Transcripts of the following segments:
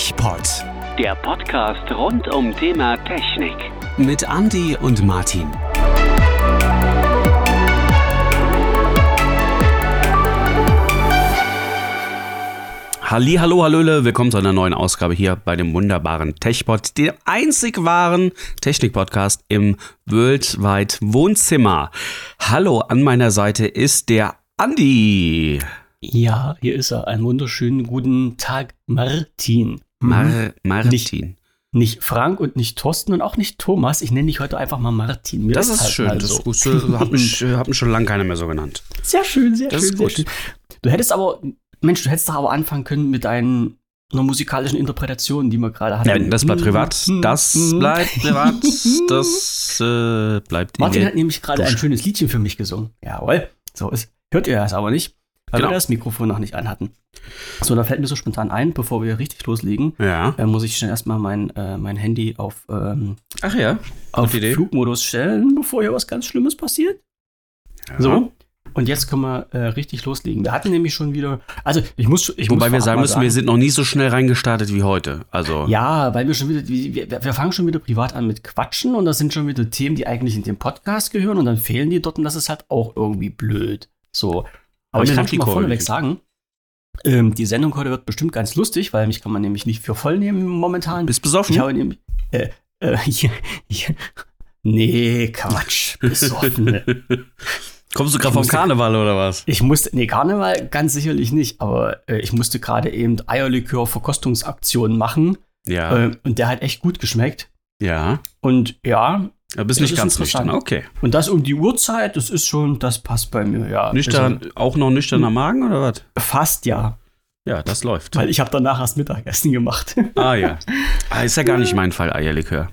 TechPod. Der Podcast rund um Thema Technik. Mit Andy und Martin. Halli, hallo, hallöle, willkommen zu einer neuen Ausgabe hier bei dem wunderbaren TechPod, dem einzig wahren Technik-Podcast im Worldwide Wohnzimmer. Hallo, an meiner Seite ist der Andi. Ja, hier ist er. Einen wunderschönen guten Tag, Martin. Mar Mhm. Martin. Nicht, nicht Frank und nicht Thorsten und auch nicht Thomas. Ich nenne dich heute einfach mal Martin. Mir das ist halt schön, mal das so. ist gut. So, hat, mich, hat mich schon lange keiner mehr so genannt. Sehr schön, sehr Das schön, ist sehr gut. schön. Du hättest aber, Mensch, du hättest doch aber anfangen können mit deinen einer musikalischen Interpretation, die wir gerade hatten. Ja, das bleibt privat, Mhm. das Mhm. bleibt privat, das äh, bleibt in Martin hat nämlich gerade ein schönes Liedchen für mich gesungen. Jawohl. So ist. Hört ihr das aber nicht, weil Genau. wir das Mikrofon noch nicht anhatten. So, da fällt mir so spontan ein, bevor wir richtig loslegen, Ja. äh, muss ich schnell erstmal mein, äh, mein Handy auf, ähm, Ach ja. auf. Flugmodus stellen, bevor hier was ganz Schlimmes passiert. ja. So. Und jetzt können wir äh, richtig loslegen. Wir hatten nämlich schon wieder, also ich muss, ich muss Wobei wir vorab sagen müssen, wir sind noch nie so schnell reingestartet wie heute. Also Ja, weil wir schon wieder, wir, wir fangen schon wieder privat an mit Quatschen und das sind schon wieder Themen, die eigentlich in den Podcast gehören und dann fehlen die dort und das ist halt auch irgendwie blöd. So. Aber ich kann schon mal vorneweg sagen, ähm, die Sendung heute wird bestimmt ganz lustig, weil mich kann man nämlich nicht für voll nehmen momentan. bist besoffen? Ich habe nämlich, äh, äh, ja, ja, nee, Quatsch, besoffen. Kommst du gerade vom musste- Karneval oder was? Ich musste, nee, Karneval ganz sicherlich nicht, aber äh, ich musste gerade eben Eierlikör-Verkostungsaktionen machen Ja. äh, und der hat echt gut geschmeckt. ja. Und ja, Du bist Das nicht ganz nüchtern. Okay. und das um die Uhrzeit, das ist schon, das passt bei mir, ja. Nüchtern, Also, auch noch nüchterner Magen oder was? fast ja, Ja, das läuft. weil ich habe danach erst Mittagessen gemacht. Ah ja. Ah, ist ja gar nicht mein Fall, Eierlikör.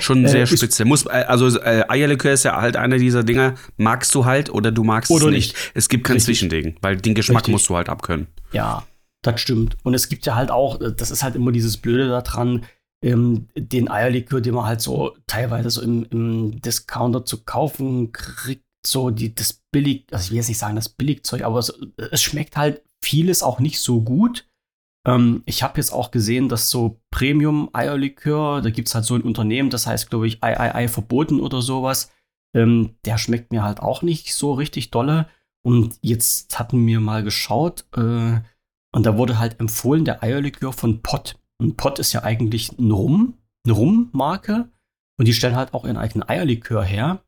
Schon Äh, sehr ist- speziell. Muss, äh, also äh, Eierlikör ist ja halt einer dieser Dinger, magst du halt oder du magst Oder es nicht. Es gibt kein Richtig. Zwischending, weil den Geschmack Richtig. musst du halt abkönnen. ja, das stimmt. Und es gibt ja halt auch, äh, das ist halt immer dieses Blöde daran, ähm, den Eierlikör, den man halt so teilweise so im, im Discounter zu kaufen kriegt, so die, das billig, also ich will jetzt nicht sagen das Billigzeug, aber es, es schmeckt halt vieles auch nicht so gut. Ähm, ich habe jetzt auch gesehen, dass so Premium-Eierlikör, da gibt es halt so ein Unternehmen, das heißt, glaube ich, Ei, Ei, Ei verboten oder sowas. Ähm, der schmeckt mir halt auch nicht so richtig dolle. Und jetzt hatten wir mal geschaut, äh, und da wurde halt empfohlen der Eierlikör von Pott. Und Pott ist ja eigentlich ein Rum, eine Rum-Marke. Und die stellen halt auch ihren eigenen Eierlikör her.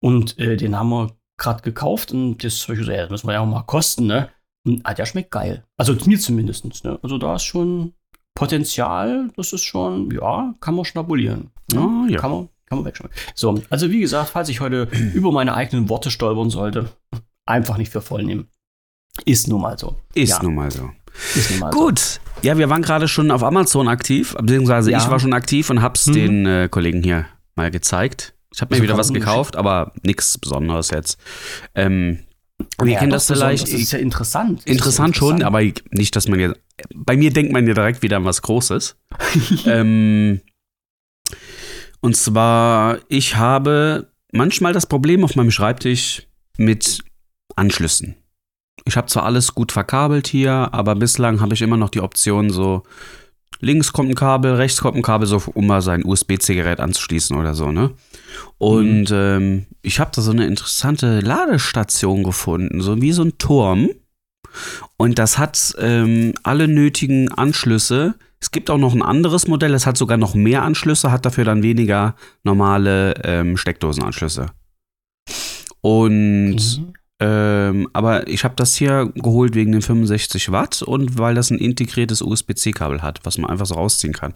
Und äh, den haben wir gerade gekauft und das, ich gesagt, das müssen wir ja auch mal kosten, ne? Und ah, der schmeckt geil. Also mir zumindest, ne? Also da ist schon Potenzial, das ist schon, ja, kann man schnabulieren. Ne? Ah, ja. Kann man, kann man wegschmecken. So, also wie gesagt, falls ich heute über meine eigenen Worte stolpern sollte, einfach nicht für voll nehmen. Ist nun mal so. Ist ja, nun mal so. So. Gut. Ja, wir waren gerade schon auf Amazon aktiv, beziehungsweise Ja. ich war schon aktiv und hab's Mhm. den äh, Kollegen hier mal gezeigt. Ich habe mir wieder was gekauft, aber nichts Besonderes jetzt. Ähm, wir Ja, kennen das vielleicht. Das ist ja interessant. Ist Interessant schon, interessant. aber nicht, dass man jetzt. Bei mir denkt man ja direkt wieder an was Großes. ähm, und zwar, ich habe manchmal das Problem auf meinem Schreibtisch mit Anschlüssen. Ich habe zwar alles gut verkabelt hier, aber bislang habe ich immer noch die Option so, links kommt ein Kabel, rechts kommt ein Kabel, so um mal sein USB-C-Gerät anzuschließen oder so, ne? Und ähm, ich habe da so eine interessante Ladestation gefunden, so wie so ein Turm. Und das hat ähm, alle nötigen Anschlüsse. Es gibt auch noch ein anderes Modell, das hat sogar noch mehr Anschlüsse, hat dafür dann weniger normale ähm, Steckdosenanschlüsse. Und Mhm. Ähm, aber ich habe das hier geholt wegen den 65 Watt und weil das ein integriertes USB-C-Kabel hat, was man einfach so rausziehen kann.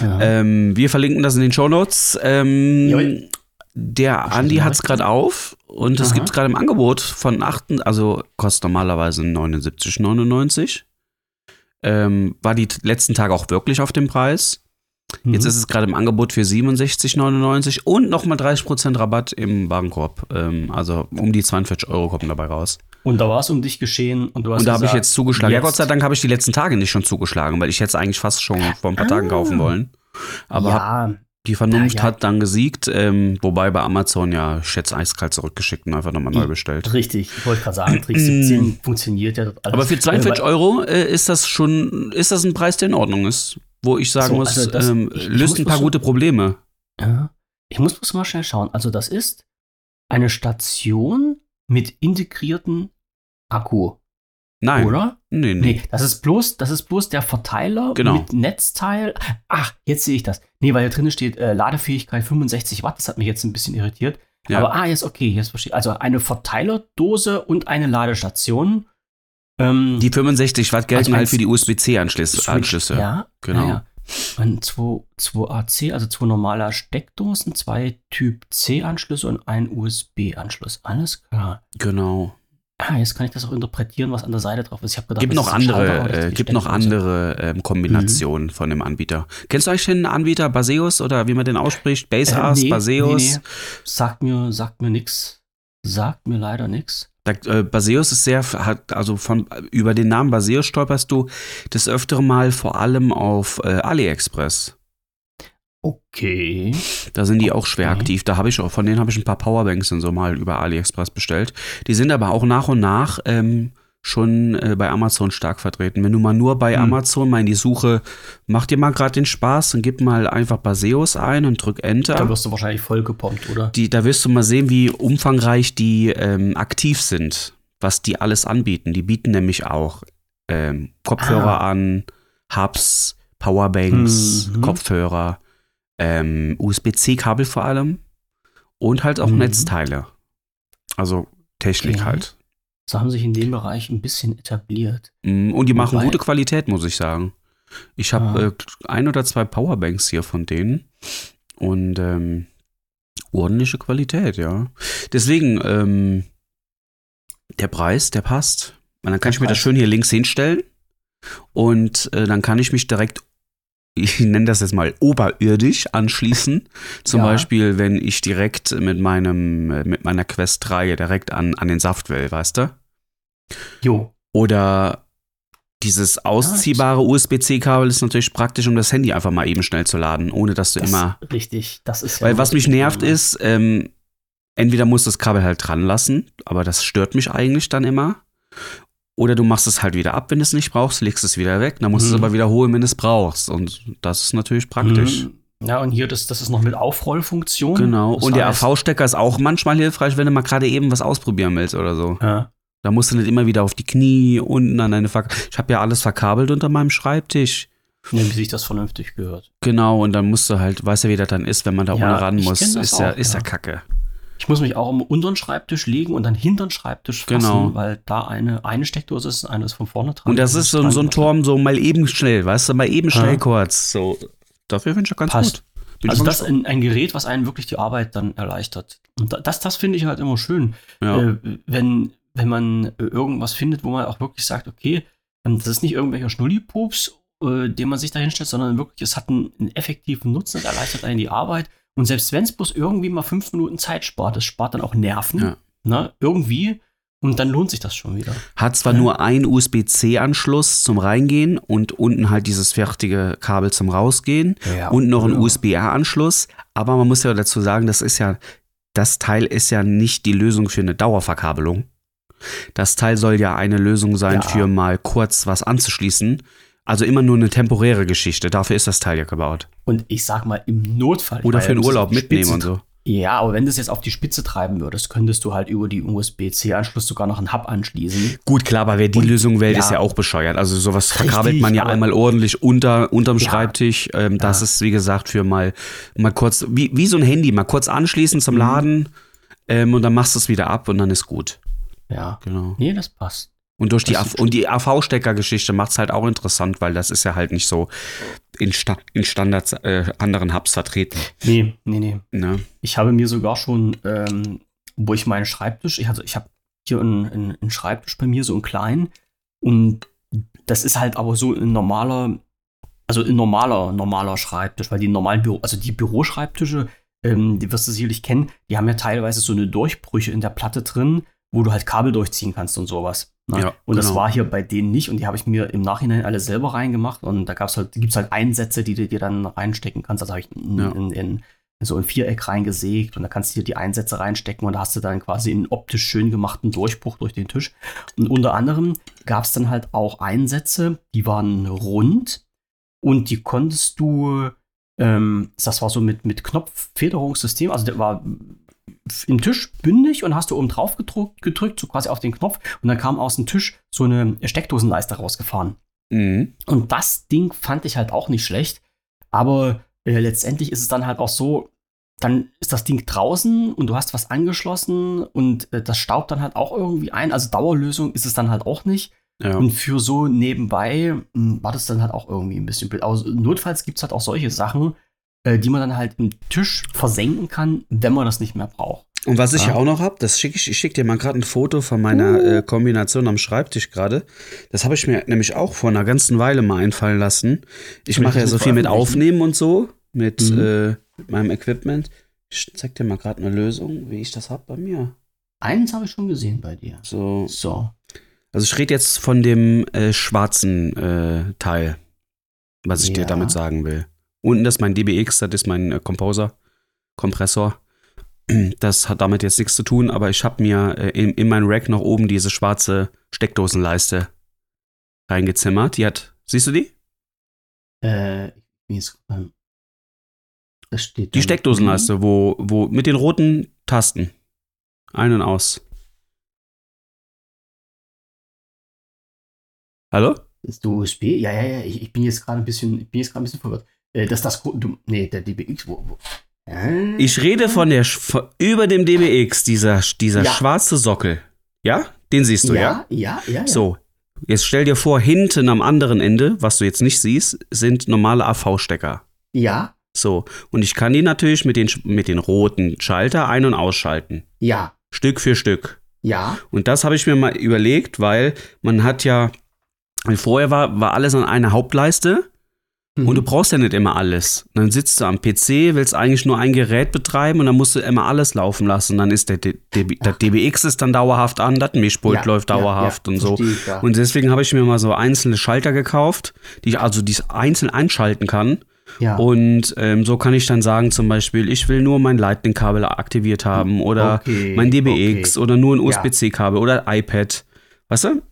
Ja. Ähm, wir verlinken das in den Shownotes. Ähm, Jawohl. der Andi hat es gerade auf und es gibt gerade im Angebot von 8, also kostet normalerweise 79,99. Ähm, war die letzten Tage auch wirklich auf dem Preis. Jetzt Mhm. ist es gerade im Angebot für 67,99 und nochmal 30% Rabatt im Warenkorb. Ähm, also um die 42 Euro kommen dabei raus. Und da war es um dich geschehen und du hast Und da habe ich jetzt zugeschlagen. Ja, jetzt- Gott sei Dank habe ich die letzten Tage nicht schon zugeschlagen, weil ich hätte es eigentlich fast schon vor ein paar Tagen Ah. kaufen wollen. Aber ja, Die Vernunft Ja, ja. hat dann gesiegt, ähm, wobei bei Amazon ja, ich schätze, eiskalt zurückgeschickt und einfach nochmal neu bestellt. Richtig, ich wollte gerade sagen, Trick 17 funktioniert ja alles. Aber für 42 Äh, Euro äh, ist das schon, ist das ein Preis, der in Ordnung ist. Wo ich sagen So, muss, also das- ähm, ich- ich löst muss ein paar gute Probleme. Ja. Ich muss bloß mal schnell schauen. Also, das ist eine Station mit integrierten Akku, Nein. oder? Nee, nee. Nee, das ist bloß, das ist bloß der Verteiler Genau. mit Netzteil. Ach, jetzt sehe ich das. Nee, weil hier drin steht äh, Ladefähigkeit 65 Watt. Das hat mich jetzt ein bisschen irritiert. Ja. Aber ah, jetzt okay, jetzt verstehe ich. Also eine Verteilerdose und eine Ladestation. Ähm, Die 65 Watt gelten Also halt für die USB-C-Anschlüsse. Ja, Genau. Ja, ja. Und zwei, zwei AC, also zwei normale Steckdosen, zwei Typ C-Anschlüsse und ein USB-Anschluss. Alles klar. Genau. Ah, jetzt kann ich das auch interpretieren, was an der Seite drauf ist. Ich habe gedacht, Gibt noch Schalter, andere, ist äh, gibt noch andere ähm, Kombinationen von dem Anbieter. Kennst du eigentlich den Anbieter Baseus oder wie man den ausspricht? Baseas, Äh, nee, Baseus? nee, nee. Sagt mir, sagt mir nix. Sagt mir leider nix. Da, äh, Baseus ist sehr, hat, also von, über den Namen Baseus stolperst du des Öfteren mal vor allem auf äh, AliExpress. Okay. Da sind die auch schwer Okay. aktiv. Da habe ich auch, von denen habe ich ein paar Powerbanks und so mal über AliExpress bestellt. Die sind aber auch nach und nach ähm, schon äh, bei Amazon stark vertreten. Wenn du mal nur bei Hm. Amazon mal in die Suche, mach dir mal gerade den Spaß und gib mal einfach Baseus ein und drück Enter. Da wirst du wahrscheinlich vollgepumpt, oder? Die, da wirst du mal sehen, wie umfangreich die ähm, aktiv sind, was die alles anbieten. Die bieten nämlich auch ähm, Kopfhörer Ah. an, Hubs, Powerbanks, Mhm. Kopfhörer, ähm, USB-C-Kabel vor allem und halt auch Mhm. Netzteile. Also Technik Okay. halt. So haben sich in dem Bereich ein bisschen etabliert. Mm, Und die machen Wobei- gute Qualität, muss ich sagen. Ich habe Ah. äh, ein oder zwei Powerbanks hier von denen und ähm, ordentliche Qualität, ja. Deswegen, ähm, der Preis, der passt. Und dann kann Der ich mir das schön hier links hinstellen und äh, dann kann ich mich direkt, ich nenne das jetzt mal oberirdisch anschließen. Zum Ja. Beispiel, wenn ich direkt mit meinem, mit meiner Quest 3 direkt an, an den Saft will, weißt du? Jo. Oder dieses ausziehbare USB-C-Kabel ist natürlich praktisch, um das Handy einfach mal eben schnell zu laden, ohne dass du Das, immer. Richtig, das ist ja Weil was mich nervt ist, ähm, entweder musst du das Kabel halt dran lassen, aber das stört mich eigentlich dann immer. Oder du machst es halt wieder ab, wenn du es nicht brauchst, legst es wieder weg, dann musst du es Mhm. aber wiederholen, wenn du es brauchst. Und das ist natürlich praktisch. Mhm. Ja, und hier, das, das ist noch mit Aufrollfunktion. Genau. Das Und der AV-Stecker ist auch manchmal hilfreich, wenn du mal gerade eben was ausprobieren willst oder so. Ja. Da musst du nicht immer wieder auf die Knie, unten an deine Verk Ich habe ja alles verkabelt unter meinem Schreibtisch. Ja, wie sich das vernünftig gehört. Genau, und dann musst du halt, weißt du, wie das dann ist, wenn man da Ja, ohne ran muss. Ist ja, auch, ist ja ja. kacke. Ich muss mich auch am unteren Schreibtisch legen und dann hinter den Schreibtisch fassen, Genau. weil da eine, eine Steckdose ist, eine ist von vorne dran. Und das ist so, so ein Turm, so mal eben schnell, weißt du, mal eben schnell Ja. kurz. So, dafür finde ich ja ganz Passt. gut. Bin Also das ist ein, ein Gerät, was einen wirklich die Arbeit dann erleichtert. Und da- das, das finde ich halt immer schön. ja. Äh, wenn, wenn man äh, irgendwas findet, wo man auch wirklich sagt, okay, ähm, das ist nicht irgendwelcher Schnullipups, äh, den man sich da hinstellt, sondern wirklich, es hat einen, einen effektiven Nutzen, es erleichtert einen die Arbeit. Und selbst wenn es bloß irgendwie mal fünf Minuten Zeit spart, es spart dann auch Nerven, Ja. ne, irgendwie, und dann lohnt sich das schon wieder. Hat zwar Ja. nur einen USB-C-Anschluss zum Reingehen und unten halt dieses fertige Kabel zum Rausgehen Ja, und noch einen ja. USB-A-Anschluss. Aber man muss ja dazu sagen, das ist ja, das Teil ist ja nicht die Lösung für eine Dauerverkabelung. Das Teil soll ja eine Lösung sein Ja. für mal kurz was anzuschließen. Also immer nur eine temporäre Geschichte. Dafür ist das Teil ja gebaut. Und ich sag mal, im Notfall. Oder für den Urlaub mitnehmen und so. Ja, aber wenn du es jetzt auf die Spitze treiben würdest, könntest du halt über die USB-C-Anschluss sogar noch einen Hub anschließen. Gut, klar, aber wer die Und- Lösung wählt, ja. ist ja auch bescheuert. Also sowas Richtig, verkabelt man ja einmal ordentlich unter unterm Ja. Schreibtisch. Ähm, Das Ja. ist, wie gesagt, für mal, mal kurz, wie, wie so ein Handy, mal kurz anschließen zum Mhm. Laden ähm, und dann machst du es wieder ab und dann ist gut. Ja. Genau. Nee, das passt. Und durch die, AV und die AV-Stecker-Geschichte macht es halt auch interessant, weil das ist ja halt nicht so in, Sta in Standards äh, anderen Hubs vertreten. Nee, nee, nee. Ne? Ich habe mir sogar schon, ähm, wo ich meinen Schreibtisch, ich, also ich habe hier einen, einen, einen Schreibtisch bei mir, so einen kleinen. Und das ist halt aber so ein normaler, also ein normaler, normaler Schreibtisch, weil die normalen Büro, also die Büroschreibtische, ähm, die wirst du sicherlich kennen, die haben ja teilweise so eine Durchbrüche in der Platte drin, wo du halt Kabel durchziehen kannst und sowas. Ne? Ja, und das genau. war hier bei denen nicht und die habe ich mir im Nachhinein alle selber reingemacht und da gab's halt, gibt's halt Einsätze, die du dir dann reinstecken kannst. Also habe ich in, Ja. in, in so ein Viereck reingesägt und da kannst du dir die Einsätze reinstecken und da hast du dann quasi einen optisch schön gemachten Durchbruch durch den Tisch. Und unter anderem gab es dann halt auch Einsätze, die waren rund und die konntest du, ähm, das war so mit, mit Knopffederungssystem, also der war im Tisch bündig und hast du oben drauf gedrückt, gedrückt, so quasi auf den Knopf und dann kam aus dem Tisch so eine Steckdosenleiste rausgefahren. Mhm. Und das Ding fand ich halt auch nicht schlecht. Aber äh, letztendlich ist es dann halt auch so, dann ist das Ding draußen und du hast was angeschlossen und äh, das staubt dann halt auch irgendwie ein. Also Dauerlösung ist es dann halt auch nicht. Ja. Und für so nebenbei mh, war das dann halt auch irgendwie ein bisschen blöd. Also notfalls gibt es halt auch solche Sachen, äh, die man dann halt im Tisch versenken kann, wenn man das nicht mehr braucht. Und was ich Ja. auch noch habe, das schicke ich, ich schicke dir mal gerade ein Foto von meiner Uh. äh, Kombination am Schreibtisch gerade. Das habe ich mir nämlich auch vor einer ganzen Weile mal einfallen lassen. Ich mache ja so viel mit? Aufnehmen und so, mit, Mhm. äh, mit meinem Equipment. Ich zeig dir mal gerade eine Lösung, wie ich das habe bei mir. Eins habe ich schon gesehen bei dir. So, So. also ich rede jetzt von dem äh, schwarzen äh, Teil, was ich dir Ja. damit sagen will. Unten das ist mein DBX, das ist mein äh, Composer, Kompressor. Das hat damit jetzt nichts zu tun, aber ich habe mir äh, in, in mein Rack noch oben diese schwarze Steckdosenleiste reingezimmert. Die hat, siehst du die? Äh, ähm, das steht Die Steckdosenleiste, wo, wo mit den roten Tasten. Ein und aus. Hallo? Ist du USB? Ja, ja, ja. Ich, ich bin jetzt gerade ein bisschen, ich bin jetzt gerade ein bisschen verwirrt. Äh, das, nee, der DBX, wo, wo? Äh, Ich rede von der von, über dem DBX, dieser, dieser Ja. schwarze Sockel. Ja? Den siehst du, ja? ja, ja, ja. So. Jetzt stell dir vor, hinten am anderen Ende, was du jetzt nicht siehst, sind normale AV-Stecker. Ja, So. Und ich kann die natürlich mit den, mit den roten Schalter ein- und ausschalten. ja, Stück für Stück. ja. Und das habe ich mir mal überlegt, weil man hat ja, vorher war, war alles an einer Hauptleiste Mhm. und du brauchst ja nicht immer alles. Dann sitzt du am PC, willst eigentlich nur ein Gerät betreiben und dann musst du immer alles laufen lassen. Dann ist der, D DB, das DBX ist dann dauerhaft an, das Mischpult Ja, läuft ja, dauerhaft ja, und so. ich, ja. Und deswegen habe ich mir mal so einzelne Schalter gekauft, die ich also die einzeln einschalten kann. ja. Und ähm, so kann ich dann sagen, zum Beispiel, ich will nur mein Lightning-Kabel aktiviert haben oder Okay, mein DBX okay. oder nur ein Ja. USB-C-Kabel oder iPad. Weißt du?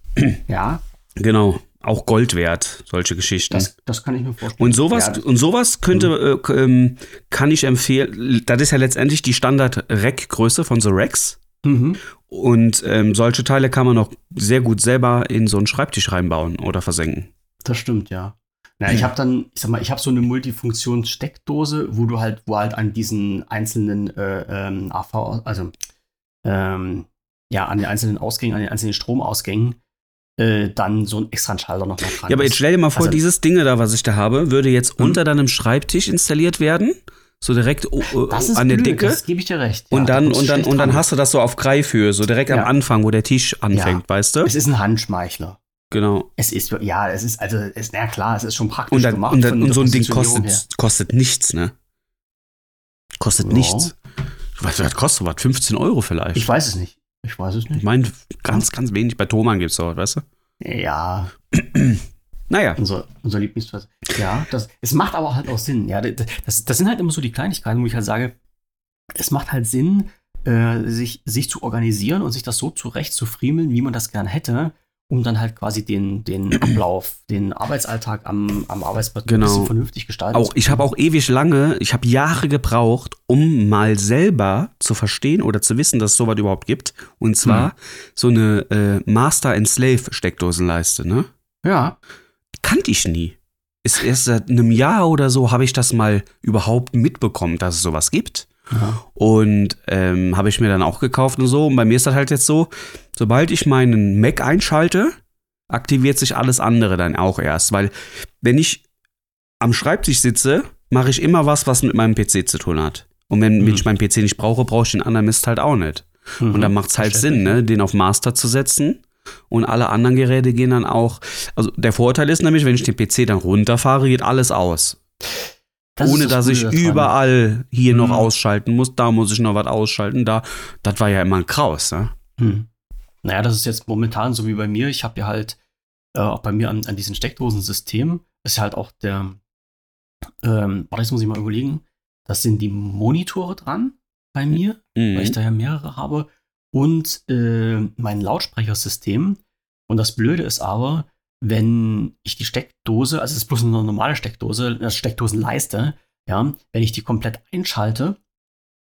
ja, Genau. Auch Gold wert, solche Geschichten. das, das kann ich mir vorstellen. und sowas, Ja, und sowas könnte, äh, k- ähm, kann ich empfehlen. Das ist ja letztendlich die Standard-Rack-Größe von so Racks. Mhm. Und ähm, solche Teile kann man auch sehr gut selber in so einen Schreibtisch reinbauen oder versenken. Das stimmt, ja. Na, ich habe dann, ich sag mal, ich habe so eine Multifunktionssteckdose, wo du halt, wo halt an diesen einzelnen äh, ähm, AV, also ähm, ja, an den einzelnen Ausgängen, an den einzelnen Stromausgängen, äh, dann so ein extra Schalter noch mal dran Ja, aber jetzt stell dir mal vor, Also- dieses Ding da, was ich da habe, würde jetzt Mhm. unter deinem Schreibtisch installiert werden. So direkt oh, oh, das ist an der blöd, Dicke. Das gebe ich dir recht. Ja, und da dann, und dann, und dann dran. hast du das so auf Greifhöhe, so direkt am Ja. Anfang, wo der Tisch anfängt, weißt du? Es ist ein Handschmeichler. Genau. Es ist, ja, es ist, also, es, na klar, es ist schon praktisch Und, dann, gemacht. und, dann, und so ein Ding kostet, kostet nichts, ne? Kostet Ja. nichts. Was, was kostet was? 15 Euro vielleicht? Ich weiß es nicht. Ich weiß es Ich nicht. meine, ganz, ganz wenig. Bei Thomann gibt's sowas, weißt du? Ja, Naja. unser, unser Lieblingsfest. Ja, das, es macht aber halt auch Sinn. Ja, das, das sind halt immer so die Kleinigkeiten, wo ich halt sage, es macht halt Sinn, äh, sich, sich zu organisieren und sich das so zurecht zu friemeln, wie man das gern hätte, um dann halt quasi den, den Ablauf, den Arbeitsalltag am, am Arbeitsplatz Genau. ein bisschen vernünftig gestalten Auch, zu ich habe auch ewig lange, ich habe Jahre gebraucht, um mal selber zu verstehen oder zu wissen, dass es sowas überhaupt gibt. Und zwar Hm. so eine äh, Master and Slave Steckdosenleiste, ne? Ja. Kannte ich nie. Ist erst seit einem Jahr oder so habe ich das mal überhaupt mitbekommen, dass es sowas gibt. Ja. Und ähm, habe ich mir dann auch gekauft und so. Und bei mir ist das halt jetzt so, sobald ich meinen Mac einschalte, aktiviert sich alles andere dann auch erst. Weil wenn ich am Schreibtisch sitze, mache ich immer was, was mit meinem PC zu tun hat. Und wenn Mhm. ich meinen PC nicht brauche, brauche ich den anderen Mist halt auch nicht. Und dann macht es halt Sinn, ne, den auf Master zu setzen. Und alle anderen Geräte gehen dann auch. Also der Vorteil ist nämlich, wenn ich den PC dann runterfahre, geht alles aus. Das ohne das dass ich daran. überall hier noch Mhm. ausschalten muss, da muss ich noch was ausschalten, da. Das war ja immer ein Kraus, ne? Hm. Naja, das ist jetzt momentan so wie bei mir. Ich habe ja halt äh, auch bei mir an, an diesem Steckdosensystem ist halt auch der, ähm, warte, jetzt muss ich mal überlegen, das sind die Monitore dran bei mir, Mhm. weil ich da ja mehrere habe und äh, mein Lautsprechersystem. Und das Blöde ist aber, wenn ich die Steckdose, also es ist bloß eine normale Steckdose, eine Steckdosenleiste, ja, wenn ich die komplett einschalte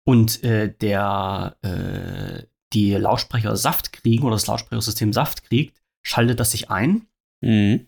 und äh, der äh, die Lautsprecher Saft kriegen oder das Lautsprechersystem Saft kriegt, schaltet das sich ein. Mhm.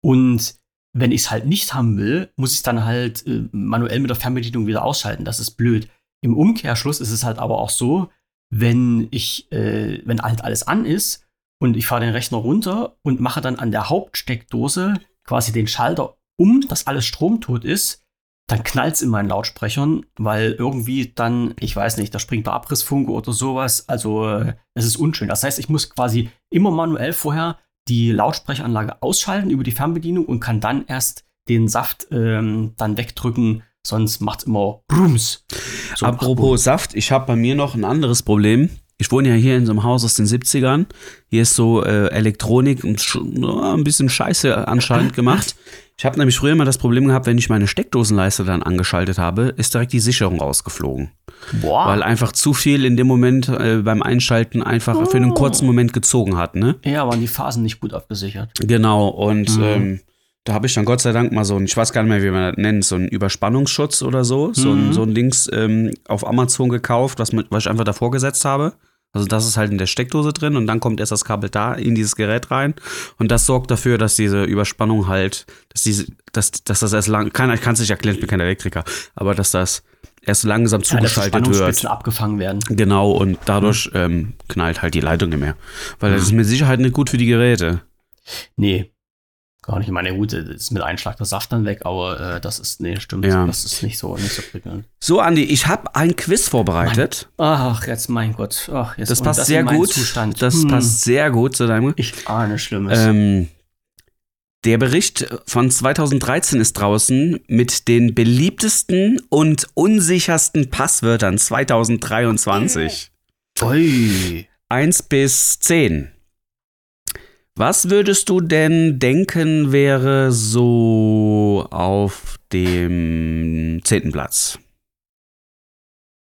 Und wenn ich es halt nicht haben will, muss ich es dann halt äh, manuell mit der Fernbedienung wieder ausschalten. Das ist blöd. Im Umkehrschluss ist es halt aber auch so, wenn ich, äh, wenn halt alles an ist und ich fahre den Rechner runter und mache dann an der Hauptsteckdose quasi den Schalter um, dass alles stromtot ist, dann knallt es in meinen Lautsprechern, weil irgendwie dann, ich weiß nicht, da springt der Abrissfunke oder sowas. Also äh, es ist unschön. Das heißt, ich muss quasi immer manuell vorher die Lautsprecheranlage ausschalten über die Fernbedienung und kann dann erst den Saft ähm, dann wegdrücken, sonst macht es immer Brums. So, Apropos Saft, ich habe bei mir noch ein anderes Problem. Ich wohne ja hier in so einem Haus aus den 70ern. Hier ist so äh, Elektronik und ja, ein bisschen Scheiße anscheinend gemacht. Ich habe nämlich früher immer das Problem gehabt, wenn ich meine Steckdosenleiste dann angeschaltet habe, ist direkt die Sicherung rausgeflogen. Boah. Weil einfach zu viel in dem Moment äh, beim Einschalten einfach für einen kurzen Moment gezogen hat, ne? ja, waren die Phasen nicht gut abgesichert. Genau, und Mhm. ähm, da habe ich dann Gott sei Dank mal so ein, ich weiß gar nicht mehr, wie man das nennt, so einen Überspannungsschutz oder so, so, ein, Mhm. so ein Dings ähm, auf Amazon gekauft, was, mit, was ich einfach davor gesetzt habe. Also das ist halt in der Steckdose drin und dann kommt erst das Kabel da in dieses Gerät rein und das sorgt dafür, dass diese Überspannung halt, dass diese, dass, dass das erst lang, kann, ich kann es nicht erklären, ich bin kein Elektriker, aber dass das erst langsam Ja, zugeschaltet wird. Spannungsspitzen abgefangen werden. Genau, und dadurch ähm, knallt halt die Leitung nicht mehr. Weil das ist mit Sicherheit nicht gut für die Geräte. Nee. Gar nicht. Ich meine, gut, das ist mit Einschlag der Saft dann weg, aber äh, das ist, nee, stimmt. Ja. Das ist nicht so, nicht so prickelnd. So, Andi, ich habe ein Quiz vorbereitet. Ach, jetzt, mein Gott. Ach, jetzt Das passt in sehr gut. Zustand. Das Hm. passt sehr gut zu deinem. Ich ahne Schlimmes. Ähm, der Bericht von 2013 ist draußen mit den beliebtesten und unsichersten Passwörtern 2023. Ui. 1 bis 10. Was würdest du denn denken, wäre so auf dem zehnten Platz?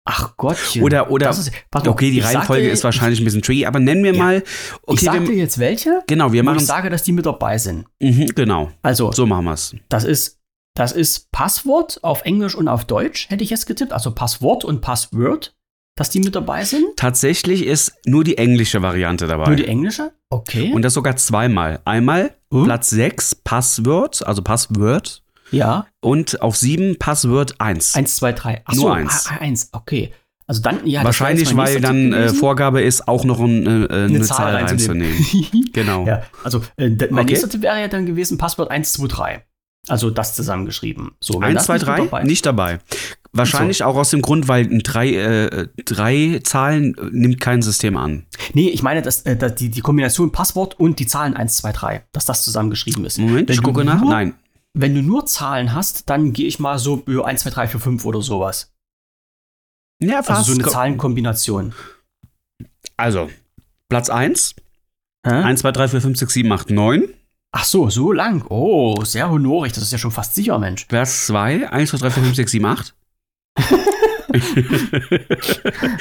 Ach Gottchen. Oder- oder- ist, mal, Okay, die ich Reihenfolge sagte- ist wahrscheinlich ein bisschen tricky, aber nennen wir Ja. mal. Ich Okay, sag dir wir, jetzt welche, genau, wir machen ich sage, dass die mit dabei sind. mhm, genau. Also, So machen wir's. das ist, das ist Passwort auf Englisch und auf Deutsch, hätte ich jetzt getippt. Also Passwort und Password, dass die mit dabei sind. Tatsächlich ist nur die englische Variante dabei. Nur die englische? Okay. Und das sogar zweimal. Einmal Hm? Platz 6 Passwort, also Password. ja, Und auf 7 Password 1. eins, zwei, drei. Ach Nur so, eins. ah, eins, okay. Also dann, ja. Wahrscheinlich, weil dann äh. Vorgabe ist, auch noch ein, äh, äh, eine, Zahl reinzunehmen. genau. ja, also äh, mein Okay. nächster Tipp wäre ja dann gewesen, Passwort 1, 2, 3. Also das zusammengeschrieben. So, wenn 1, das 2, nicht mit 3 dabei nicht dabei. Wahrscheinlich auch aus dem Grund, weil drei, äh, drei Zahlen äh, nimmt kein System an. Nee, ich meine, dass, äh, dass die, die Kombination Passwort und die Zahlen 1, 2, 3, dass das zusammengeschrieben ist. Moment, Wenn ich gucke nach. nur- Nein. Wenn du nur Zahlen hast, dann gehe ich mal so über 1, 2, 3, 4, 5 oder sowas. Ja, Also fast. so eine Ko- Zahlenkombination. Also, Platz 1, Hä? 1, 2, 3, 4, 5, 6, 7, 8, 9. Ach so, so lang. Oh, sehr honorig. Das ist ja schon fast sicher, Mensch. Platz 2, 1, 2, 3, 4, 5, 6, 7, 8.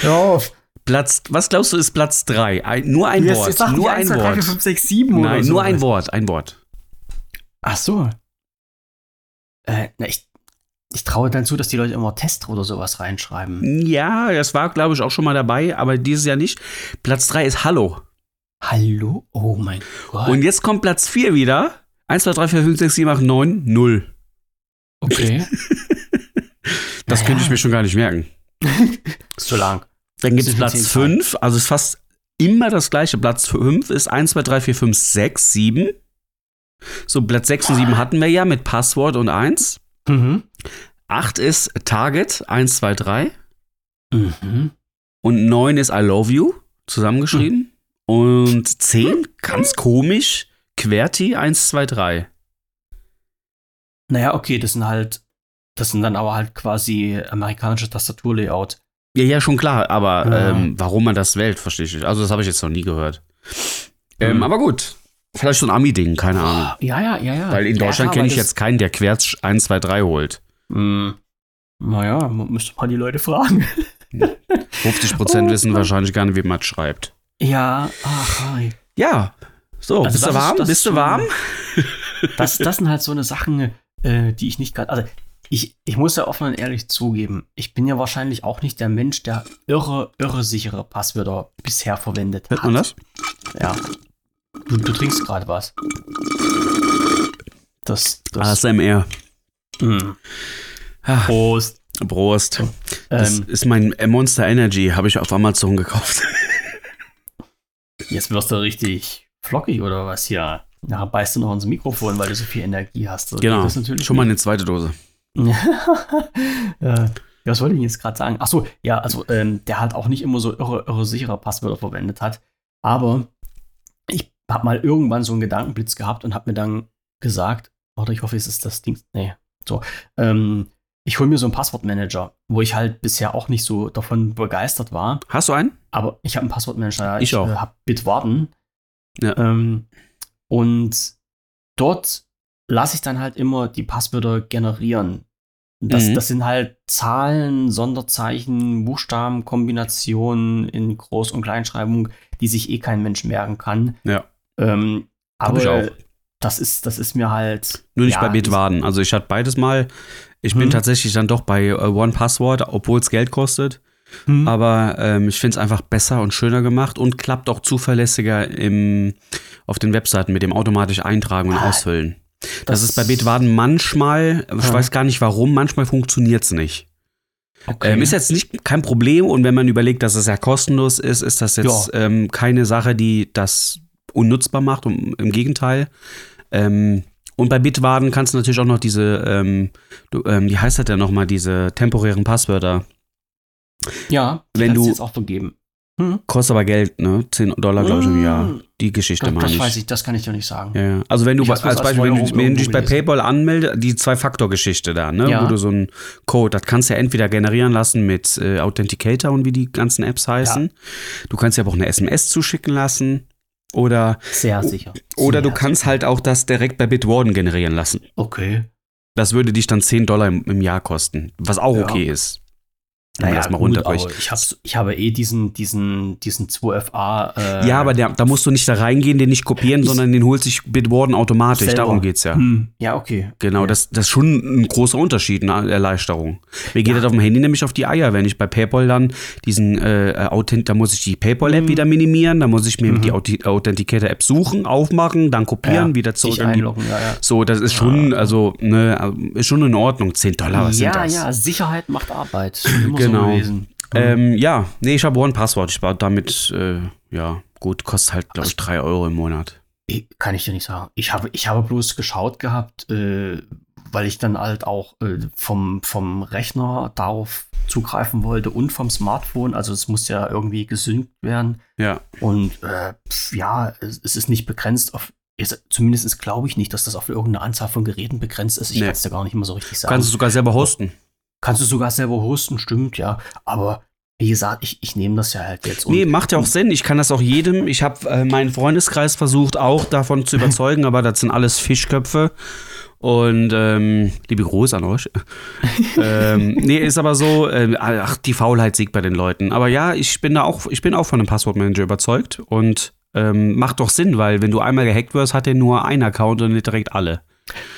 Ja, Platz, was glaubst du, ist Platz 3? Ein, nur ein Wort. nur ein 1, 2, 3, 4, Wort. 5, 6, 7 oder Nein, so. nur ein Wort. Ein Wort. Ach so. Äh, na, ich, ich traue dann zu, dass die Leute immer Test oder sowas reinschreiben. Ja, das war, glaube ich, auch schon mal dabei, aber dieses Jahr nicht. Platz 3 ist Hallo. Hallo? Oh mein Gott. Und jetzt kommt Platz 4 wieder. 1, 2, 3, 4, 5, 6, 7, 8, 9, 0. okay. Das Naja. könnte ich mir schon gar nicht merken. Ist zu lang. Dann gibt es Platz zehn Zahlen. 5, also ist fast immer das gleiche. Platz 5 ist 1, 2, 3, 4, 5, 6, 7. So, Platz 6 und 7 hatten wir ja mit Passwort und 1. Mhm. 8 ist Target, 1, 2, 3. Mhm. Und 9 ist I love you, zusammengeschrieben. Und 10, ganz komisch, QWERTY 1, 2, 3. Naja, okay, das sind halt, das sind dann aber halt quasi amerikanische Tastaturlayout. Ja, ja, schon klar, aber Ja. ähm, warum man das wählt, verstehe ich nicht. Also, das habe ich jetzt noch nie gehört. Ähm, Mhm. aber gut, vielleicht so ein Ami-Ding, keine Ahnung. Ja, ja, ja, ja. Weil in Ja, Deutschland klar, kenne ich jetzt keinen, der Querz 1, 2, 3 holt. Hm. Naja, man müsste mal die Leute fragen. 50 Prozent Oh, wissen wahrscheinlich gar nicht, wie man es schreibt. Ja, ach, hi. Ja, so, Also bist du ist- warm? das bist ist du warm? Das, das sind halt so eine Sachen, äh, die ich nicht gerade. Also, ich, ich muss ja offen und ehrlich zugeben, ich bin ja wahrscheinlich auch nicht der Mensch, der irre, irre sichere Passwörter bisher verwendet Hört hat. man das? Ja. Du, du trinkst gerade was. Das. das ASMR. mh. Ah, Prost. Prost. Das Ähm, ist mein Monster Energy, habe ich auf Amazon gekauft. jetzt wirst du richtig flockig oder was hier? Nachher beißt du noch ins Mikrofon, weil du so viel Energie hast. So Genau. Das natürlich Schon mal eine zweite Dose. ja, was wollte ich jetzt gerade sagen? Ach so, ja, also ähm, der halt auch nicht immer so irre, irre sichere Passwörter verwendet hat. Aber ich habe mal irgendwann so einen Gedankenblitz gehabt und habe mir dann gesagt, warte, ich hoffe, es ist das Ding. Nee, so. Ähm, ich hole mir so einen Passwortmanager, wo ich halt bisher auch nicht so davon begeistert war. Hast du einen? Aber ich habe einen Passwortmanager. ja. Ich auch. Äh, habe Bitwarden. Ja. Ähm, und dort lasse ich dann halt immer die Passwörter generieren. Das, Mhm. das sind halt Zahlen, Sonderzeichen, Buchstaben, Kombinationen in Groß- und Kleinschreibung, die sich eh kein Mensch merken kann. Ja. Ähm, aber ich das ist, das ist mir halt. Nur nicht ja, bei Bitwarden. Also ich hatte beides mal. Ich bin Hm. tatsächlich dann doch bei äh, One Password, obwohl es Geld kostet. Hm. Aber ähm, ich finde es einfach besser und schöner gemacht und klappt auch zuverlässiger im, auf den Webseiten mit dem automatisch Eintragen und Ah, Ausfüllen. Das, ist bei Bitwarden manchmal, ich Ja. weiß gar nicht warum, manchmal funktioniert es nicht. okay. Ähm, ist jetzt nicht kein Problem und wenn man überlegt, dass es ja kostenlos ist, ist das jetzt ähm, keine Sache, die das unnutzbar macht. Um, Im Gegenteil. Ähm, und bei Bitwarden kannst du natürlich auch noch diese, ähm, du, ähm, wie heißt das denn nochmal, diese temporären Passwörter. ja, die wenn du- jetzt auch vergeben. Hm? Kostet aber Geld, ne? 10 Dollar, glaube ich, im Jahr. Mm. Die Geschichte Das, meine das ich. weiß ich, das kann ich dir nicht sagen. Ja, ja. Also wenn du als Beispiel, wenn du, wenn du dich bei. PayPal anmeldest, die Zwei-Faktor-Geschichte da, ne? Ja. Wo du so einen Code, das kannst du ja entweder generieren lassen mit äh, Authenticator und wie die ganzen Apps heißen. Du kannst ja aber auch eine SMS zuschicken lassen. Oder, Sehr sicher. oder du Sehr kannst sicher. halt auch das direkt bei Bitwarden generieren lassen. Okay. Das würde dich dann 10 Dollar im, im Jahr kosten, was auch Ja. okay ist. Wenn man das mal gut, runterbricht. ich, ich habe eh diesen, diesen, diesen 2FA. Äh, Ja, aber der, da musst du nicht da reingehen, den nicht kopieren, Ich- sondern den holt sich Bitwarden automatisch. Selber. Darum geht's ja. Hm, ja, okay. Genau, okay. das, das ist schon ein großer Unterschied, eine Erleichterung. Mir geht Ja. das auf dem Handy nämlich auf die Eier, wenn ich bei PayPal dann diesen äh, Authent, da muss ich die PayPal-App Mhm. wieder minimieren, da muss ich mir Mhm. die Authenticator-App suchen, aufmachen, dann kopieren, Ja, wieder zurück die. ja, ja. So, das ist schon, Ah. also, ne, ist schon in Ordnung. 10 Dollar, was ja, sind das? ja, Sicherheit macht Arbeit. Genau. so gewesen. Ähm, ja, nee, ich habe One Password. Ich war damit, äh, ja, gut, kostet halt, glaube ich, 3 Euro im Monat. Kann ich dir nicht sagen. Ich habe, ich habe bloß geschaut gehabt, äh, weil ich dann halt auch äh, vom, vom Rechner darauf zugreifen wollte und vom Smartphone. Also es muss ja irgendwie gesynkt werden. Ja. Und äh, pf, ja, es, es ist nicht begrenzt auf. Ist, zumindest glaube ich nicht, dass das auf irgendeine Anzahl von Geräten begrenzt ist. Ich Nee. kann es dir gar nicht mehr so richtig sagen. Kannst du sogar selber hosten. Kannst du sogar selber hosten, stimmt, ja. Aber wie gesagt, ich, ich nehme das ja halt jetzt. Nee, macht ja auch Sinn. Ich kann das auch jedem. Ich habe äh, meinen Freundeskreis versucht, auch davon zu überzeugen, aber das sind alles Fischköpfe. Und ähm, liebe Gruß an euch. ähm, nee, ist aber so, äh, ach, die Faulheit siegt bei den Leuten. Aber ja, ich bin da auch, ich bin auch von einem Passwortmanager überzeugt und ähm, macht doch Sinn, weil wenn du einmal gehackt wirst, hat er nur einen Account und nicht direkt alle.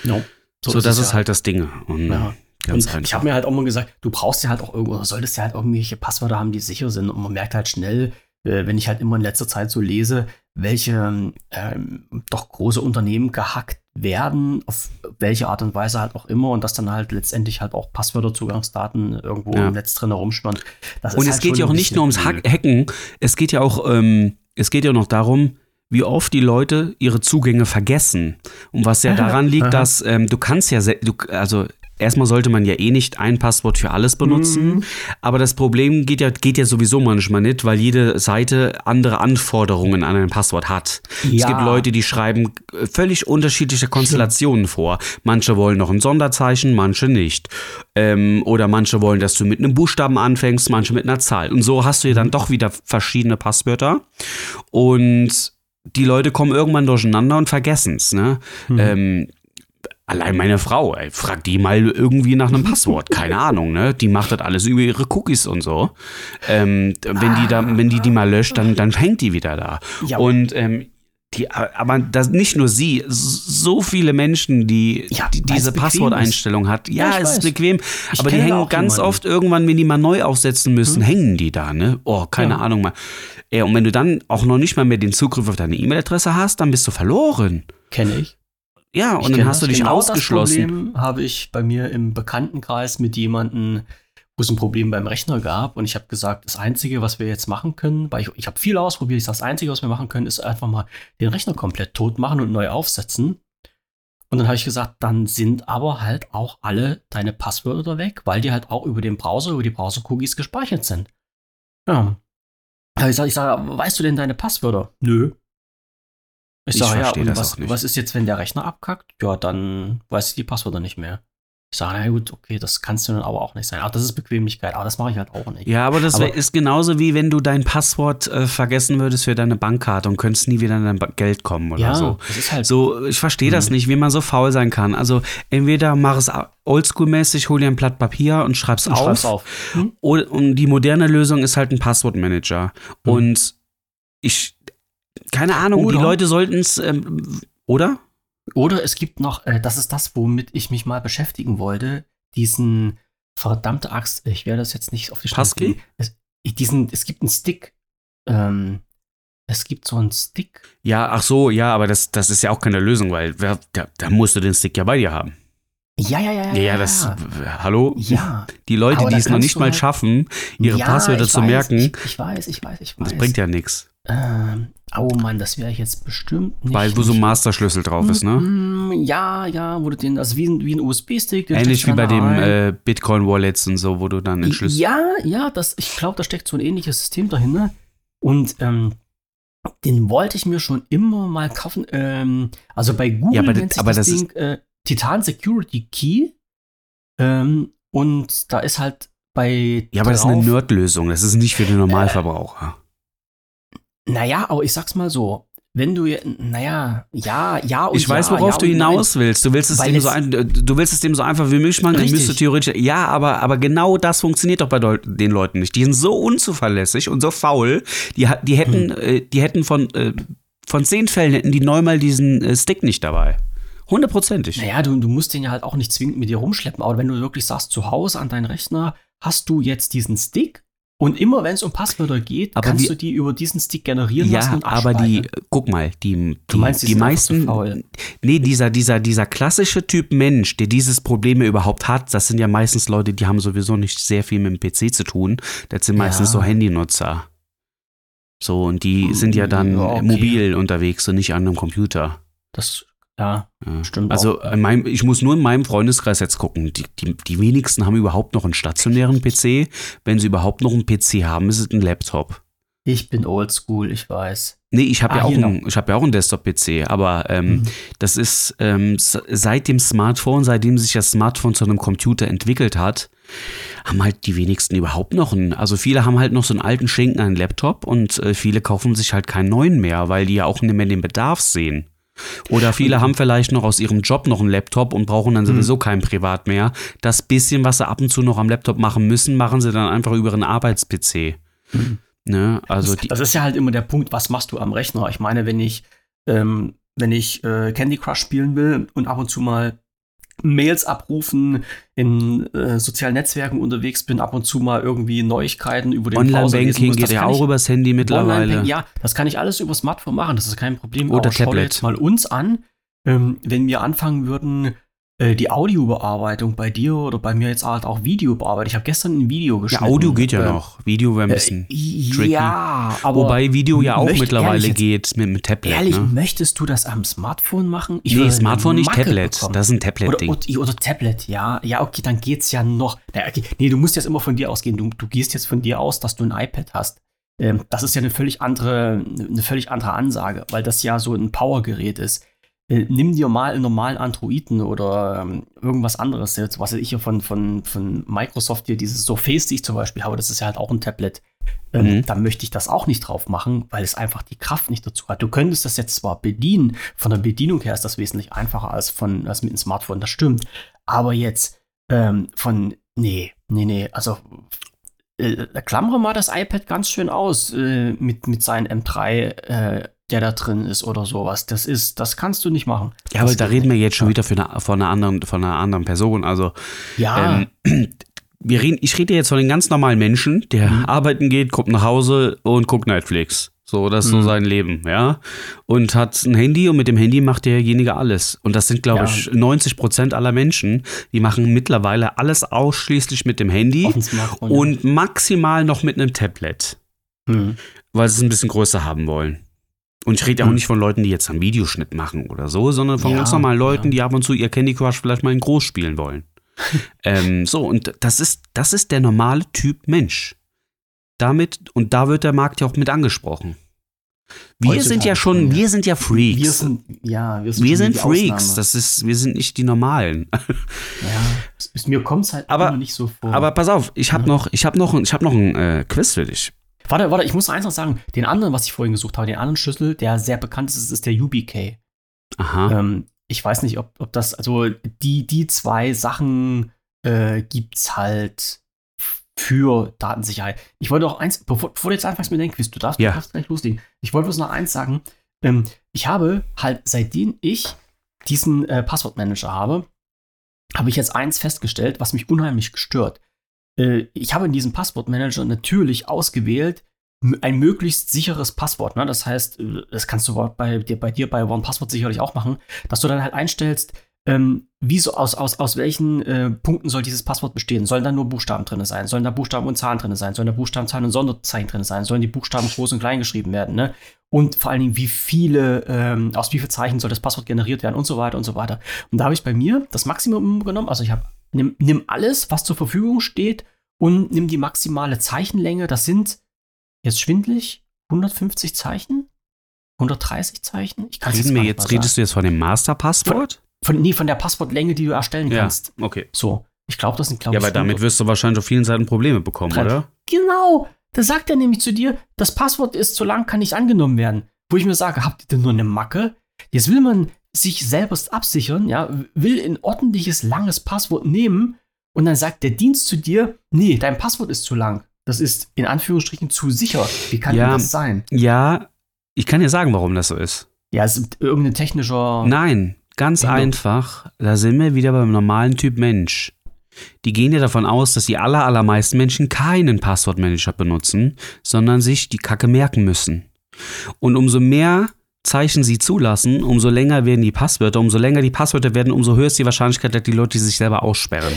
No. So, das ist halt das Ding. Und Ja. Ganz und einfach. ich habe mir halt auch mal gesagt, du brauchst ja halt auch irgendwo, solltest ja halt irgendwelche Passwörter haben, die sicher sind. Und man merkt halt schnell, äh, wenn ich halt immer in letzter Zeit so lese, welche ähm, doch große Unternehmen gehackt werden, auf welche Art und Weise halt auch immer, und dass dann halt letztendlich halt auch Passwörter, Zugangsdaten irgendwo Ja. im Netz drin ist Und es halt geht ja auch nicht nur ums Hack. Hacken, es geht ja auch, ähm, es geht ja noch darum, wie oft die Leute ihre Zugänge vergessen. Und was ja daran liegt, dass ähm, du kannst ja, du, also erstmal sollte man ja eh nicht ein Passwort für alles benutzen. Mhm. Aber das Problem geht ja, geht ja sowieso manchmal nicht, weil jede Seite andere Anforderungen an ein Passwort hat. Es Ja. gibt Leute, die schreiben äh, völlig unterschiedliche Konstellationen vor. Manche wollen noch ein Sonderzeichen, manche nicht. Ähm, oder manche wollen, dass du mit einem Buchstaben anfängst, manche mit einer Zahl. Und so hast du ja dann doch wieder verschiedene Passwörter. Und die Leute kommen irgendwann durcheinander und vergessen es. Ne? Mhm. Ähm, allein meine Frau, ey, frag die mal irgendwie nach einem Passwort. Keine Ahnung, ne? Die macht das alles über ihre Cookies und so. Ähm, wenn die da, wenn die die mal löscht, dann, dann hängt die wieder da. Ja. Und ähm, die, aber das nicht nur sie, so viele Menschen, die, Ja, die diese Passworteinstellung hat. Ja, Ja, es ist bequem, Ich aber die hängen ganz jemanden. oft irgendwann, wenn die mal neu aufsetzen müssen, hängen die da, ne? Oh, keine Ja. Ahnung mal. Ja, und wenn du dann auch noch nicht mal mehr den Zugriff auf deine E-Mail-Adresse hast, dann bist du verloren. Kenne ich. Ja, und dann hast du dich genau ausgeschlossen. Das Problem habe ich bei mir im Bekanntenkreis mit jemandem, wo es ein Problem beim Rechner gab. Und ich habe gesagt, das Einzige, was wir jetzt machen können, weil ich, ich habe viel ausprobiert, ich sage, das Einzige, was wir machen können, ist einfach mal den Rechner komplett tot machen und neu aufsetzen. Und dann habe ich gesagt, dann sind aber halt auch alle deine Passwörter weg, weil die halt auch über den Browser, über die Browser-Cookies gespeichert sind. Ja. Ich sage, ich sag, weißt du denn deine Passwörter? Nö. Ich sage, ja, und das was, auch nicht. was ist jetzt, wenn der Rechner abkackt? Ja, dann weiß ich die Passwörter nicht mehr. Ich sage, na gut, okay, das kannst du dann aber auch nicht sein. Aber das ist Bequemlichkeit, aber das mache ich halt auch nicht. Ja, aber das Aber- ist genauso wie wenn du dein Passwort äh, vergessen würdest für deine Bankkarte und könntest nie wieder an dein Ba- Geld kommen oder ja so. das ist halt So, ich verstehe das Mhm. nicht, wie man so faul sein kann. Also entweder mach es oldschool-mäßig, hol dir ein Blatt Papier und schreib's Und auf. schreib's auf. Hm? Oder, und die moderne Lösung ist halt ein Passwortmanager. Mhm. Und ich, keine Ahnung, die Oder- Leute sollten es, ähm, oder? Oder es gibt noch, äh, das ist das, womit ich mich mal beschäftigen wollte, diesen verdammte Axt, ich werde das jetzt nicht auf die kriegen. Es, diesen, es gibt einen Stick. Ähm, es gibt so einen Stick. Ja, ach so, ja, aber das, das ist ja auch keine Lösung, weil wer, da, da musst du den Stick ja bei dir haben. Ja, ja, ja, ja. Ja, ja, das, Ja, hallo? ja. Die Leute, die es noch nicht mal halt- schaffen, ihre ja, Passwörter zu weiß, merken, Ich, ich weiß, ich weiß, ich weiß. das bringt ja nichts. Ähm, oh Mann, das wäre ich jetzt bestimmt nicht. Weil wo so ein Masterschlüssel drauf ist, ne? Mm, Ja, ja, wo du den, also wie ein, wie ein USB-Stick. Ähnlich wie bei dem äh, Bitcoin-Wallets und so, wo du dann den Schlüssel. Ja, ja, das, ich glaube, da steckt so ein ähnliches System dahinter. Und ähm, den wollte ich mir schon immer mal kaufen. Ähm, also bei Google Ja, aber das- nennt sich aber das, das ist- Ding äh, Titan Security Key. Ähm, und da ist halt bei. Ja, aber das ist eine Nerd-Lösung. Das ist nicht für den Normalverbraucher. Naja, aber ich sag's mal so. Wenn du, naja, ja, ja und ich weiß, ja, worauf ja du und nein. hinaus willst. Du willst es Weil dem so ein, du willst es dem so einfach wie möglich machen, dann Richtig. müsste theoretisch. Ja, aber, aber genau das funktioniert doch bei den Leuten nicht. Die sind so unzuverlässig und so faul. Die, die hätten, Hm. äh, die hätten von, äh, von zehn Fällen hätten die neunmal diesen äh, Stick nicht dabei. Hundertprozentig. Naja, du, du musst den ja halt auch nicht zwingend mit dir rumschleppen, aber wenn du wirklich sagst, zu Hause an deinen Rechner hast du jetzt diesen Stick und immer wenn es um Passwörter geht, Aber kannst wie- du die über diesen Stick generieren lassen Ja, und aber die, guck mal, die, die, meinst, die die meisten, faul? nee, dieser, dieser, dieser klassische Typ Mensch, der dieses Problem überhaupt hat, das sind ja meistens Leute, die haben sowieso nicht sehr viel mit dem PC zu tun. Das sind meistens Ja. so Handynutzer. So, und die sind ja dann Ja, okay. mobil unterwegs und nicht an einem Computer. Das, ja, Ja. stimmt. Also in meinem, ich muss nur in meinem Freundeskreis jetzt gucken. Die, die, die wenigsten haben überhaupt noch einen stationären PC. Wenn sie überhaupt noch einen PC haben, ist es ein Laptop. ich bin oldschool, ich weiß. Nee, ich habe Ah, ja, auch hier einen- ich hab ja auch einen Desktop-PC, aber ähm, Mhm. das ist ähm, seit dem Smartphone, seitdem sich das Smartphone zu einem Computer entwickelt hat, haben halt die wenigsten überhaupt noch einen. Also viele haben halt noch so einen alten Schinken an Laptop und äh, viele kaufen sich halt keinen neuen mehr, weil die ja auch nicht mehr den Bedarf sehen. Oder viele haben vielleicht noch aus ihrem Job noch einen Laptop und brauchen dann sowieso keinen Privat mehr. Das bisschen, was sie ab und zu noch am Laptop machen müssen, machen sie dann einfach über einen Arbeits-PC. Ne? Also das, das ist ja halt immer der Punkt, was machst du am Rechner? Ich meine, wenn ich, ähm, wenn ich äh, Candy Crush spielen will und ab und zu mal Mails abrufen, in äh, sozialen Netzwerken unterwegs bin, ab und zu mal irgendwie Neuigkeiten über den Online-Banking geht ja auch ich- übers Handy mittlerweile. Ja, das kann ich alles über Smartphone machen, das ist kein Problem. Oder Aber schau Tablet. jetzt mal uns an, ähm, wenn wir anfangen würden, die Audiobearbeitung bei dir oder bei mir jetzt halt auch Videobearbeitung. Ich habe gestern ein Video Ja, geschnitten. Audio geht ja äh, noch. Video wäre ein bisschen. Äh, tricky. ja, aber Wobei Video ja auch mittlerweile jetzt- geht mit dem Tablet. Ehrlich, ne? möchtest du das am Smartphone machen? Ich Nee, Smartphone nicht, Macke Tablet. bekommen. Das ist ein oder, Tablet-Ding. oder, oder Tablet, ja. Ja, okay, dann geht's ja noch. Na, okay. Nee, du musst jetzt immer von dir ausgehen. Du, du gehst jetzt von dir aus, dass du ein iPad hast. Ähm, das ist ja eine völlig andere, eine völlig andere Ansage, weil das ja so ein Powergerät ist. Äh, nimm dir mal einen normalen Androiden oder ähm, irgendwas anderes, jetzt, was ich hier von, von, von Microsoft hier, dieses Surface, die ich zum Beispiel habe, das ist ja halt auch ein Tablet. Ähm, Mhm. Da möchte ich das auch nicht drauf machen, weil es einfach die Kraft nicht dazu hat. Du könntest das jetzt zwar bedienen, von der Bedienung her ist das wesentlich einfacher als, von, als mit einem Smartphone, das stimmt. Aber jetzt ähm, von, nee, nee, nee, also äh, klammere mal das iPad ganz schön aus äh, mit, mit seinem M3, äh, der da drin ist oder sowas. Das ist, das kannst du nicht machen. Ja, aber Das da reden wir jetzt schon wieder eine, von, einer anderen, von einer anderen Person. Also, Ja, ähm, wir reden, ich rede jetzt von den ganz normalen Menschen, der Mhm. arbeiten geht, kommt nach Hause und guckt Netflix. So, das ist so Mhm. sein Leben, ja. Und hat ein Handy und mit dem Handy macht derjenige alles. Und das sind, glaube Ja. ich, 90 Prozent aller Menschen, die machen mittlerweile alles ausschließlich mit dem Handy und maximal noch mit einem Tablet. Mhm. weil sie es ein bisschen größer haben wollen. Und ich rede auch Mhm. nicht von Leuten, die jetzt einen Videoschnitt machen oder so, sondern von Ja, ganz normalen Leuten, ja. die ab und zu ihr Candy Crush vielleicht mal in groß spielen wollen. ähm, so, und das ist, das ist der normale Typ Mensch. Damit, und da wird der Markt ja auch mit angesprochen. Wir Heutzutage sind ja schon, ja. wir sind ja Freaks. Wir sind, ja, wir sind, wir sind Freaks. Ausnahme. Das ist, wir sind nicht die Normalen. ja, es mir kommt es halt Aber- nicht so vor. Aber pass auf, ich habe Ja. noch, ich habe noch, ich habe noch ein äh, Quiz für dich. Warte, warte, ich muss noch eins noch sagen. Den anderen, was ich vorhin gesucht habe, den anderen Schlüssel, der sehr bekannt ist, ist der UBK. Aha. Ähm, ich weiß nicht, ob, ob das, also die, die zwei Sachen äh, gibt's halt für Datensicherheit. Ich wollte auch eins, bevor, bevor du jetzt anfängst deinem Quiz, du darfst, Ja. du darfst gleich loslegen. Ich wollte bloß noch eins sagen. Ähm, ich habe halt, seitdem ich diesen äh, Passwortmanager habe, habe ich jetzt eins festgestellt, was mich unheimlich gestört. Äh, ich habe in diesem Passwortmanager natürlich ausgewählt, ein möglichst sicheres Passwort. Ne? Das heißt, äh, das kannst du bei dir, bei dir bei OnePassword sicherlich auch machen, dass du dann halt einstellst, ähm, wie so aus, aus, aus welchen äh, Punkten soll dieses Passwort bestehen? Sollen da nur Buchstaben drin sein? Sollen da Buchstaben und Zahlen drin sein? Sollen da Buchstaben, Zahlen und Sonderzeichen drin sein? Sollen die Buchstaben groß und klein geschrieben werden? Ne? Und vor allen Dingen, wie viele, ähm, aus wie vielen Zeichen soll das Passwort generiert werden und so weiter und so weiter. Und da habe ich bei mir das Maximum genommen. Also ich habe, nimm, nimm alles, was zur Verfügung steht und nimm die maximale Zeichenlänge. Das sind jetzt schwindlig 150 Zeichen? 130 Zeichen? Ich kann's Reden jetzt, sagen. redest du jetzt von dem Masterpasswort? Von, nee, von der Passwortlänge, die du erstellen Ja, kannst. okay. So. Ich glaube, das sind, glaube Ja, ich. aber damit 100. wirst du wahrscheinlich auf vielen Seiten Probleme bekommen, Dran. oder? Genau. Da sagt er nämlich zu dir, das Passwort ist zu lang, kann nicht angenommen werden. Wo ich mir sage, habt ihr denn nur eine Macke? Jetzt will man sich selbst absichern, ja, will ein ordentliches, langes Passwort nehmen und dann sagt der Dienst zu dir, nee, dein Passwort ist zu lang. Das ist in Anführungsstrichen zu sicher. Wie kann Ja. denn das sein? Ja, ich kann dir sagen, warum das so ist. Ja, es ist irgendein technischer. Nein, ganz Änderung. einfach. Da sind wir wieder beim normalen Typ Mensch. Die gehen ja davon aus, dass die aller, allermeisten Menschen keinen Passwortmanager benutzen, sondern sich die Kacke merken müssen. Und umso mehr Zeichen sie zulassen, umso länger werden die Passwörter, umso länger die Passwörter werden, umso höher ist die Wahrscheinlichkeit, dass die Leute sich selber aussperren.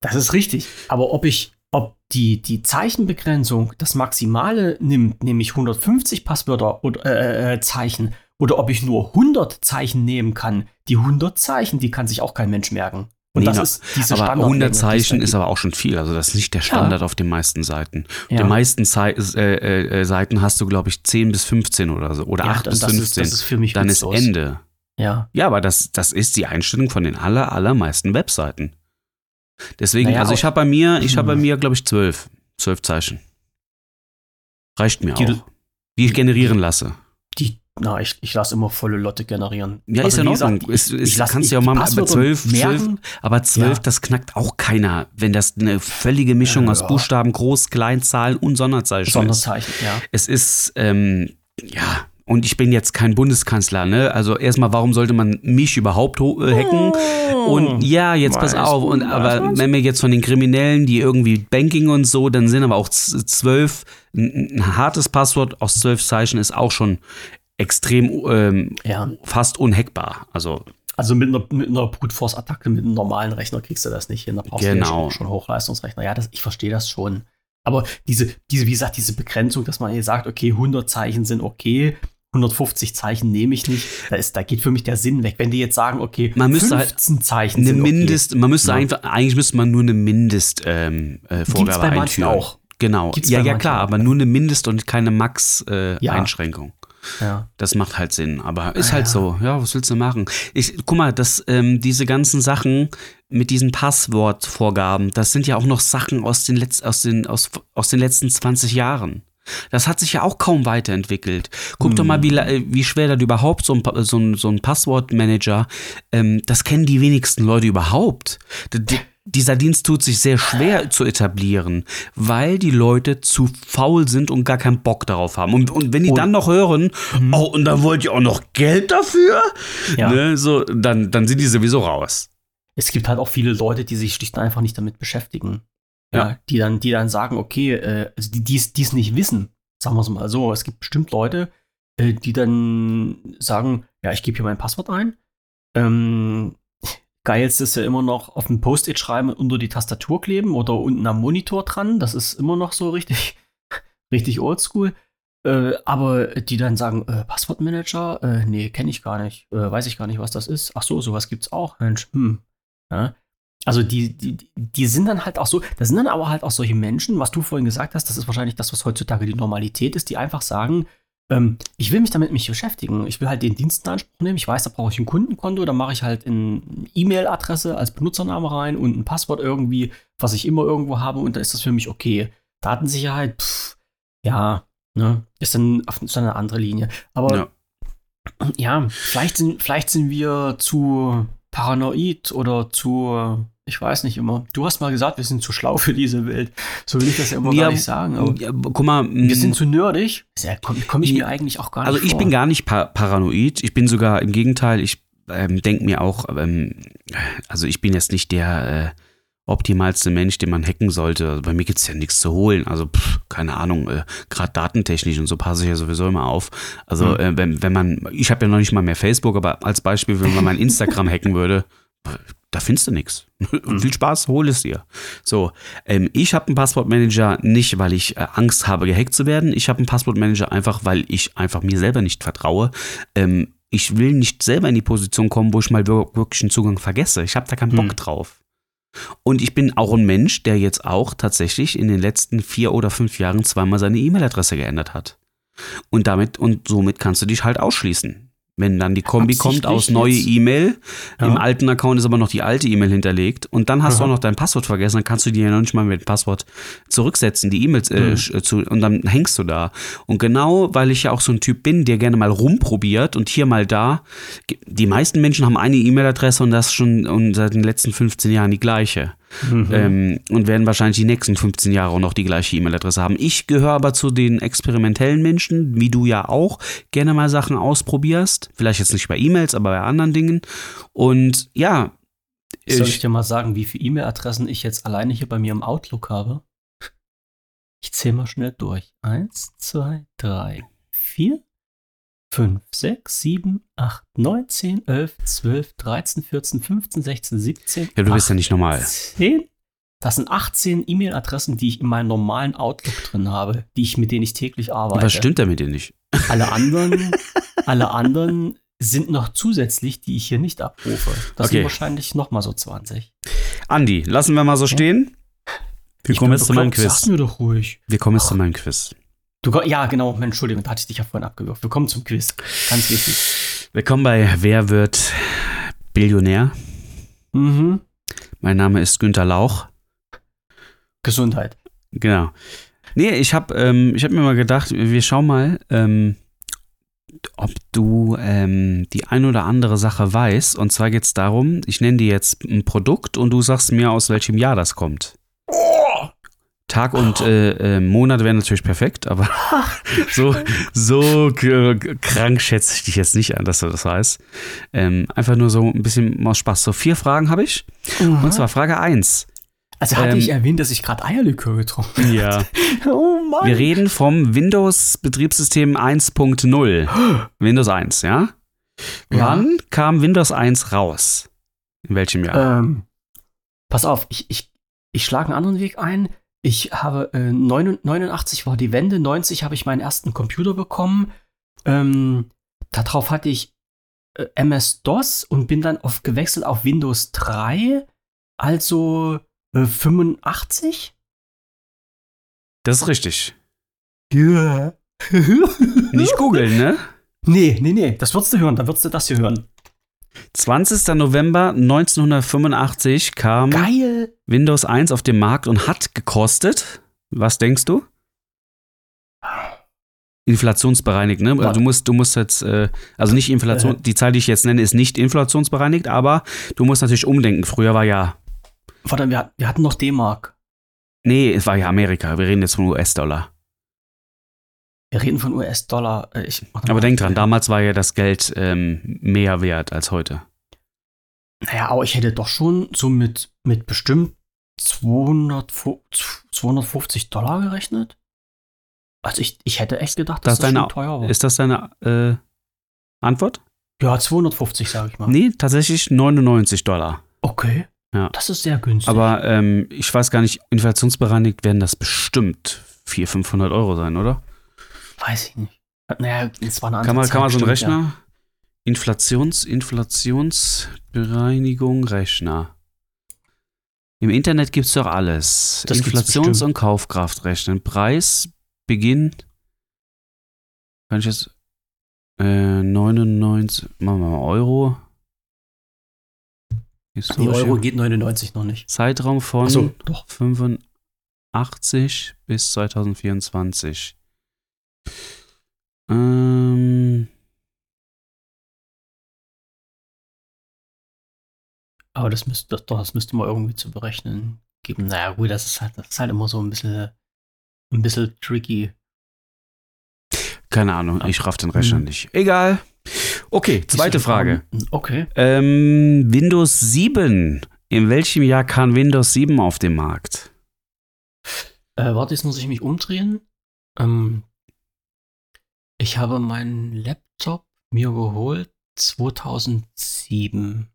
Das ist richtig. Aber ob ich, ob die, die Zeichenbegrenzung das Maximale nimmt, nämlich 150 Passwörter oder äh, äh, Zeichen, oder ob ich nur 100 Zeichen nehmen kann, die 100 Zeichen, die kann sich auch kein Mensch merken. Und Nee, das ist diese aber Standardlänge, 100 die es Zeichen ist aber auch schon viel. Also das ist nicht der Standard auf den meisten Seiten. Auf Ja. den meisten Zei äh, äh, äh, Seiten hast du, glaube ich, 10 bis 15 oder so. Oder Ja, 8 das, bis das 15. Ist, das ist für mich Dann ist. Ende. Ja. Ja, aber das, das ist die Einstellung von den aller, allermeisten Webseiten. Deswegen, Naja, also ich habe bei mir, ich habe bei Hm. mir, glaube ich, zwölf. Zwölf Zeichen. Reicht mir Die- auch. Die ich generieren lasse. Na, ich, ich lasse immer volle Lotte generieren. Ja, Also, ist in wie gesagt, Ordnung. Es- es- ich lass- kannst ich- ja mal- aber zwölf- zwölf-. Aber zwölf, Ja. das knackt auch keiner, wenn das eine völlige Mischung aus Ja. Buchstaben, Groß-, Kleinzahlen und Sonderzeichen ist. Sonderzeichen, ja. Es ist, ähm, ja, und ich bin jetzt kein Bundeskanzler, ne? Also erstmal, warum sollte man mich überhaupt äh, hacken? Und ja, jetzt pass Oh. Auf. Und aber wenn wir jetzt von den Kriminellen, die irgendwie Banking und so, dann sind aber auch zwölf, ein hartes Passwort aus zwölf Zeichen ist auch schon extrem ähm, Ja. fast unhackbar. Also Also mit einer, mit einer Brute Force Attacke mit einem normalen Rechner kriegst du das nicht hin. Da brauchst du ja Genau. schon, schon Hochleistungsrechner. Ja, das, ich verstehe das schon. Aber diese, diese, wie gesagt, diese Begrenzung, dass man hier sagt, okay, 100 Zeichen sind okay, 150 Zeichen nehme ich nicht, da, ist, da geht für mich der Sinn weg. Wenn die jetzt sagen, okay, Man müsste halt 15 Zeichen eine sind okay. Mindest, man müsste Ja. einfach, eigentlich müsste man nur eine Mindest ähm, äh, Vorgabe bei einführen. auch. Genau. Gibt's ja, ja klar, aber nur eine Mindest- und keine Max-Einschränkung. Ja. Ja. Das macht halt Sinn, aber ist Ah, halt ja. so. Ja, was willst du machen? Ich, guck mal, das, ähm, diese ganzen Sachen mit diesen Passwortvorgaben, das sind ja auch noch Sachen aus den, Letz-, aus den, aus, aus den letzten 20 Jahren. Das hat sich ja auch kaum weiterentwickelt. Guck doch mal, wie, la- äh, wie schwer das überhaupt so ein, so ein, so ein Passwortmanager, ähm, das kennen die wenigsten Leute überhaupt. D d- dieser Dienst tut sich sehr schwer zu etablieren, weil die Leute zu faul sind und gar keinen Bock darauf haben. Und, und wenn die Und- dann noch hören, oh, und dann wollt ihr auch noch Geld dafür? Ja. Ne, so, dann, dann sind die sowieso raus. Es gibt halt auch viele Leute, die sich schlicht und einfach nicht damit beschäftigen. Ja. Ja. die dann, die dann sagen, okay, äh, also die, die es nicht wissen, sagen wir es mal so. Es gibt bestimmt Leute, äh, die dann sagen, ja, ich gebe hier mein Passwort ein. Ähm, geilst ist ja immer noch auf dem Post-it schreiben und unter die Tastatur kleben oder unten am Monitor dran. Das ist immer noch so richtig, richtig oldschool. Äh, aber die dann sagen, äh, Passwortmanager, äh, nee, kenne ich gar nicht, äh, weiß ich gar nicht, was das ist. Ach so, sowas gibt's auch. Mensch, hm. Ja. Also die, die, die sind dann halt auch so, das sind dann aber halt auch solche Menschen, was du vorhin gesagt hast, das ist wahrscheinlich das, was heutzutage die Normalität ist, die einfach sagen, ähm, ich will mich damit nicht beschäftigen. Ich will halt den Dienst in Anspruch nehmen. Ich weiß, da brauche ich ein Kundenkonto, da mache ich halt eine E-Mail-Adresse als Benutzername rein und ein Passwort irgendwie, was ich immer irgendwo habe und dann ist das für mich okay. Datensicherheit, pff, ja, ne, ist dann auf so eine andere Linie. Aber Ja. ja, vielleicht sind, vielleicht sind wir zu paranoid oder zu, ich weiß nicht immer. Du hast mal gesagt, wir sind zu schlau für diese Welt. So will ich das ja immer gar nicht sagen. Aber ja, guck mal, wir mm, sind zu nerdig. Ja, komme komm ich Ja. mir eigentlich auch gar nicht Also ich vor. bin gar nicht pa paranoid. Ich bin sogar im Gegenteil, ich ähm, denke mir auch, ähm, also ich bin jetzt nicht der äh, optimalste Mensch, den man hacken sollte. Also bei mir gibt es ja nichts zu holen. Also pff, keine Ahnung, äh, gerade datentechnisch und so passe ich ja sowieso immer auf. Also Hm. äh, wenn, wenn man, ich habe ja noch nicht mal mehr Facebook, aber als Beispiel, wenn man mein Instagram hacken würde, da findest du nichts. Viel Spaß, hol es dir. So, ähm, ich habe einen Passwortmanager nicht, weil ich äh, Angst habe, gehackt zu werden. Ich habe einen Passwortmanager einfach, weil ich einfach mir selber nicht vertraue. Ähm, ich will nicht selber in die Position kommen, wo ich mal wir- wirklich einen Zugang vergesse. Ich habe da keinen Bock Hm. drauf. Und ich bin auch ein Mensch, der jetzt auch tatsächlich in den letzten vier oder fünf Jahren zweimal seine E-Mail-Adresse geändert hat. Und damit und somit kannst du dich halt ausschließen. Wenn dann die Kombi kommt aus neue? E-Mail, Ja. im alten Account ist aber noch die alte E-Mail hinterlegt und dann hast du Aha. auch noch dein Passwort vergessen, dann kannst du dir ja noch nicht mal mit dem Passwort zurücksetzen, die E-Mails äh, Mhm. zu, und dann hängst du da. Und genau, weil ich ja auch so ein Typ bin, der gerne mal rumprobiert und hier mal da, die meisten Menschen haben eine E-Mail-Adresse und das schon und seit den letzten 15 Jahren die gleiche. Mhm. Ähm, und werden wahrscheinlich die nächsten 15 Jahre auch noch die gleiche E-Mail-Adresse haben. Ich gehöre aber zu den experimentellen Menschen, wie du ja auch, gerne mal Sachen ausprobierst. Vielleicht jetzt nicht bei E-Mails, aber bei anderen Dingen. Und ja, Soll ich ich, dir mal sagen, wie viele E-Mail-Adressen ich jetzt alleine hier bei mir im Outlook habe? Ich zähle mal schnell durch. Eins, zwei, drei, vier, fünf, sechs, sieben, acht, neun, zehn, elf, zwölf, dreizehn, vierzehn, fünfzehn, sechzehn, siebzehn. ja, du bist ja nicht normal. 10. Das sind 18 E-Mail-Adressen, die ich in meinem normalen Outlook drin habe, die ich, mit denen ich täglich arbeite. Was stimmt denn mit dir nicht? Alle anderen, alle anderen sind noch zusätzlich, die ich hier nicht abrufe. Das Okay. sind wahrscheinlich noch mal so 20. Andi, lassen wir mal so stehen. Wir Ich kommen jetzt zu meinem Quiz. Sag mir doch ruhig. Wir kommen jetzt zu meinem Quiz. Du, ja, genau. Entschuldigung, da hatte ich dich ja vorhin abgewürgt. Wir kommen zum Quiz. Ganz wichtig. Wir kommen bei Wer wird Billionär? Mhm. Mein Name ist Günter Lauch. Gesundheit. Genau. Nee, ich habe ähm, ich hab mir mal gedacht, wir schauen mal, ähm, ob du ähm, die ein oder andere Sache weißt. Und zwar geht es darum, ich nenne dir jetzt ein Produkt und du sagst mir, aus welchem Jahr das kommt. Tag und äh, äh, Monat wären natürlich perfekt, aber so, so krank schätze ich dich jetzt nicht an, dass du das weißt. Ähm, einfach nur so ein bisschen aus Spaß. So vier Fragen habe ich. Und zwar Frage 1. Also hatte ähm, ich erwähnt, dass ich gerade Eierlikör getrunken Ja. habe. Oh Mann. Wir reden vom Windows-Betriebssystem 1.0. Windows 1, ja? Ja. Wann kam Windows 1 raus? In welchem Jahr? Ähm, pass auf, ich, ich, ich schlage einen anderen Weg ein. Ich habe äh, 89 89 war die Wende, 90 habe ich meinen ersten Computer bekommen. Ähm, darauf hatte ich äh, MS-DOS und bin dann auf, gewechselt auf Windows 3, also äh, 85. das ist richtig. Ja. Nicht googeln, ne? Nee, nee, nee, das würdest du hören, da würdest du das hier hören. 20. November 1985 kam Geil! Windows 1 auf den Markt und hat gekostet. Was denkst du? Inflationsbereinigt, ne? Also du musst, du musst jetzt, äh, also nicht Inflation, Äh. die Zahl, die ich jetzt nenne, ist nicht inflationsbereinigt, aber du musst natürlich umdenken. Früher war ja, Warte, wir, wir hatten noch D-Mark. nee, es war ja Amerika. Wir reden jetzt von US-Dollar. Wir reden von US-Dollar. Äh, Aber denk dran, damals war ja das Geld ähm, mehr wert als heute. Naja, aber ich hätte doch schon so mit, mit bestimmt 200, 250 Dollar gerechnet. Also ich, ich hätte echt gedacht, dass Das das, ist deine- teuer war. Ist das deine äh, Antwort? ja, 250, sage ich mal. Nee, tatsächlich 99 Dollar. Okay. Ja. Das ist sehr günstig. Aber ähm, ich weiß gar nicht, inflationsbereinigt werden das bestimmt 400, 500 Euro sein, oder? Weiß ich nicht. Naja, es war eine andere Kann man, Zeit kann man so einen Rechner? Inflations, Inflationsbereinigung Rechner. Im Internet gibt es doch alles. Das Inflations- und Kaufkraft rechnen. Preis, Beginn. Kann ich jetzt. Äh, 99. Machen wir mal Euro. Ja. Die Euro geht 99 noch nicht. Zeitraum von Achso, doch. 85 bis 2024. Ähm, Aber das müsste, das, doch, das müsste man irgendwie zu berechnen geben. Naja, gut, das ist halt, das ist halt immer so ein bisschen, ein bisschen tricky. keine Ahnung, ich raff den Rechner Mhm. nicht. Egal. Okay, zweite Frage. Okay. Ähm, Windows 7. In welchem Jahr kam Windows 7 auf den Markt? Äh, warte, jetzt muss ich mich umdrehen. Ähm, ich habe meinen Laptop mir geholt 2007.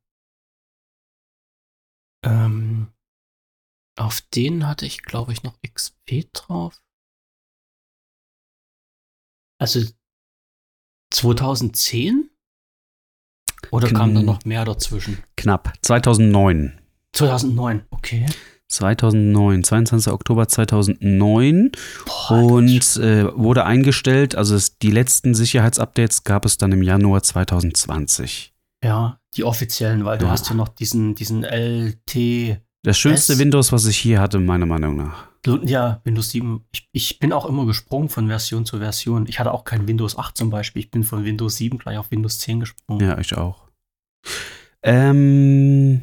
Ähm, auf den hatte ich, glaube ich, noch XP drauf. Also 2010? Oder kam da Kn- noch mehr dazwischen? Knapp. 2009. 2009, okay. 2009, 22. Oktober 2009 Boah, und äh, wurde eingestellt. Also es, die letzten Sicherheitsupdates gab es dann im Januar 2020. Ja, die offiziellen, weil du Ja. hast ja noch diesen, diesen LT, Das schönste Windows, was ich hier hatte, meiner Meinung nach. ja, Windows 7. Ich, ich bin auch immer gesprungen von Version zu Version. Ich hatte auch kein Windows 8 zum Beispiel. Ich bin von Windows 7 gleich auf Windows 10 gesprungen. Ja, ich auch. Ähm,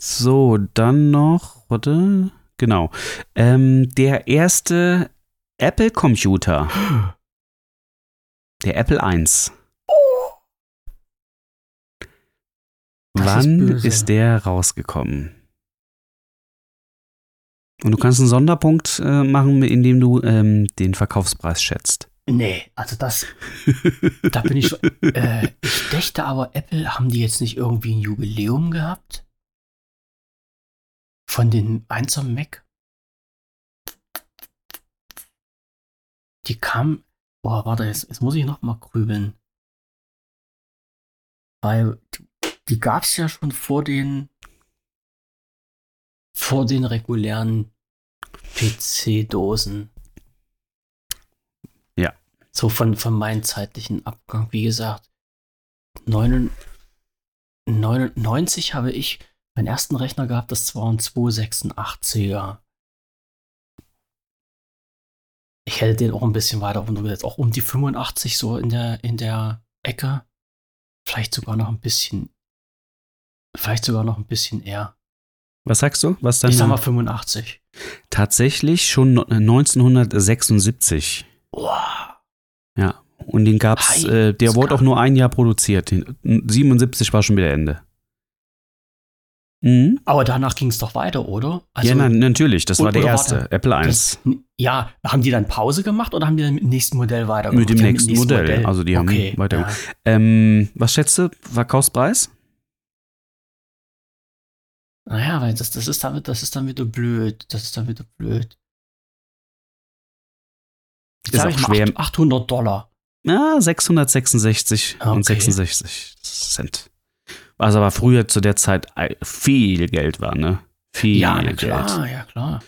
so, dann noch, warte, genau. Ähm, der erste Apple-Computer, der Apple I. Das ist Wann böse. ist der rausgekommen? Und du kannst einen Sonderpunkt äh, machen, indem du ähm, den Verkaufspreis schätzt. Nee, also das, da bin ich. Äh, ich dächte aber, Apple, haben die jetzt nicht irgendwie ein Jubiläum gehabt? Von den 1 am Mac? Die kam. Boah, warte, jetzt, jetzt muss ich noch mal grübeln. Weil die, die gab es ja schon vor den vor den regulären PC-Dosen. Ja. So von, von meinem zeitlichen Abgang. Wie gesagt, 99 99 habe ich meinen ersten Rechner gehabt, das war ein 286er. Ich hätte den auch ein bisschen weiter runtergesetzt, auch um die 85 so in der, in der Ecke. Vielleicht sogar noch ein bisschen, vielleicht sogar noch ein bisschen eher. Was sagst du? Was dann? Ich sag mal 85. Tatsächlich schon no- 1976. Boah. Ja. Und den gab's, äh, der wurde auch nur ein Jahr produziert. Den- 77 war schon wieder Ende. Mhm. Aber danach ging es doch weiter, oder? Also, ja, nein, natürlich. Das und- war der erste. warte, Apple I. das, ja, haben die dann Pause gemacht oder haben die dann mit dem nächsten Modell weitergemacht? Mit dem haben nächsten Modell. Also die haben okay, weiter- Ja. Ähm, was schätzt du? Verkaufspreis? Naja, weil das, das, ist dann, das ist dann wieder blöd. Das ist dann wieder blöd. Ist Sag auch schwer. acht- 800 Dollar. Ja, 666 und Okay. 66 Cent. Was aber früher zu der Zeit ei- viel Geld war, ne? Viel Ja, Geld. klar, ja klar.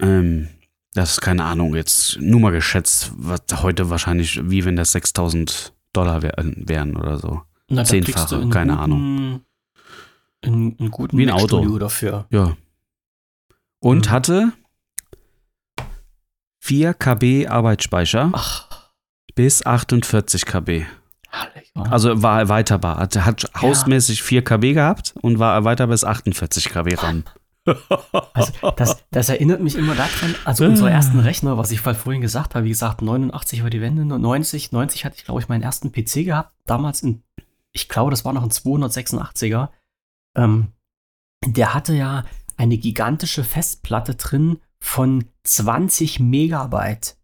Ähm, das ist keine Ahnung, jetzt nur mal geschätzt, was heute wahrscheinlich, wie wenn das 6000 Dollar wär- wären oder so. Na, Zehnfache, keine guten, Ahnung. Einen, einen guten Wie ein Auto. Dafür. Ja. Und Mhm. hatte 4 KB Arbeitsspeicher Ach, bis 48 KB. Wa? Also war erweiterbar. Hat, hat hausmäßig 4 KB gehabt und war erweiterbar bis 48 KB RAM. Also, das, das erinnert mich immer daran, also Ah. unsere ersten Rechner, was ich vorhin vorhin gesagt habe, wie gesagt, 89 war die Wende, 90, 90 hatte ich, glaube ich, meinen ersten PC gehabt, damals in, ich glaube, das war noch ein 286er. Ähm, der hatte ja eine gigantische Festplatte drin von 20 Megabyte.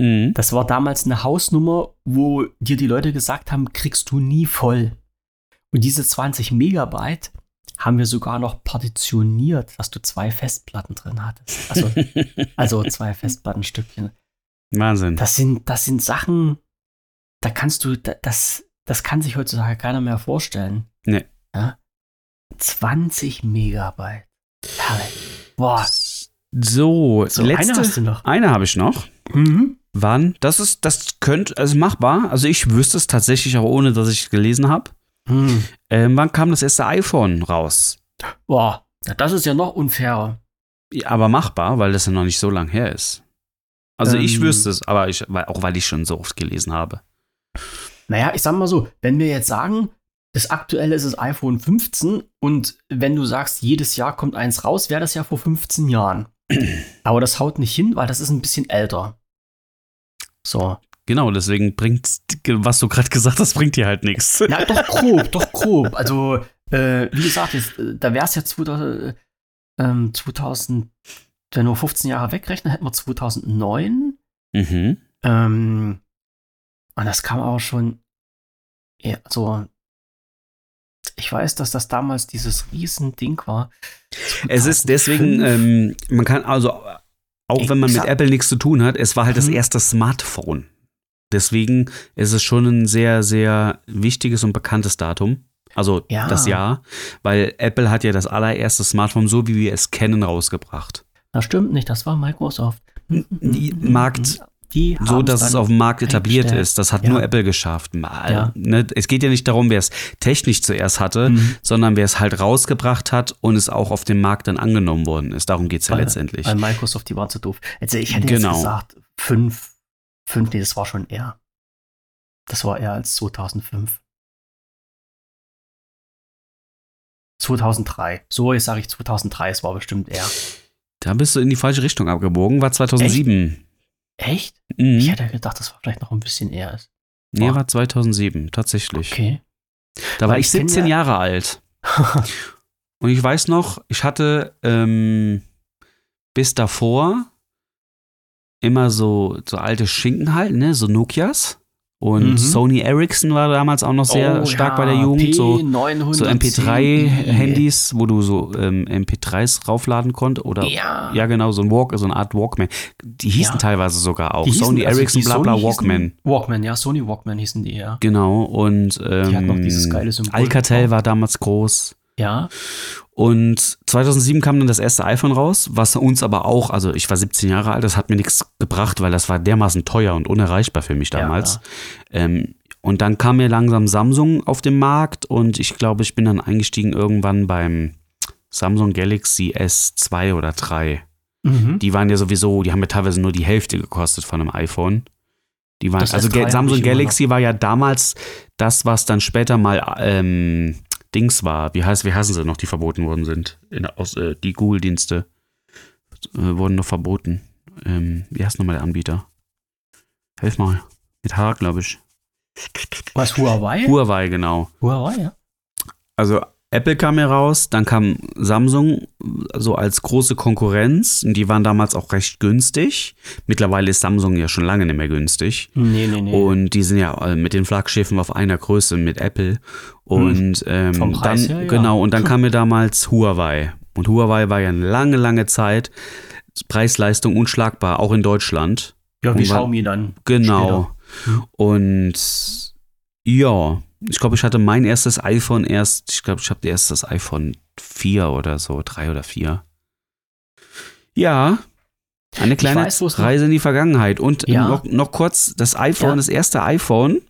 Mhm. Das war damals eine Hausnummer, wo dir die Leute gesagt haben, kriegst du nie voll. Und diese 20 Megabyte haben wir sogar noch partitioniert, dass du zwei Festplatten drin hattest. Also, also zwei Festplattenstückchen. Wahnsinn. Das sind, das sind Sachen, da kannst du, da- das, das kann sich heutzutage keiner mehr vorstellen. Nee. Ja? 20 Megabyte. Herrlich. Boah. So, So, eine letzte. hast du noch. Eine habe ich noch. Mhm. Wann? Das ist, das könnte, also machbar. Also ich wüsste es tatsächlich auch ohne, dass ich es gelesen habe. Mhm. Ähm, wann kam das erste iPhone raus? Boah. Das ist ja noch unfairer. Ja, aber machbar, weil das ja noch nicht so lang her ist. Also ich Ähm. wüsste es, aber ich, weil, auch weil ich schon so oft gelesen habe. Naja, ich sag mal so, wenn wir jetzt sagen, das aktuelle ist das iPhone 15 und wenn du sagst, jedes Jahr kommt eins raus, wäre das ja vor 15 Jahren. Aber das haut nicht hin, weil das ist ein bisschen älter. So. Genau, deswegen bringt, was du gerade gesagt hast, bringt dir halt nichts. Ja, doch grob, doch grob. Also, äh, wie gesagt, jetzt, äh, da wäre es ja 2000, ähm, 2000, wenn wir 15 Jahre wegrechnen, hätten wir 2009. Mhm. Ähm, und das kam aber schon, ja, so, ich weiß, dass das damals dieses Riesending war. Es ist deswegen, 2005. ähm, man kann also, auch wenn man mit Apple nichts zu tun hat, es war halt das Mhm. erste Smartphone. Deswegen ist es schon ein sehr, sehr wichtiges und bekanntes Datum. Also Ja. das Jahr, weil Apple hat ja das allererste Smartphone, so wie wir es kennen, rausgebracht. Das stimmt nicht, das war Microsoft. Die Markt- die so, dass es auf dem Markt etabliert eingestellt. ist. Das hat Ja. nur Apple geschafft. Mal, Ja. ne? Es geht ja nicht darum, wer es technisch zuerst hatte, Mhm. sondern wer es halt rausgebracht hat und es auch auf dem Markt dann angenommen worden ist. Darum geht es ja letztendlich. Weil Microsoft, die waren zu doof. Also ich hätte Genau. jetzt gesagt, fünf, fünf, nee, das war schon eher. Das war eher als 2005. 2003. So, jetzt sage ich 2003, es war bestimmt eher. Da bist du in die falsche Richtung abgebogen. War 2007. Echt? Mhm. Ich hätte gedacht, das war vielleicht noch ein bisschen eher. ist. Nee, war 2007, tatsächlich. Okay. Da war Weil ich ich kenn 17 ja- Jahre alt. Und ich weiß noch, ich hatte ähm, bis davor immer so, so alte Schinken halt, ne? So Nokias. Und Mhm. Sony Ericsson war damals auch noch sehr Oh, stark ja, bei der Jugend. So, P910. so MP3-Handys, wo du so ähm, MP3s raufladen konntest. Oder Ja. ja, genau, so ein Walk, so eine Art Walkman. Die hießen Ja. teilweise sogar auch. Die hießen- Sony also Ericsson, die bla bla Sony Walkman. Walkman, ja, Sony Walkman hießen die, ja. Genau, und ähm, hatten noch dieses geile Symbol Alcatel war damals groß. Ja. Und 2007 kam dann das erste iPhone raus, was uns aber auch, also ich war 17 Jahre alt, das hat mir nichts gebracht, weil das war dermaßen teuer und unerreichbar für mich Ja, damals. Ähm, und dann kam mir langsam Samsung auf den Markt und ich glaube, ich bin dann eingestiegen irgendwann beim Samsung Galaxy S2 oder 3. Mhm. Die waren ja sowieso, die haben ja teilweise nur die Hälfte gekostet von einem iPhone. Die waren, Das also S3 Ga- hab Samsung Galaxy war ja damals das, was dann später mal ähm, Dings war. Wie heißt, wie heißen sie noch, die verboten worden sind? In, aus, äh, die Google-Dienste äh, wurden noch verboten. Ähm, wie heißt nochmal der Anbieter? Helf mal. Mit H, glaube ich. Was, Huawei? Huawei, genau. Huawei, ja. Also Apple kam heraus, dann kam Samsung so als große Konkurrenz. Und die waren damals auch recht günstig. Mittlerweile ist Samsung ja schon lange nicht mehr günstig. Nee, nee, nee. Und die sind ja äh, mit den Flaggschiffen auf einer Größe mit Apple. Und ähm, Vom Preis dann, her, ja. genau, und dann kam mir damals Huawei. Und Huawei war ja eine lange, lange Zeit Preis-Leistung unschlagbar, auch in Deutschland. ja, wie Xiaomi dann. Genau. Mhm. Und ja, ich glaube, ich hatte mein erstes iPhone erst, ich glaube, ich habe erst das iPhone 4 oder so, 3 oder 4. Ja, eine kleine weiß, Reise in die Vergangenheit. Und Ja. noch, noch kurz, das iPhone, Ja. das erste iPhone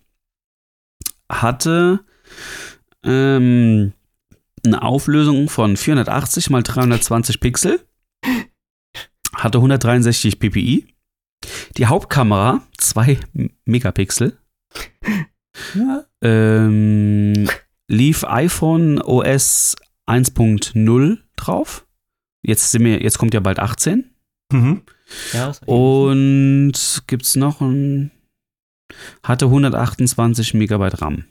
hatte ähm, eine Auflösung von 480 mal 320 Pixel, hatte 163 ppi. Die Hauptkamera 2 Megapixel. Ja. Ähm, lief iPhone OS 1.0 drauf. Jetzt sind wir, jetzt kommt ja bald 18. Mhm. Ja, Und gibt's noch ein hatte 128 Megabyte RAM.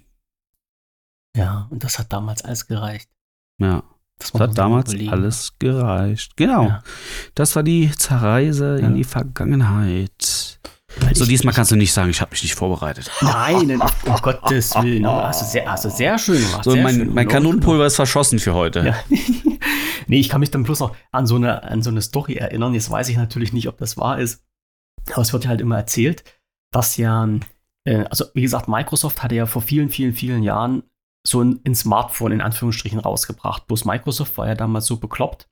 ja, und das hat damals alles gereicht. Ja, Das das hat damals mal überlegen. alles gereicht. Genau. Ja. Das war die Reise Ja. in die Vergangenheit. So, ich- diesmal kannst du nicht sagen, ich habe mich nicht vorbereitet. Nein, um Gottes Willen. Hast du sehr, hast du sehr schön gemacht. So, sehr mein, schön. mein Kanonenpulver ist verschossen für heute. Ja. nee, ich kann mich dann bloß noch an so, eine, an so eine Story erinnern. Jetzt weiß ich natürlich nicht, ob das wahr ist. Aber es wird ja halt immer erzählt, dass ja, äh, also wie gesagt, Microsoft hatte ja vor vielen, vielen, vielen Jahren so ein, ein Smartphone in Anführungsstrichen rausgebracht. Bloß Microsoft war ja damals so bekloppt,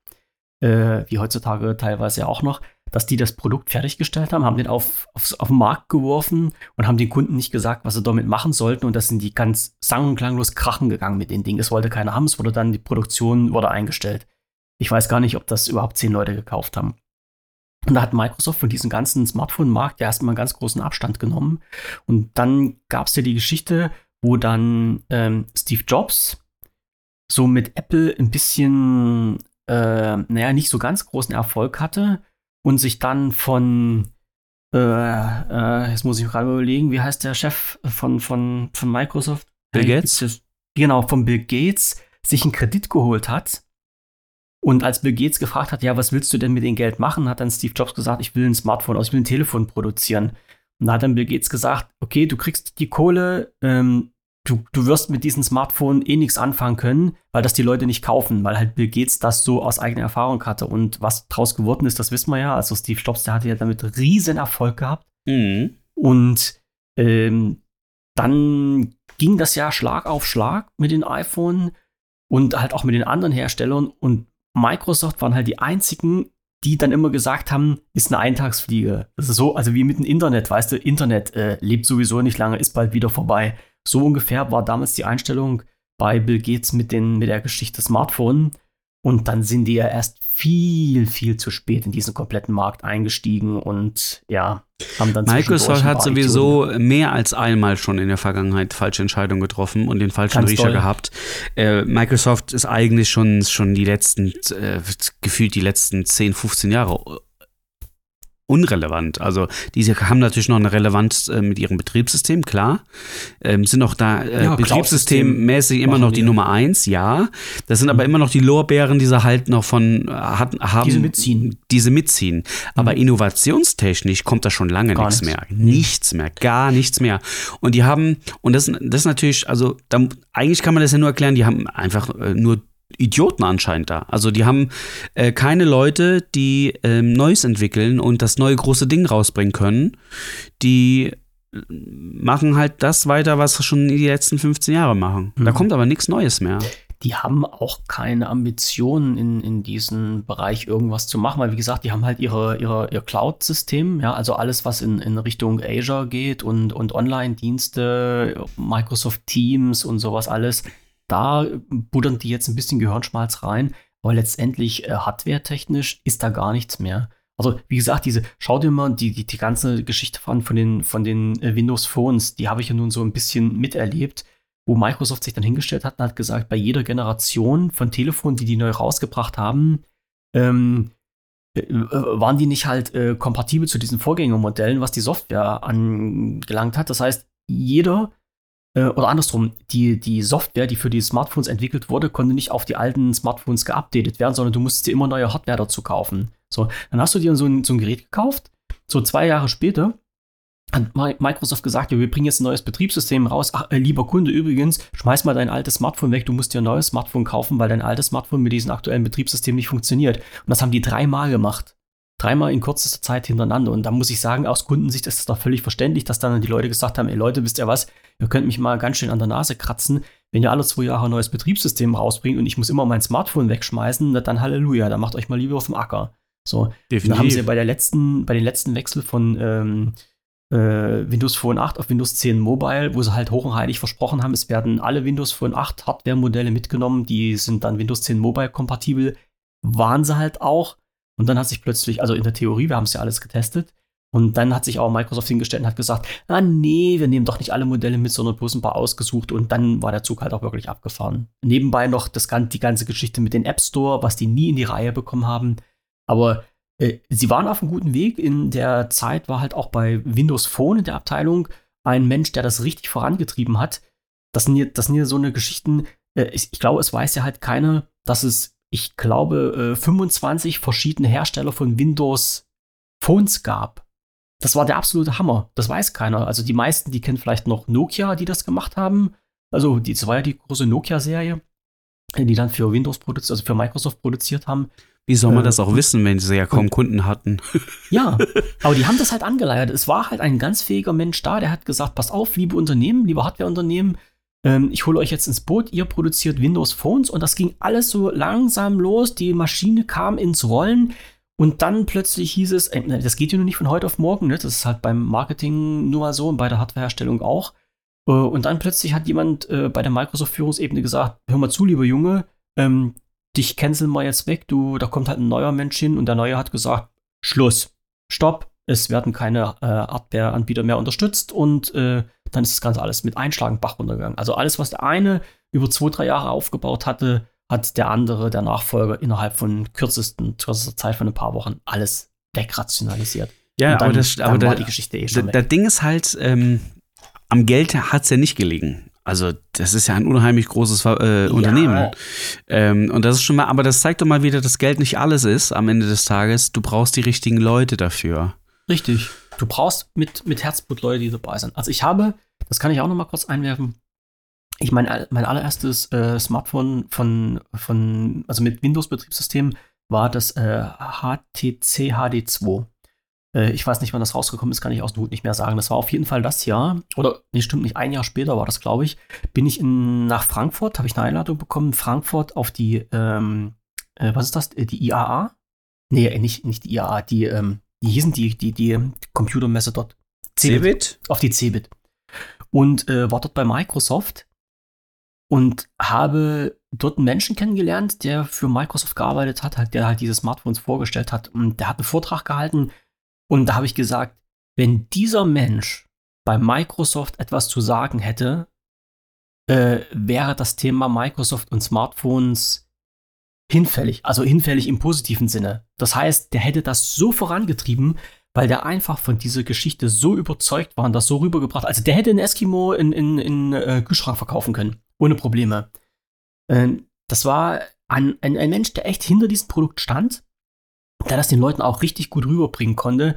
äh, wie heutzutage teilweise ja auch noch, dass die das Produkt fertiggestellt haben, haben den auf, aufs, auf den Markt geworfen und haben den Kunden nicht gesagt, was sie damit machen sollten. Und das sind die ganz sang- und klanglos krachen gegangen mit den Dingen. Es wollte keiner haben, es wurde dann, die Produktion wurde eingestellt. Ich weiß gar nicht, ob das überhaupt zehn Leute gekauft haben. Und da hat Microsoft von diesem ganzen Smartphone-Markt ja erstmal einen ganz großen Abstand genommen. Und dann gab es ja die Geschichte, wo dann ähm, Steve Jobs so mit Apple ein bisschen, äh, naja, nicht so ganz großen Erfolg hatte und sich dann von, äh, äh, jetzt muss ich gerade überlegen, wie heißt der Chef von, von, von Microsoft? Bill Gates? Genau, von Bill Gates sich einen Kredit geholt hat. Und als Bill Gates gefragt hat, ja, was willst du denn mit dem Geld machen, hat dann Steve Jobs gesagt, ich will ein Smartphone, also ich will ein Telefon produzieren. Und da hat dann Bill Gates gesagt, okay, du kriegst die Kohle, ähm, du, du wirst mit diesem Smartphone eh nichts anfangen können, weil das die Leute nicht kaufen, weil halt Bill Gates das so aus eigener Erfahrung hatte. Und was draus geworden ist, das wissen wir ja. Also Steve Jobs, der hatte ja damit riesen Erfolg gehabt. Mhm. Und ähm, dann ging das ja Schlag auf Schlag mit den iPhone und halt auch mit den anderen Herstellern. Und Microsoft waren halt die einzigen, die dann immer gesagt haben, ist eine Eintagsfliege. Das ist so, also wie mit dem Internet, weißt du, Internet äh, lebt sowieso nicht lange, ist bald wieder vorbei. So ungefähr war damals die Einstellung bei Bill Gates mit, den, mit der Geschichte Smartphone. Und dann sind die ja erst viel, viel zu spät in diesen kompletten Markt eingestiegen und ja, haben dann Microsoft hat sowieso mehr als einmal schon in der Vergangenheit falsche Entscheidungen getroffen und den falschen Ganz Riecher doll. gehabt. Äh, Microsoft ist eigentlich schon, schon die letzten, äh, gefühlt die letzten 10, 15 Jahre unrelevant. Also diese haben natürlich noch eine Relevanz äh, mit ihrem Betriebssystem, klar. Ähm, sind auch da äh, Ja, betriebssystemmäßig immer noch die die. Nummer eins, ja. Das sind aber immer noch die Lorbeeren, die sie halt noch von äh, hat, haben. Diese mitziehen. Diese mitziehen. Aber Mhm. innovationstechnisch kommt da schon lange nichts nichts. mehr. Nichts mehr, gar nichts mehr. Und die haben, und das, das ist natürlich, also da, eigentlich kann man das ja nur erklären, die haben einfach äh, nur Idioten anscheinend da. Also die haben äh, keine Leute, die ähm, Neues entwickeln und das neue große Ding rausbringen können. Die äh, machen halt das weiter, was sie schon die letzten 15 Jahre machen. Da Mhm. kommt aber nichts Neues mehr. die haben auch keine Ambitionen in, in diesem Bereich irgendwas zu machen, weil wie gesagt, die haben halt ihre, ihre, ihr Cloud-System, ja, also alles, was in, in Richtung Azure geht und, und Online-Dienste, Microsoft Teams und sowas alles, da buddern die jetzt ein bisschen Gehirnschmalz rein, aber letztendlich äh, hardware-technisch ist da gar nichts mehr. Also, wie gesagt, diese, schau dir mal die, die, die ganze Geschichte an von den, von den äh, Windows Phones, die habe ich ja nun so ein bisschen miterlebt wo Microsoft sich dann hingestellt hat und hat gesagt, bei jeder Generation von Telefonen, die die neu rausgebracht haben, ähm, äh, äh, waren die nicht halt äh, kompatibel zu diesen Vorgängermodellen, was die Software angelangt hat. Das heißt, jeder oder andersrum, die, die Software, die für die Smartphones entwickelt wurde, konnte nicht auf die alten Smartphones geupdatet werden, sondern du musstest dir immer neue Hardware dazu kaufen. So, dann hast du dir so ein, so ein Gerät gekauft. So zwei Jahre später hat Mi- Microsoft gesagt, ja, wir bringen jetzt ein neues Betriebssystem raus. Ach, äh, lieber Kunde, übrigens, schmeiß mal dein altes Smartphone weg, du musst dir ein neues Smartphone kaufen, weil dein altes Smartphone mit diesem aktuellen Betriebssystem nicht funktioniert. Und das haben die dreimal gemacht. Dreimal in kürzester Zeit hintereinander. Und da muss ich sagen, aus Kundensicht ist das doch völlig verständlich, dass dann die Leute gesagt haben, ey Leute, wisst ihr was, ihr könnt mich mal ganz schön an der Nase kratzen. Wenn ihr alle zwei Jahre ein neues Betriebssystem rausbringt und ich muss immer mein Smartphone wegschmeißen, na dann Halleluja, dann macht euch mal lieber auf dem Acker. So, da haben sie bei der letzten, bei den letzten Wechsel von, ähm, äh, Windows Phone 8 auf Windows 10 Mobile, wo sie halt hoch und heilig versprochen haben, es werden alle Windows Phone 8 Hardware-Modelle mitgenommen, die sind dann Windows 10 Mobile kompatibel. Waren sie halt auch. Und dann hat sich plötzlich, also in der Theorie, wir haben es ja alles getestet, und dann hat sich auch Microsoft hingestellt und hat gesagt, ah nee, wir nehmen doch nicht alle Modelle mit, sondern bloß ein paar ausgesucht. Und dann war der Zug halt auch wirklich abgefahren. Nebenbei noch das, die ganze Geschichte mit dem App Store, was die nie in die Reihe bekommen haben. Aber äh, sie waren auf einem guten Weg. In der Zeit war halt auch bei Windows Phone in der Abteilung ein Mensch, der das richtig vorangetrieben hat. Das sind hier, das sind hier so eine Geschichten. Äh, ich, ich glaube, es weiß ja halt keiner, dass es, ich glaube, äh, 25 verschiedene Hersteller von Windows Phones gab. Das war der absolute Hammer. Das weiß keiner. Also die meisten, die kennen vielleicht noch Nokia, die das gemacht haben. Also die, das war ja die große Nokia-Serie, die dann für Windows produziert, also für Microsoft produziert haben. Wie soll man äh, das auch wissen, wenn sie ja kaum Kunden hatten? Ja, aber die haben das halt angeleiert. Es war halt ein ganz fähiger Mensch da, der hat gesagt, pass auf, liebe Unternehmen, liebe Hardwareunternehmen, ähm, ich hole euch jetzt ins Boot, ihr produziert Windows Phones und das ging alles so langsam los, die Maschine kam ins Rollen. Und dann plötzlich hieß es, äh, das geht ja nur nicht von heute auf morgen, ne? das ist halt beim Marketing nur mal so und bei der Hardwareherstellung auch. Äh, und dann plötzlich hat jemand äh, bei der Microsoft-Führungsebene gesagt, hör mal zu, lieber Junge, ähm, dich canceln wir jetzt weg, du, da kommt halt ein neuer Mensch hin und der Neue hat gesagt, Schluss, stopp, es werden keine äh, Hardware-Anbieter mehr unterstützt und äh, dann ist das Ganze alles mit Einschlagen Bach runtergegangen. Also alles, was der eine über zwei, drei Jahre aufgebaut hatte, hat der andere, der Nachfolger, innerhalb von kürzesten, kürzester Zeit von ein paar Wochen alles wegrationalisiert. Ja, dann, aber das, aber war da, die Geschichte eh schon da, das Ding ist halt, ähm, am Geld hat es ja nicht gelegen. Also, das ist ja ein unheimlich großes äh, ja. Unternehmen. Ähm, und das ist schon mal, aber das zeigt doch mal wieder, dass Geld nicht alles ist am Ende des Tages. Du brauchst die richtigen Leute dafür. Richtig. Du brauchst mit, mit Herzblut Leute, die dabei sind. Also, ich habe, das kann ich auch noch mal kurz einwerfen, ich mein, mein allererstes äh, Smartphone von, von, also mit Windows-Betriebssystem war das äh, HTC HD2. Äh, ich weiß nicht, wann das rausgekommen ist, kann ich aus dem Hut nicht mehr sagen. Das war auf jeden Fall das Jahr, oder nee, stimmt nicht, ein Jahr später war das, glaube ich, bin ich in, nach Frankfurt, habe ich eine Einladung bekommen, Frankfurt auf die, ähm, äh, was ist das, äh, die IAA? Nee, äh, nicht, nicht die IAA, die, ähm, die hießen die, die, die Computermesse dort. Cebit? Auf die Cebit. Und äh, war dort bei Microsoft und habe dort einen Menschen kennengelernt, der für Microsoft gearbeitet hat, halt, der halt diese Smartphones vorgestellt hat. Und der hat einen Vortrag gehalten und da habe ich gesagt, wenn dieser Mensch bei Microsoft etwas zu sagen hätte, äh, wäre das Thema Microsoft und Smartphones hinfällig. Also hinfällig im positiven Sinne. Das heißt, der hätte das so vorangetrieben, weil der einfach von dieser Geschichte so überzeugt war und das so rübergebracht. Also der hätte einen Eskimo in, in, in äh, Kühlschrank verkaufen können ohne Probleme. Ähm, das war ein, ein, ein Mensch, der echt hinter diesem Produkt stand, der das den Leuten auch richtig gut rüberbringen konnte.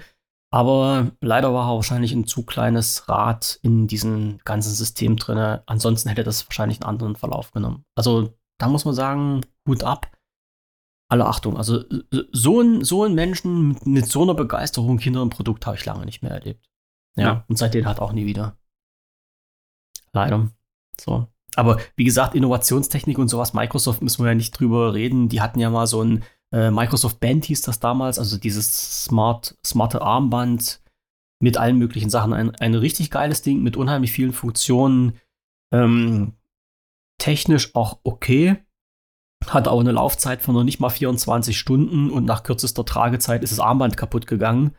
Aber leider war er wahrscheinlich ein zu kleines Rad in diesem ganzen System drin. Ansonsten hätte das wahrscheinlich einen anderen Verlauf genommen. Also da muss man sagen, Hut ab. Alle Achtung. Also so ein, so ein Menschen mit so einer Begeisterung hinter einem Produkt habe ich lange nicht mehr erlebt. Ja, ja. und seitdem hat auch nie wieder. Leider. So. Aber wie gesagt, Innovationstechnik und sowas, Microsoft müssen wir ja nicht drüber reden. Die hatten ja mal so ein äh, Microsoft Band hieß das damals, also dieses smart, smarte Armband mit allen möglichen Sachen. Ein, ein richtig geiles Ding mit unheimlich vielen Funktionen. Ähm, technisch auch okay. Hat auch eine Laufzeit von noch nicht mal 24 Stunden und nach kürzester Tragezeit ist das Armband kaputt gegangen.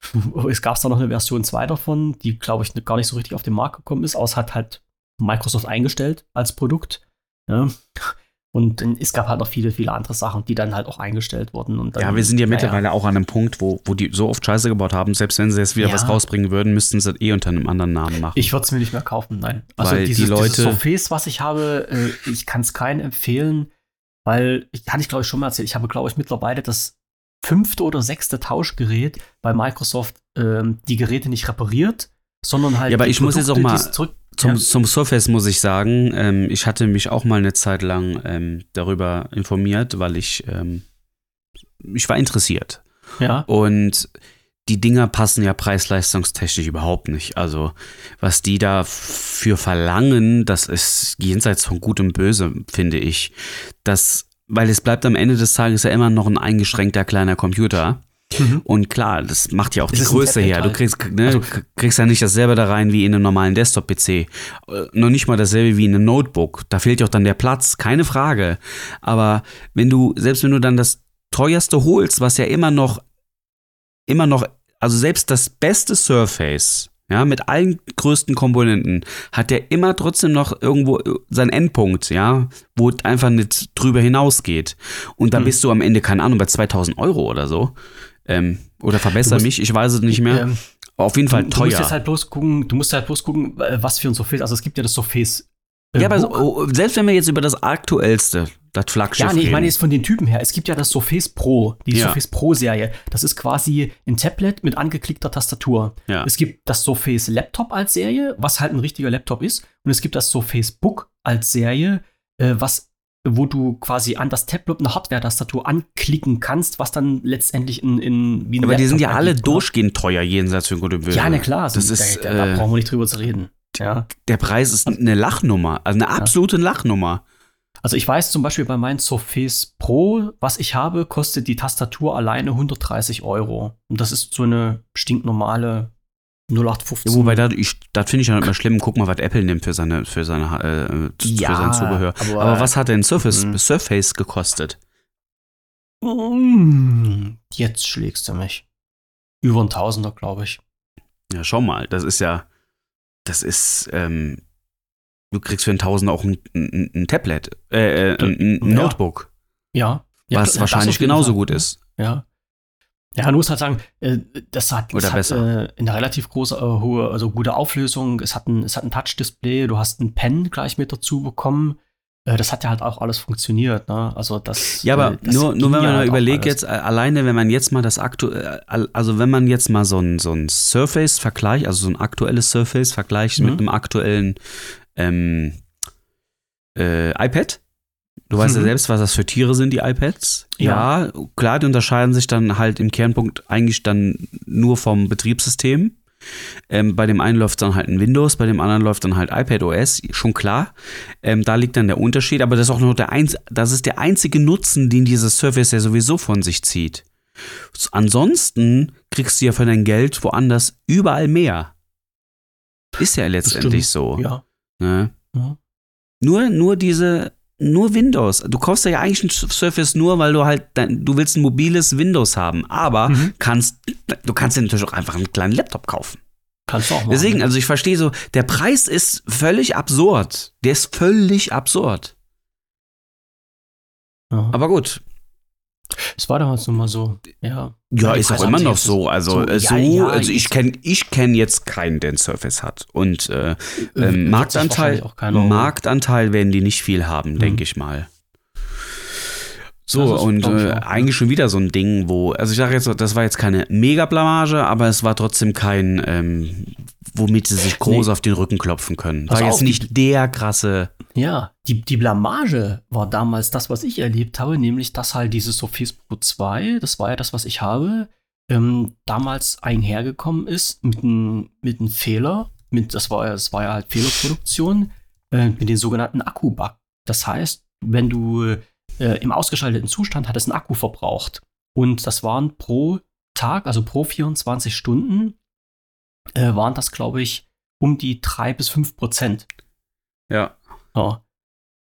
Es gab da noch eine Version 2 davon, die, glaube ich, gar nicht so richtig auf den Markt gekommen ist, außer hat halt Microsoft eingestellt als Produkt. Ja. Und es gab halt noch viele, viele andere Sachen, die dann halt auch eingestellt wurden. Und dann, ja, wir sind ja, mittlerweile ja. auch an einem Punkt, wo, wo die so oft Scheiße gebaut haben, selbst wenn sie jetzt wieder ja. was rausbringen würden, müssten sie das eh unter einem anderen Namen machen. Ich würde es mir nicht mehr kaufen, nein. Also weil dieses, die Leute, dieses Surface, was ich habe, äh, ich kann es keinen empfehlen, weil, ich hatte ich glaube ich schon mal erzählt, ich habe glaube ich mittlerweile das fünfte oder sechste Tauschgerät bei Microsoft ähm, die Geräte nicht repariert, sondern halt. Ja, aber ich Produkte, muss jetzt auch mal zurück zum, ja. zum Surface muss ich sagen, ähm, ich hatte mich auch mal eine Zeit lang ähm, darüber informiert, weil ich, ähm, ich war interessiert. Ja. Und die Dinger passen ja preis-leistungstechnisch überhaupt nicht. Also, was die da für verlangen, das ist jenseits von Gut und Böse, finde ich. Das, weil es bleibt am Ende des Tages ja immer noch ein eingeschränkter kleiner Computer. Mhm. Und klar, das macht ja auch die ist ein Größe her. Du kriegst, ne, Also- kriegst ja nicht dasselbe da rein wie in einem normalen Desktop-PC. Äh, noch nicht mal dasselbe wie in einem Notebook. Da fehlt ja auch dann der Platz, keine Frage. Aber wenn du, selbst wenn du dann das teuerste holst, was ja immer noch, immer noch, also selbst das beste Surface, ja, mit allen größten Komponenten, hat der immer trotzdem noch irgendwo äh, seinen Endpunkt, ja, wo es einfach nicht drüber hinausgeht. Und dann Hm. bist du am Ende, keine Ahnung, bei 2000 Euro oder so. Ähm, oder verbessere musst- mich, ich weiß es nicht mehr. Ähm, Auf jeden Fall du, du musst teuer. jetzt halt bloß gucken, du musst halt bloß gucken, äh, was für ein Surface. Also es gibt ja das Surface. äh, ja, aber so, Book. oh, selbst wenn wir jetzt über das aktuellste, das Flaggschiff Ja, nee, ich meine jetzt von den Typen her. Es gibt ja das Surface Pro, die Ja. Surface Pro Serie. Das ist quasi ein Tablet mit angeklickter Tastatur. Ja. Es gibt das Surface Laptop als Serie, was halt ein richtiger Laptop ist. Und es gibt das Surface Book als Serie, äh, was wo du quasi an das Tablet eine Hardware-Tastatur anklicken kannst, was dann letztendlich in, in wie aber die sind ja alle oder? durchgehend teuer, jenseits von Gut und Böse. Ja, na klar. Das sind- ist, da, da, äh, brauchen wir nicht drüber zu reden. Ja. der Preis ist eine Lachnummer, also eine absolute Lachnummer. Also ich weiß zum Beispiel bei meinem Surface Pro, was ich habe, kostet die Tastatur alleine 130 Euro. Und das ist so eine stinknormale 0815. Ja, wobei, da, ich, das finde ich ja nicht mehr schlimm. Guck mal, was Apple nimmt für seine, für seine, äh, für Ja, sein Zubehör. aber- Aber, was hat denn Surface, Mhm. Surface gekostet? Mm, Jetzt schlägst du mich. Über ein Tausender, glaube ich. Ja, schau mal, das ist ja, das ist, ähm, du kriegst für einen Tausender auch ein, ein, ein Tablet, äh, äh, ein, ein Ja. Notebook, Ja. ja was das wahrscheinlich genauso gut ist. Ja. Ja, du musst halt sagen, äh, das hat, Oder das besser. hat äh, eine relativ große, äh, hohe, also gute Auflösung. Es hat ein, es hat ein Touch-Display, du hast ein Pen gleich mit dazu bekommen. Das hat ja halt auch alles funktioniert, ne? Also das. Ja, aber das nur, nur wenn man halt überlegt, jetzt alleine, wenn man jetzt mal das aktuelle, also wenn man jetzt mal so ein, so ein Surface-Vergleich, also so ein aktuelles Surface vergleicht Mhm. mit einem aktuellen ähm, äh, iPad. Du weißt ja Mhm. selbst, was das für Tiere sind, die iPads. Ja. Ja. klar, die unterscheiden sich dann halt im Kernpunkt eigentlich dann nur vom Betriebssystem. Ähm, bei dem einen läuft dann halt ein Windows, bei dem anderen läuft dann halt iPad OS, schon klar. Ähm, da liegt dann der Unterschied, aber das ist auch nur der einz das ist der einzige Nutzen, den dieses Surface ja sowieso von sich zieht. Ansonsten kriegst du ja für dein Geld woanders überall mehr. Ist ja letztendlich so. Ja. Ne? Ja. Nur, nur diese, nur Windows. Du kaufst ja eigentlich ein Surface nur, weil du halt, dein, du willst ein mobiles Windows haben. Aber Mhm. kannst, du kannst dir natürlich auch einfach einen kleinen Laptop kaufen. Kannst du auch machen. Deswegen, also ich verstehe so, der Preis ist völlig absurd. Der ist völlig absurd. ja. Aber gut. Es war damals nun mal so. Ja. Ja, ist auch immer noch so. Also so, so, äh, so ja, ja, also ich kenne ich kenn jetzt keinen, der ein Surface hat. Und äh, Äh, ähm, Marktanteil. Marktanteil werden die nicht viel haben, Mhm. denke ich mal. So, ist, und äh, eigentlich schon wieder so ein Ding, wo, also ich sage jetzt, das war jetzt keine Mega-Blamage, aber es war trotzdem kein, ähm, womit sie sich groß Nee. auf den Rücken klopfen können. War jetzt nicht der krasse. Ja, die, die Blamage war damals das, was ich erlebt habe, nämlich dass halt dieses Surface Pro 2, das war ja das, was ich habe, ähm, damals einhergekommen ist mit einem mit einem Fehler, mit, das, war, ja- das war ja halt Fehlerproduktion, äh, mit den sogenannten Akku-Bug. Das heißt, wenn du äh, im ausgeschalteten Zustand hattest einen Akku verbraucht und das waren pro Tag, also pro 24 Stunden, äh, waren das, glaube ich, um die 3 bis 5 Prozent. Ja. Ja.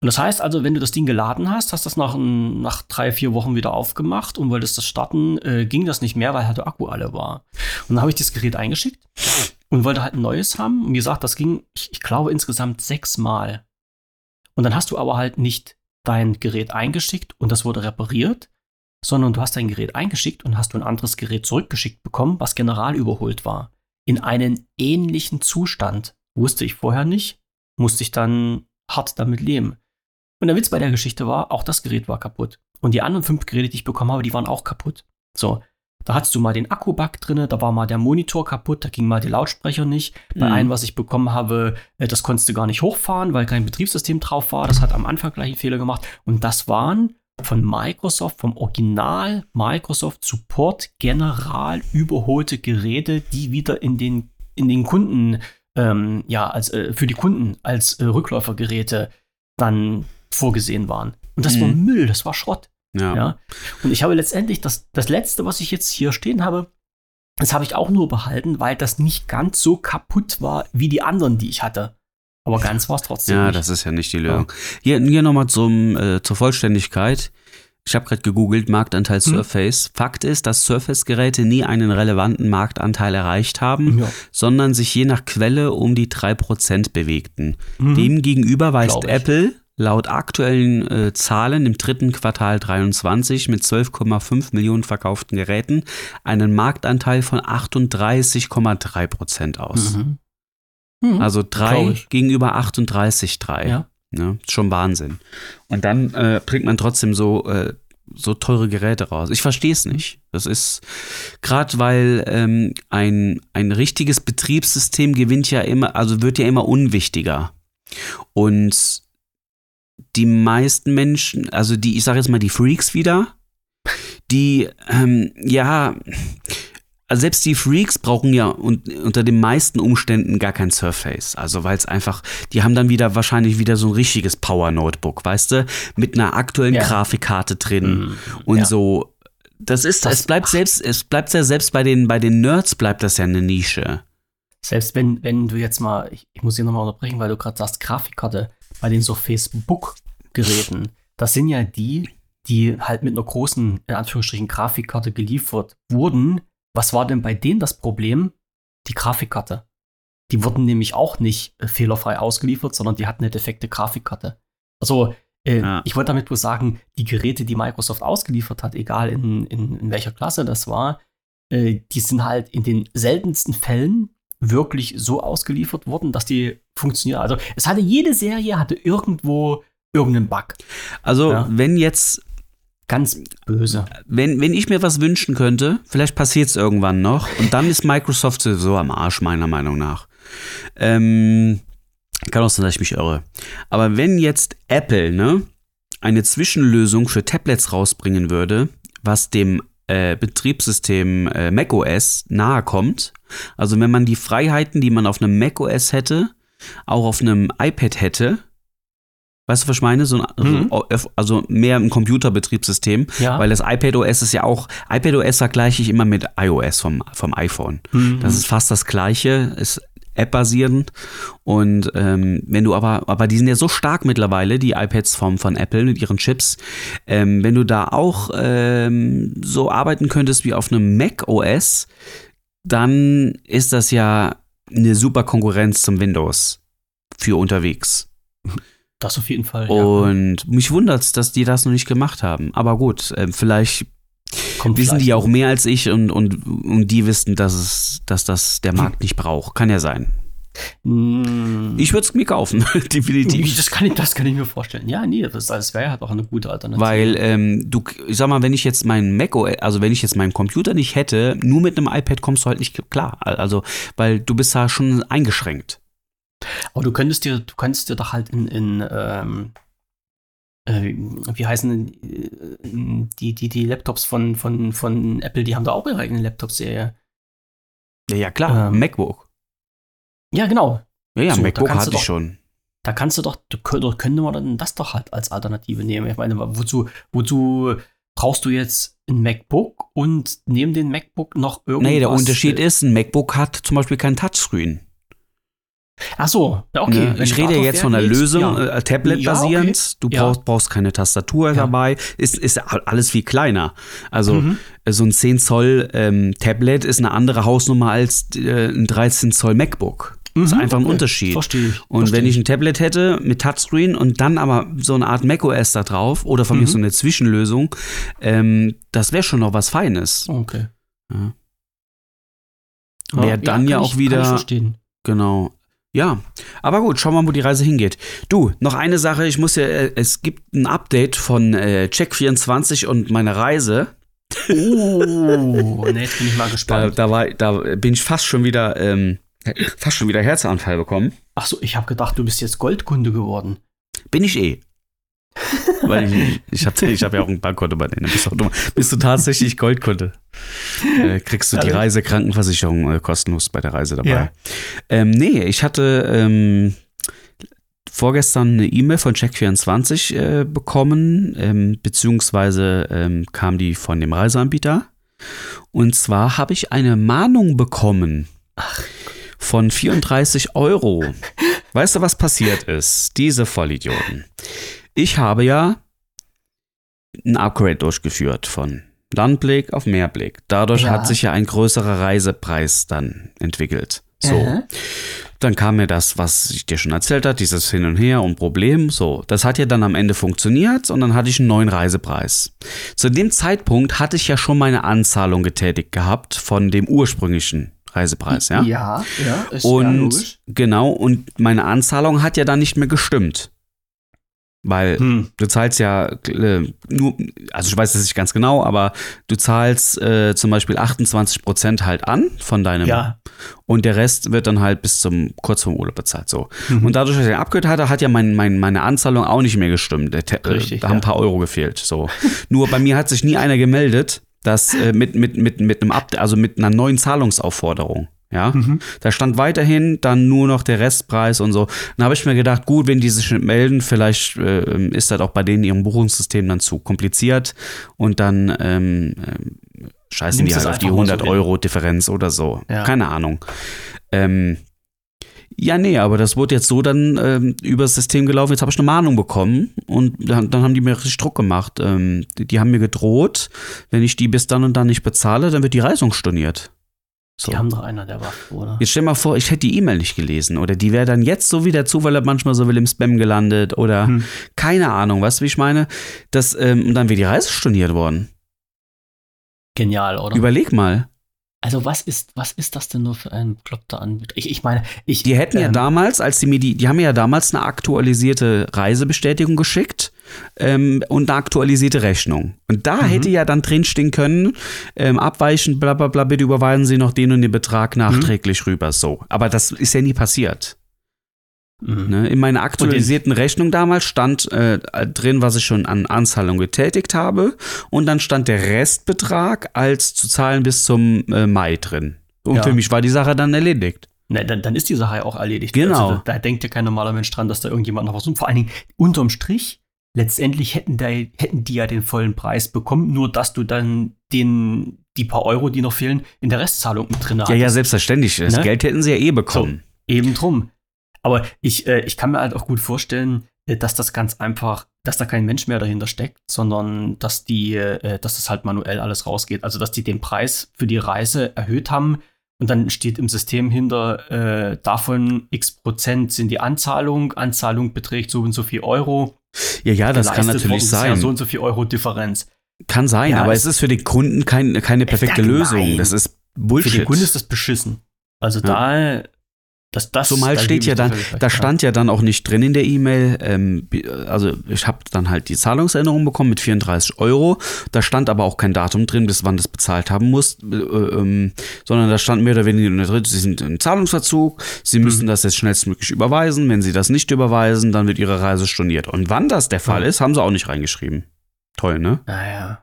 Und das heißt also, wenn du das Ding geladen hast, hast das nach, nach drei, vier Wochen wieder aufgemacht und wolltest das starten, äh, ging das nicht mehr, weil halt der Akku alle war. Und dann habe ich das Gerät eingeschickt und wollte halt ein neues haben. Und wie gesagt, das ging, ich, ich glaube, insgesamt sechs Mal. Und dann hast du aber halt nicht dein Gerät eingeschickt und das wurde repariert, sondern du hast dein Gerät eingeschickt und hast du ein anderes Gerät zurückgeschickt bekommen, was general überholt war. In einen ähnlichen Zustand. Wusste ich vorher nicht, musste ich dann hart damit leben. Und der Witz bei der Geschichte war, auch das Gerät war kaputt. Und die anderen fünf Geräte, die ich bekommen habe, die waren auch kaputt. So, da hattest du mal den Akku-Bug drin, da war mal der Monitor kaputt, da ging mal die Lautsprecher nicht. Bei Mhm. einem, was ich bekommen habe, äh, das konntest du gar nicht hochfahren, weil kein Betriebssystem drauf war. Das hat am Anfang gleich einen Fehler gemacht. Und das waren von Microsoft, vom Original Microsoft Support general überholte Geräte, die wieder in den, in den Kunden, ähm, ja, als, äh, für die Kunden als äh, Rückläufergeräte dann vorgesehen waren. Und das war Mhm. Müll, das war Schrott. Ja. Ja. Und ich habe letztendlich das, das letzte, was ich jetzt hier stehen habe, das habe ich auch nur behalten, weil das nicht ganz so kaputt war wie die anderen, die ich hatte. Aber ganz war es trotzdem. Ja, nicht. das ist ja nicht die Lösung. Hier, hier nochmal zum, äh, zur Vollständigkeit. Ich habe gerade gegoogelt, Marktanteil Hm. Surface. Fakt ist, dass Surface-Geräte nie einen relevanten Marktanteil erreicht haben, Ja. sondern sich je nach Quelle um die 3% bewegten. Mhm. Demgegenüber weist. Apple laut aktuellen äh, Zahlen im dritten Quartal 23 mit 12,5 Millionen verkauften Geräten einen Marktanteil von 38,3% aus. Mhm. Mhm. Also Glaub 3 ich. gegenüber 38,3. Ja. Ne? Schon Wahnsinn. Und dann äh, bringt man trotzdem so, äh, so teure Geräte raus. Ich verstehe es nicht. Das ist gerade weil ähm, ein, ein richtiges Betriebssystem gewinnt ja immer, also wird ja immer unwichtiger. Und die meisten Menschen, also die, ich sage jetzt mal die Freaks wieder, die, ähm, ja, also selbst die Freaks brauchen ja un unter den meisten Umständen gar kein Surface. Also weil es einfach, die haben dann wieder wahrscheinlich wieder so ein richtiges Power-Notebook, weißt du, mit einer aktuellen Ja. Grafikkarte drin Mhm. und Ja. so. Das ist, Das- es bleibt selbst, es bleibt ja selbst bei den, bei den Nerds bleibt das ja eine Nische. Selbst wenn, wenn du jetzt mal, ich, ich muss hier nochmal unterbrechen, weil du gerade sagst, Grafikkarte, bei den so Facebook-Geräten, das sind ja die, die halt mit einer großen, in Anführungsstrichen, Grafikkarte geliefert wurden. Was war denn bei denen das Problem? Die Grafikkarte. Die wurden nämlich auch nicht äh, fehlerfrei ausgeliefert, sondern die hatten eine defekte Grafikkarte. Also, äh, Ja. ich wollte damit bloß sagen, die Geräte, die Microsoft ausgeliefert hat, egal in, in, in welcher Klasse das war, äh, die sind halt in den seltensten Fällen wirklich so ausgeliefert worden, dass die funktionieren. Also es hatte jede Serie hatte irgendwo irgendeinen Bug. Also Ja. wenn jetzt Ganz böse. wenn, wenn ich mir was wünschen könnte, vielleicht passiert es irgendwann noch und dann ist Microsoft sowieso am Arsch, meiner Meinung nach. Ähm, kann auch sein, dass ich mich irre. Aber wenn jetzt Apple ne, eine Zwischenlösung für Tablets rausbringen würde, was dem äh, Betriebssystem äh, macOS nahe kommt, also wenn man die Freiheiten, die man auf einem macOS hätte, auch auf einem iPad hätte, weißt du, was ich meine? So ein, Mhm. also, also mehr ein Computerbetriebssystem, Ja. weil das iPadOS ist ja auch, iPadOS vergleiche ich immer mit iOS vom, vom iPhone. Mhm. Das ist fast das gleiche, ist App-basierend. Und ähm, wenn du aber, aber die sind ja so stark mittlerweile, die iPads vom, von Apple mit ihren Chips, ähm, wenn du da auch ähm, so arbeiten könntest wie auf einem Mac OS, dann ist das ja eine super Konkurrenz zum Windows für unterwegs. das auf jeden Fall. Und mich wundert's, dass die das noch nicht gemacht haben. Aber gut, äh, vielleicht Kommt wissen die vielleicht auch mehr als ich und, und, und die wissen, dass, es, dass das der Markt nicht braucht. Kann ja sein. Mm. Ich würde es mir kaufen, definitiv. das, kann ich, das kann ich mir vorstellen. Ja, nee, das, das wäre halt auch eine gute Alternative. Weil ähm, du, ich sag mal, wenn ich jetzt meinen Mac, OS also wenn ich jetzt meinen Computer nicht hätte, nur mit einem iPad kommst du halt nicht klar. Also, weil du bist da schon eingeschränkt. Aber du könntest dir, du könntest dir doch halt in, in ähm, äh, wie heißen denn äh, die, die, die Laptops von, von, von Apple, die haben da auch ihre eigene Laptop-Serie. Ja, ja klar, Ähm. MacBook. Ja, genau. Ja, ja, So, da MacBook kannst hatte ich schon. Da kannst du doch, doch könnte man dann das doch halt als Alternative nehmen. Ich meine, wozu, wozu brauchst du jetzt ein MacBook und neben dem MacBook noch irgendwas? Nee, der Unterschied ist, ein MacBook hat zum Beispiel kein Touchscreen. Ach so, ja, okay. Ne? Ich rede darauf jetzt von der legst, Lösung, ja. äh, Tablet-basierend. Ja, Du Ja. brauchst, brauchst keine Tastatur Ja. dabei. Ist, ist alles viel kleiner. Also Mhm. äh, so ein 10 Zoll ähm, Tablet ist eine andere Hausnummer als äh, ein 13 Zoll MacBook. ist Mhm, einfach ein okay. Unterschied. Verstehe ich. Und verstehe wenn ich ein Tablet hätte mit Touchscreen und dann aber so eine Art macOS da drauf oder von mir Mhm. so eine Zwischenlösung, ähm, das wäre schon noch was Feines. Okay. Ja. Wäre dann ja, auch ich, wieder Kann ich verstehen. Genau. Ja, aber gut, schauen wir mal, wo die Reise hingeht. Du, noch eine Sache, ich muss ja, äh, es gibt ein Update von äh, Check24 und meine Reise. Oh, ne, jetzt bin ich mal Da, gespannt. da, war, da bin ich fast schon wieder, ähm, fast schon wieder Herzanfall bekommen. Ach so, ich habe gedacht, du bist jetzt Goldkunde geworden. Bin ich eh. Weil ich, ich habe ich hab ja auch ein Bankkonto bei denen. Bist du, bist du tatsächlich Goldkunde. Äh, kriegst du die. Reisekrankenversicherung äh, kostenlos bei der Reise dabei. Ja. Ähm, nee, ich hatte ähm, vorgestern eine E-Mail von Check24 äh, bekommen, ähm, beziehungsweise ähm, kam die von dem Reiseanbieter. Und zwar habe ich eine Mahnung bekommen von 34 Euro. Weißt du, was passiert ist? Diese Vollidioten. Ich habe ja ein Upgrade durchgeführt von Landblick auf Meerblick. Dadurch Ja. hat sich ja ein größerer Reisepreis dann entwickelt. So. Dann kam mir das, was ich dir schon erzählt habe, dieses Hin und Her und Problem. So, das hat ja dann am Ende funktioniert und dann hatte ich einen neuen Reisepreis. Zu dem Zeitpunkt hatte ich ja schon meine Anzahlung getätigt gehabt von dem ursprünglichen Reisepreis, ja? Ja, ja, ist ja Und logisch. genau, und meine Anzahlung hat ja dann nicht mehr gestimmt. Weil Hm. du zahlst ja äh, nur, also ich weiß es nicht ganz genau, aber du zahlst äh, zum Beispiel 28 Prozent halt an von deinem Ja. und der Rest wird dann halt bis zum kurz vorm Urlaub bezahlt. So. Mhm. Und dadurch, dass ich den abgehört hatte, hat ja mein, mein, meine Anzahlung auch nicht mehr gestimmt. Der, Te- Richtig, äh, da haben ja. ein paar Euro gefehlt. So. Nur bei mir hat sich nie einer gemeldet, dass äh, mit, mit, mit, mit einem Up also mit einer neuen Zahlungsaufforderung. Ja, Mhm. da stand weiterhin dann nur noch der Restpreis und so. Dann habe ich mir gedacht, gut, wenn die sich nicht melden, vielleicht äh, ist das auch bei denen ihrem Buchungssystem dann zu kompliziert und dann ähm, ähm, scheißen Nimmst die halt auf die einfach mal so 100 hin. Euro Differenz oder so. Ja. Keine Ahnung. Ähm, ja, nee, aber das wurde jetzt so dann ähm, übers System gelaufen. Jetzt habe ich eine Mahnung bekommen und dann, dann haben die mir richtig Druck gemacht. Ähm, die, die haben mir gedroht, wenn ich die bis dann und dann nicht bezahle, dann wird die Reisung storniert. So. Die haben doch einer der Waffe, oder? Jetzt stell mal vor, ich hätte die E-Mail nicht gelesen oder die wäre dann jetzt so wie der Zufall hat manchmal so will im Spam gelandet oder Hm. keine Ahnung, weißt du, wie ich meine? Das, ähm, und dann wäre die Reise storniert worden. Genial, oder? Überleg mal. also was ist, was ist das denn nur für ein bekloppter Anbieter? Ich, ich meine, ich. Die hätten ja ähm, damals, als die mir die, die haben mir ja damals eine aktualisierte Reisebestätigung geschickt ähm, und eine aktualisierte Rechnung. Und da Mhm. hätte ja dann drinstehen können, ähm, abweichend, bla bla bla, bitte überweisen Sie noch den und den Betrag nachträglich rüber. So. Aber das ist ja nie passiert. mhm. Ne? In meiner aktualisierten Rechnung damals stand äh, drin, was ich schon an Anzahlung getätigt habe. Und dann stand der Restbetrag als zu zahlen bis zum äh, Mai drin. Und Ja. für mich war die Sache dann erledigt. Na, dann, dann ist die Sache ja auch erledigt. Genau. Also, da, da denkt ja kein normaler Mensch dran, dass da irgendjemand noch was tut. Vor allen Dingen, unterm Strich, letztendlich hätten, da, hätten die ja den vollen Preis bekommen, nur dass du dann den, die paar Euro, die noch fehlen, in der Restzahlung mit drin Ja, ja, selbstverständlich. Das Ne? Geld hätten sie ja eh bekommen. Eben drum. Aber ich, äh, ich kann mir halt auch gut vorstellen, äh, dass das ganz einfach, dass da kein Mensch mehr dahinter steckt, sondern dass die, äh, dass das halt manuell alles rausgeht. Also dass die den Preis für die Reise erhöht haben und dann steht im System hinter, äh, davon x Prozent sind die Anzahlung, Anzahlung beträgt so und so viel Euro. Ja, ja, das kann natürlich ist ja sein. So und so viel Euro Differenz. kann sein, Ja, aber es- ist für den Kunden kein, keine perfekte Ja, Lösung. Das ist Für Bullshit. den Kunden ist das beschissen. Also da, das, das. Zumal steht ja dann, da stand ja dann auch nicht drin in der E-Mail, ähm, also ich habe dann halt die Zahlungserinnerung bekommen mit 34 Euro, da stand aber auch kein Datum drin, bis wann das bezahlt haben muss, äh, ähm, sondern da stand mehr oder weniger nur drin, Sie sind im Zahlungsverzug, Sie müssen Mhm. das jetzt schnellstmöglich überweisen, wenn Sie das nicht überweisen, dann wird Ihre Reise storniert. Und wann das der Fall Ja. ist, haben Sie auch nicht reingeschrieben. Toll, ne? Naja.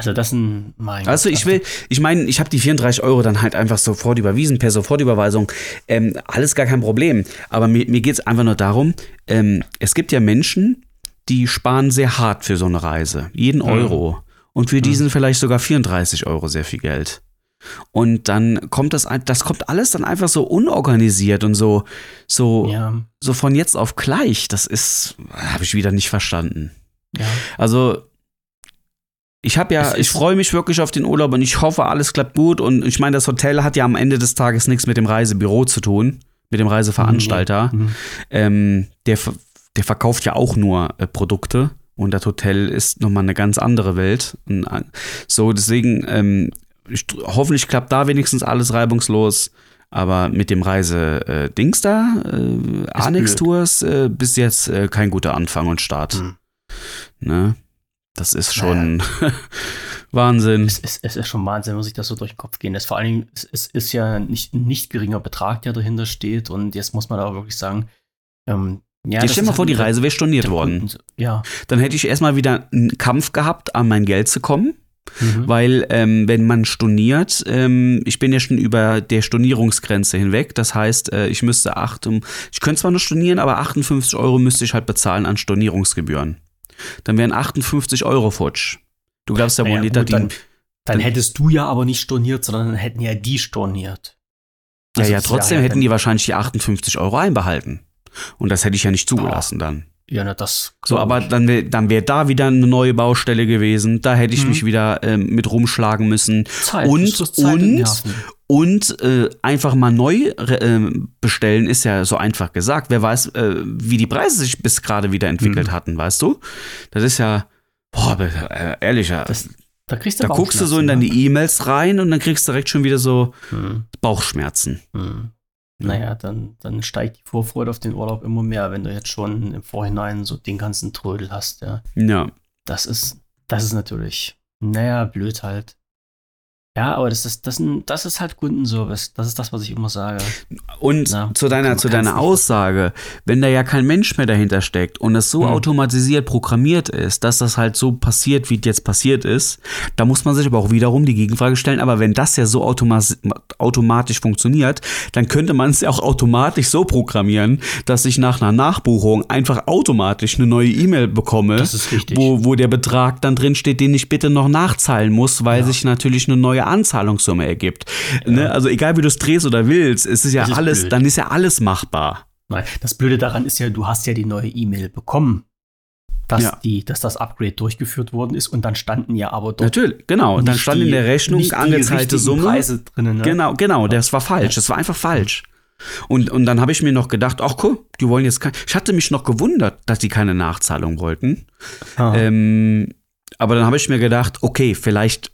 Also das ist ein mein Also Gott, ich will, ich meine, ich habe die 34 Euro dann halt einfach sofort überwiesen, per Sofortüberweisung. Ähm, alles gar kein Problem. Aber mir, mir geht es einfach nur darum, ähm, es gibt ja Menschen, die sparen sehr hart für so eine Reise. Jeden Euro. Und für die Mhm. sind vielleicht sogar 34 Euro sehr viel Geld. Und dann kommt das, das kommt alles dann einfach so unorganisiert und so, so, Ja, so von jetzt auf gleich. Das ist, habe ich wieder nicht verstanden. ja. Also, ich habe ja, ich freue mich wirklich auf den Urlaub und ich hoffe, alles klappt gut. Und ich meine, das Hotel hat ja am Ende des Tages nichts mit dem Reisebüro zu tun, mit dem Reiseveranstalter. Mhm. Ähm, der, der verkauft ja auch nur äh, Produkte und das Hotel ist nochmal eine ganz andere Welt. Und, äh, so, deswegen, ähm, ich, hoffentlich klappt da wenigstens alles reibungslos. Aber mit dem Reise-Dings da, äh, blöd. Tours, äh, bis jetzt äh, kein guter Anfang und Start. Mhm. Ne? Das ist schon Wahnsinn. Es, ist, es ist schon Wahnsinn, wenn sich das so durch den Kopf gehen lässt. Vor allen Dingen, es, es ist ja nicht ein nicht geringer Betrag, der dahinter steht. Und jetzt muss man da wirklich sagen, ähm, ja, das stell mal halt vor, die wieder Reise wäre storniert worden. Ja, Dann hätte ich erstmal wieder einen Kampf gehabt, an mein Geld zu kommen. Mhm. Weil ähm, wenn man storniert, ähm, ich bin ja schon über der Stornierungsgrenze hinweg. Das heißt, äh, ich müsste acht, ich könnte zwar nur stornieren, aber 58 Euro müsste ich halt bezahlen an Stornierungsgebühren. Dann wären 58 Euro futsch. Du glaubst ja wohl Naja, nicht, dass die, dann, dann hättest du ja aber nicht storniert, sondern dann hätten ja die storniert. ja, Also ja, ist trotzdem ja hätten die wahrscheinlich die 58 Euro einbehalten. Und das hätte ich ja nicht zugelassen dann. Ja, na, das. So, aber dann, wär- dann wäre da wieder eine neue Baustelle gewesen. Da hätte ich Mhm. mich wieder ähm, mit rumschlagen müssen. Zeit, und- Zeit und und- äh, einfach mal neu ähm, bestellen ist ja so einfach gesagt. Wer weiß, äh, wie die Preise sich bis gerade wieder entwickelt Mhm. hatten, weißt du? Das ist ja, boah, äh, ehrlich, ja. Das, da kriegst du da guckst du so in deine Bauchschmerzen, E-Mails rein und dann kriegst du direkt schon wieder so ne? Hm, Bauchschmerzen. Naja, dann, dann steigt die Vorfreude auf den Urlaub immer mehr, wenn du jetzt schon im Vorhinein so den ganzen Trödel hast, ja. Ja. Das ist, das ist natürlich, naja, blöd halt. Ja, aber das ist, das, sind- das ist halt Kundenservice. Das ist das, was ich immer sage. Und Ja, zu deiner, zu deiner Aussage, wenn da ja kein Mensch mehr dahinter steckt und es so Hm. automatisiert programmiert ist, dass das halt so passiert, wie es jetzt passiert ist, da muss man sich aber auch wiederum die Gegenfrage stellen, aber wenn das ja so automa automatisch funktioniert, dann könnte man es ja auch automatisch so programmieren, dass ich nach einer Nachbuchung einfach automatisch eine neue E-Mail bekomme, wo, wo der Betrag dann drin steht, den ich bitte noch nachzahlen muss, weil Ja. sich natürlich eine neue Anzahlungssumme ergibt. Ne? Also egal wie du es drehst oder willst, es ist ja ist alles, blöd. dann ist ja alles machbar. Nein, das Blöde daran ist ja, du hast ja die neue E-Mail bekommen, dass, Ja. die, dass das Upgrade durchgeführt worden ist und dann standen ja aber dort Natürlich, genau. Und dann stand in die- der Rechnung angezahlte richtigen Summe. Preise drinnen. Ne? Genau, genau, das war falsch. Das war einfach falsch. Und, und dann habe ich mir noch gedacht, ach cool, die wollen jetzt kein. Ich hatte mich noch gewundert, dass die keine Nachzahlung wollten. Ähm, aber dann habe ich mir gedacht, okay, vielleicht,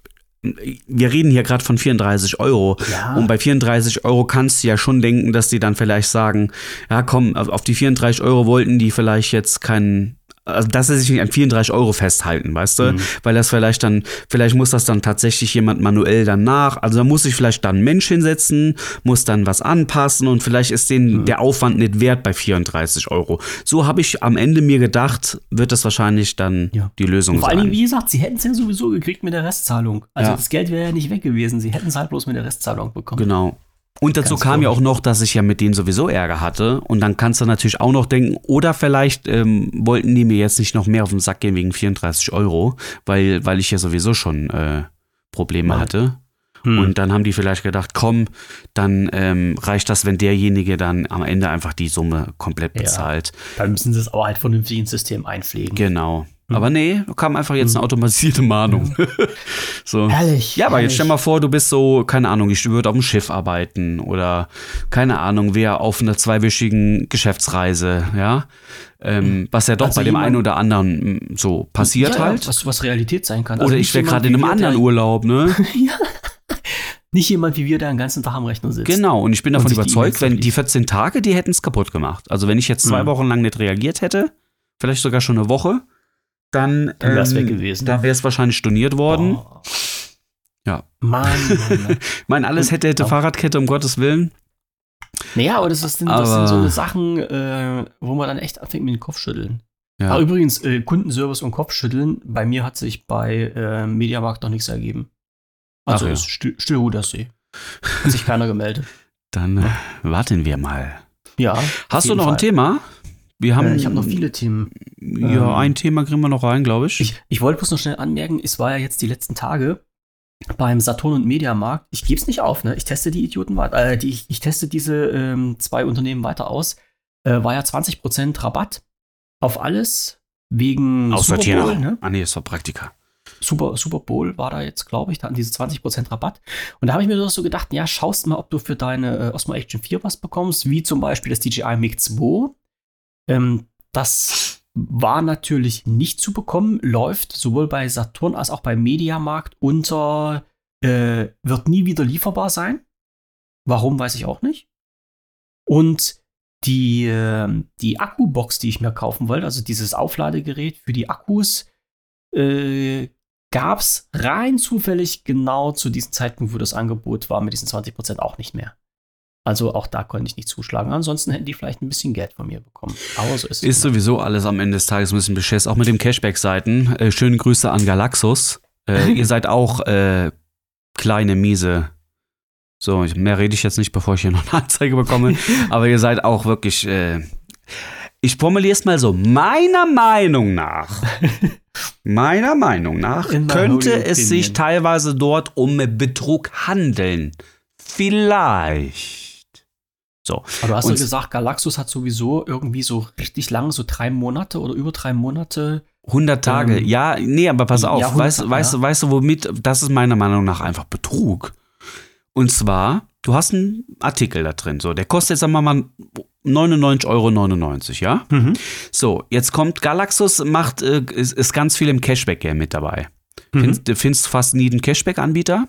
wir reden hier gerade von 34 Euro. Ja. Und bei 34 Euro kannst du ja schon denken, dass die dann vielleicht sagen, ja komm, auf die 34 Euro wollten die vielleicht jetzt keinen, also dass sie sich nicht an 34 Euro festhalten, weißt du? Mhm. Weil das vielleicht dann, vielleicht muss das dann tatsächlich jemand manuell dann nach, also da muss sich vielleicht dann ein Mensch hinsetzen, muss dann was anpassen und vielleicht ist denen Mhm. der Aufwand nicht wert bei 34 Euro. So habe ich am Ende mir gedacht, wird das wahrscheinlich dann Ja. die Lösung Und vor sein. Dingen, wie gesagt, sie hätten es ja sowieso gekriegt mit der Restzahlung. Also Ja. das Geld wäre ja nicht weg gewesen. Sie hätten es halt bloß mit der Restzahlung bekommen. Genau. Und dazu Ganz kam ja auch noch, dass ich ja mit denen sowieso Ärger hatte. Und dann kannst du natürlich auch noch denken, oder vielleicht ähm, wollten die mir jetzt nicht noch mehr auf den Sack gehen wegen 34 Euro, weil, weil ich ja sowieso schon äh, Probleme Weil- hatte. Hm. Und dann haben die vielleicht gedacht, komm, dann ähm, reicht das, wenn derjenige dann am Ende einfach die Summe komplett Ja. bezahlt. Dann müssen sie es aber halt vernünftig ins System einpflegen. Genau. Hm. Aber nee, kam einfach jetzt eine automatisierte Mahnung. so. Herrlich. Ja, aber jetzt herrlich. stell mal vor, du bist so, keine Ahnung, ich würde auf dem Schiff arbeiten oder keine Ahnung, wer auf einer zweiwöchigen Geschäftsreise, ja. Ähm, was ja doch Also bei dem einen oder anderen so passiert ja, halt. Ja, was, was Realität sein kann. oder Also ich nicht wäre gerade in einem anderen der- Urlaub, ne? Nicht jemand wie wir, der den ganzen Tag am Rechner sitzt. Genau, und ich bin davon die überzeugt, E-Mails wenn die 14 Tage, die hätten es kaputt gemacht. Also wenn ich jetzt zwei Mhm. Wochen lang nicht reagiert hätte, vielleicht sogar schon eine Woche, dann, Dann wär's ähm, weg gewesen. Dann wäre es wahrscheinlich storniert worden. Oh. Ja. Mann, Mann, Mann. Ich meine, alles hätte, hätte Fahrradkette, um Gottes Willen. Naja, aber das, das sind so Aber- eine Sachen, äh, wo man dann echt anfängt mit dem Kopf schütteln. Ja. Ah, übrigens, äh, Kundenservice und Kopfschütteln, bei mir hat sich bei äh, Mediamarkt noch nichts ergeben. Also Ach ja. ist still, still ruht das See. Hat sich keiner gemeldet. Dann äh, warten wir mal. Ja. Hast du noch ein Fall. Thema? Wir haben, Äh, ich habe noch viele Themen. Ja, Ähm, ein Thema kriegen wir noch rein, glaube ich. Ich, ich wollte bloß noch schnell anmerken, es war ja jetzt die letzten Tage beim Saturn und Mediamarkt. Ich gebe es nicht auf, ne? Ich teste die Idioten weiter. Äh, die, ich, ich teste diese ähm, zwei Unternehmen weiter aus. Äh, war ja 20% Rabatt auf alles wegen Super Aussortieren. Bowl, ne? Ah, nee, das war Praktika. Super, Super Bowl war da jetzt, glaube ich, da hatten diese 20% Rabatt. Und da habe ich mir doch so gedacht, ja, schaust mal, ob du für deine äh, Osmo Action 4 was bekommst, wie zum Beispiel das DJI Mic 2. Ähm, das war natürlich nicht zu bekommen, läuft sowohl bei Saturn als auch beim Mediamarkt unter, äh, wird nie wieder lieferbar sein. Warum, weiß ich auch nicht. Und die, äh, die Akkubox, die ich mir kaufen wollte, also dieses Aufladegerät für die Akkus, äh, gab es rein zufällig genau zu diesem Zeitpunkt, wo das Angebot war, mit diesen 20% auch nicht mehr. Also auch da konnte ich nicht zuschlagen. Ansonsten hätten die vielleicht ein bisschen Geld von mir bekommen. Aber so ist es. Ist sowieso alles am Ende des Tages ein bisschen beschiss. Auch mit den Cashback-Seiten. Äh, schöne Grüße an Galaxus. Äh, ihr seid auch äh, kleine, miese. So, mehr rede ich jetzt nicht, bevor ich hier noch eine Anzeige bekomme. aber ihr seid auch wirklich. Äh, ich formuliere es mal so. Meiner Meinung nach. meiner Meinung nach könnte es sich teilweise dort um Betrug handeln. Vielleicht. So. Aber du hast Und- ja gesagt, Galaxus hat sowieso irgendwie so richtig lang, so drei Monate oder über drei Monate. 100 Tage, Ähm, ja, nee, aber pass auf, ja, 100 weißt, weißt, ja. weißt du, womit, das ist meiner Meinung nach einfach Betrug. Und zwar, du hast einen Artikel da drin, so, der kostet jetzt, wir mal, 99,99 Euro, ja? So, jetzt kommt Galaxus, macht, äh, ist, ist ganz viel im Cashback-Game mit dabei. Findest, du findest fast nie einen Cashback-Anbieter.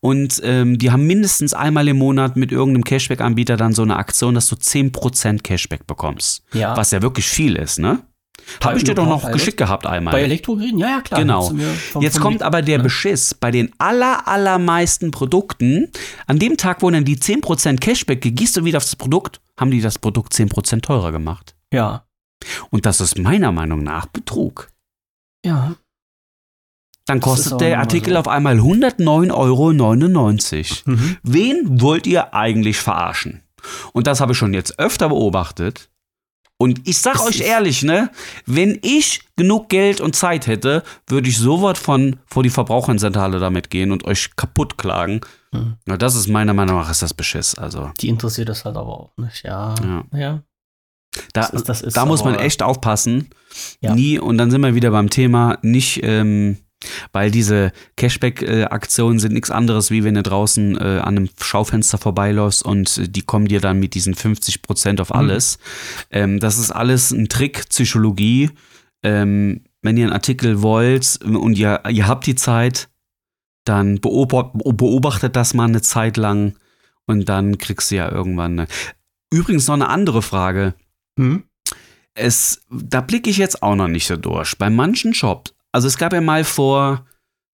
Und ähm, die haben mindestens einmal im Monat mit irgendeinem Cashback-Anbieter dann so eine Aktion, dass du 10% Cashback bekommst. Ja. Was ja wirklich viel ist, ne? Habe ich dir doch noch Überpilot? geschickt gehabt einmal. Bei Elektrogeräten? Ja, ja, klar. Genau. Vom- Jetzt vom- kommt aber der Beschiss. Bei den aller, allermeisten Produkten, an dem Tag, wo dann die 10% Cashback gehst du wieder auf das Produkt, haben die das Produkt 10% teurer gemacht. Ja. Und das ist meiner Meinung nach Betrug. Ja. Dann Das kostet der Artikel so. auf einmal 109,99 Euro. Mhm. Wen wollt ihr eigentlich verarschen? Und das habe ich schon jetzt öfter beobachtet. Und ich sag Es euch ehrlich, ne, wenn ich genug Geld und Zeit hätte, würde ich sofort von vor die Verbraucherzentrale damit gehen und euch kaputt klagen. Mhm. Na, das ist meiner Meinung nach ist das Beschiss. Also Die interessiert das halt aber auch nicht. Ja. Ja. Ja. da, Das ist- das ist da muss man echt aufpassen. Ja. Nie und dann sind wir wieder beim Thema nicht. Ähm, weil diese Cashback-Aktionen sind nichts anderes, wie wenn du draußen äh, an einem Schaufenster vorbeiläufst und äh, die kommen dir dann mit diesen 50% auf Mhm. alles. Ähm, das ist alles ein Trick, Psychologie. Ähm, wenn ihr einen Artikel wollt und ihr, ihr habt die Zeit, dann beobacht, beobachtet das mal eine Zeit lang und dann kriegst du ja irgendwann eine. Übrigens noch eine andere Frage. Hm? Es, da blicke ich jetzt auch noch nicht so durch. Bei manchen Shops, also es gab ja mal vor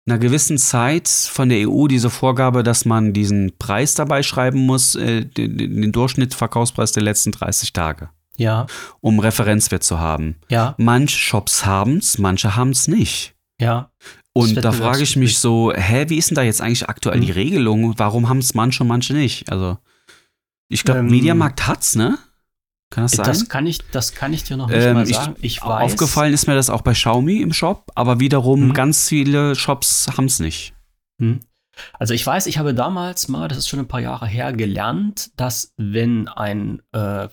einer gewissen Zeit von der EU diese Vorgabe, dass man diesen Preis dabei schreiben muss, äh, den, den Durchschnittsverkaufspreis der letzten 30 Tage, Ja. um Referenzwert zu haben. Ja. Manche Shops haben's, manche haben's nicht. Ja. Und da frage ich mich so, hä, wie ist denn da jetzt eigentlich aktuell die Hm. Regelung? Warum haben es manche und manche nicht? Also, ich glaube, Ähm, Mediamarkt hat's, ne? Kann das sein? Das kann ich, das kann ich dir noch nicht Ähm, mal ich- sagen. Ich, weiß. Aufgefallen ist mir das auch bei Xiaomi im Shop, aber wiederum Mhm. ganz viele Shops haben es nicht. Hm. Also ich weiß, ich habe damals mal, das ist schon ein paar Jahre her, gelernt, dass wenn ein äh,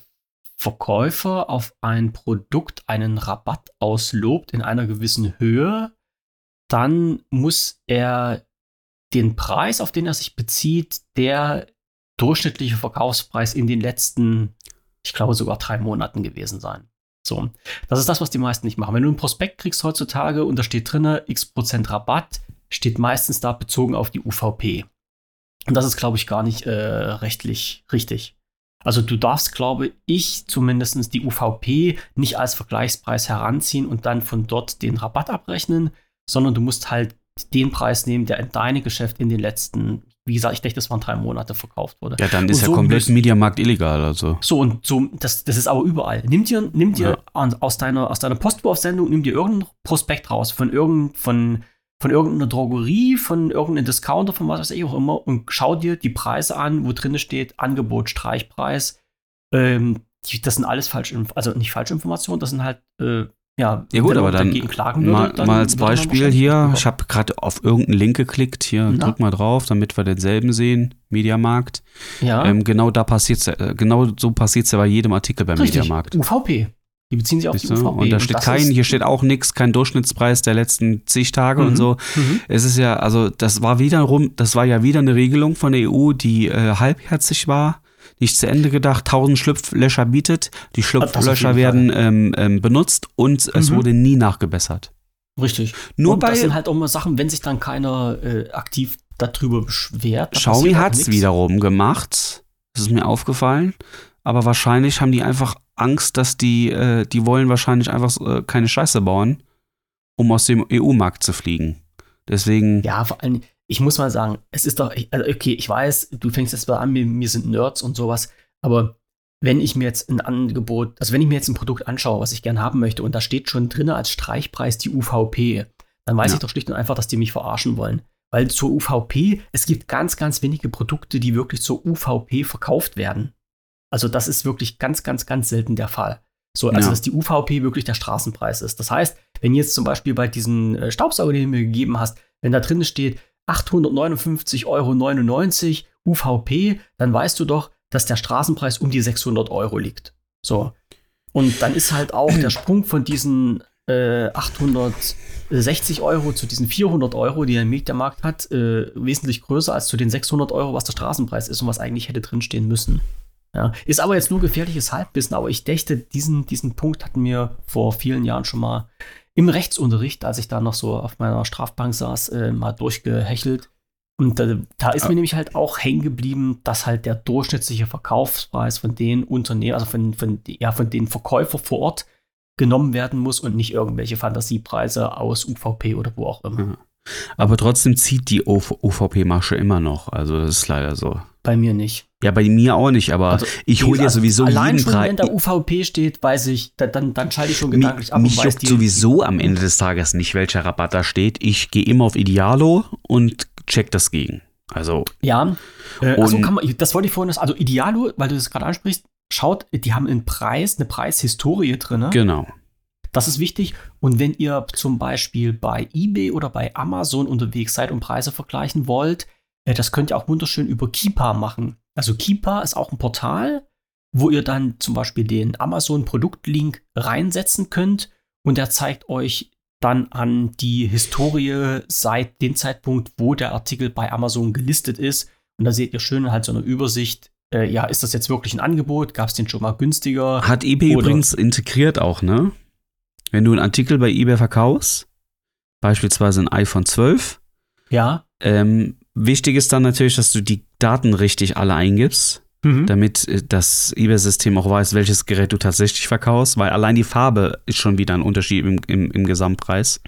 Verkäufer auf ein Produkt einen Rabatt auslobt in einer gewissen Höhe, dann muss er den Preis, auf den er sich bezieht, der durchschnittliche Verkaufspreis in den letzten, ich glaube sogar drei Monaten gewesen sein. So, das ist das, was die meisten nicht machen. Wenn du einen Prospekt kriegst heutzutage und da steht drin x Prozent Rabatt, steht meistens da bezogen auf die UVP. Und das ist, glaube ich, gar nicht äh, rechtlich richtig. Also du darfst, glaube ich, zumindest die UVP nicht als Vergleichspreis heranziehen und dann von dort den Rabatt abrechnen, sondern du musst halt den Preis nehmen, der in deinem Geschäft in den letzten, wie gesagt, ich denke, das waren drei Monate verkauft wurde. Ja, dann ist ja so komplett Mediamarkt illegal, also. So, und so, das, das ist aber überall. Nimm dir, nimm dir Ja. aus deiner, aus deiner Postwurfsendung, nimm dir irgendein Prospekt raus von, irgend, von, von irgendeiner Drogerie, von irgendeinem Discounter, von was weiß ich auch immer, und schau dir die Preise an, wo drin steht, Angebot, Streichpreis. Ähm, das sind alles falsche, also nicht falsche Informationen, das sind halt, äh, ja, Ja gut, aber dann dagegen klagen würde, mal, dann mal als Beispiel hier, bekommen. ich habe gerade auf irgendeinen Link geklickt, hier, Na? drück mal drauf, damit wir denselben sehen, Mediamarkt. ja, Ähm, genau da passiert's, äh, genau so passiert's ja bei jedem Artikel beim richtig, Mediamarkt. UVP. Die beziehen sich auf Siehst die? UVP. Und da steht das kein, hier steht auch nichts, kein Durchschnittspreis der letzten zig Tage und Mhm. so. Mhm. Es ist ja, also das war wiederum, das war ja wieder eine Regelung von der EU, die äh, halbherzig war, nicht zu Ende gedacht, tausend Schlupflöcher bietet, die Schlupflöcher werden ähm, ähm, benutzt und es Mhm. wurde nie nachgebessert. Richtig. Nur und bei das sind halt auch mal Sachen, wenn sich dann keiner äh, aktiv darüber beschwert. Xiaomi auch hat's nix. wiederum gemacht, das ist mir aufgefallen, aber wahrscheinlich haben die einfach Angst, dass die, äh, die wollen wahrscheinlich einfach äh, keine Scheiße bauen, um aus dem EU-Markt zu fliegen. Deswegen, Ja, vor allem, ich muss mal sagen, es ist doch, also okay, ich weiß, du fängst jetzt mal an, wir, wir sind Nerds und sowas, aber wenn ich mir jetzt ein Angebot, also wenn ich mir jetzt ein Produkt anschaue, was ich gern haben möchte, und da steht schon drin als Streichpreis die UVP, dann weiß Ja. ich doch schlicht und einfach, dass die mich verarschen wollen. Weil zur UVP, es gibt ganz, ganz wenige Produkte, die wirklich zur UVP verkauft werden. Also das ist wirklich ganz, ganz, ganz selten der Fall. So, also Ja. dass die UVP wirklich der Straßenpreis ist. Das heißt, wenn jetzt zum Beispiel bei diesen äh, Staubsauger, die du mir gegeben hast, wenn da drin steht 859,99 Euro UVP, dann weißt du doch, dass der Straßenpreis um die 600 Euro liegt. So. Und dann ist halt auch der Sprung von diesen äh, 860 Euro zu diesen 400 Euro, die der Mediamarkt hat, äh, wesentlich größer als zu den 600 Euro, was der Straßenpreis ist und was eigentlich hätte drinstehen müssen. Ja, ist aber jetzt nur gefährliches Halbwissen, aber ich dächte, diesen, diesen Punkt hatten wir vor vielen Jahren schon mal im Rechtsunterricht, als ich da noch so auf meiner Strafbank saß, äh, mal durchgehechelt. Und da, da ist mir nämlich halt auch hängen geblieben, dass halt der durchschnittliche Verkaufspreis von den Unternehmen, also von, von, ja, von den Verkäufer vor Ort genommen werden muss und nicht irgendwelche Fantasiepreise aus UVP oder wo auch immer. Ja. Aber trotzdem zieht die UVP-Masche immer noch. Also das ist leider so. Bei mir nicht. Ja, bei mir auch nicht, aber Also, ich hole ja Also sowieso Allein jeden Preis. wenn da UVP steht, weiß ich, da- dann, dann schalte ich schon Mich, gedanklich ab mich und weiß juckt sowieso am Ende des Tages nicht, welcher Rabatt da steht. Ich gehe immer auf Idealo und check das gegen. Also, Ja, äh, also kann man, das wollte ich vorhin, also Idealo, weil du das gerade ansprichst, schaut, die haben einen Preis, eine Preishistorie drin. genau. Das ist wichtig. Und wenn ihr zum Beispiel bei eBay oder bei Amazon unterwegs seid und Preise vergleichen wollt, das könnt ihr auch wunderschön über Keepa machen. Also Keepa ist auch ein Portal, wo ihr dann zum Beispiel den Amazon-Produktlink reinsetzen könnt und der zeigt euch dann an die Historie seit dem Zeitpunkt, wo der Artikel bei Amazon gelistet ist. Und da seht ihr schön halt so eine Übersicht. Äh, ja, ist das jetzt wirklich ein Angebot? Gab es den schon mal günstiger? Hat eBay Oder- übrigens integriert auch, ne? Wenn du einen Artikel bei eBay verkaufst, beispielsweise ein iPhone 12, Ja. ähm, wichtig ist dann natürlich, dass du die Daten richtig alle eingibst, Mhm. damit äh, das eBay-System auch weiß, welches Gerät du tatsächlich verkaufst, weil allein die Farbe ist schon wieder ein Unterschied im, im, im Gesamtpreis.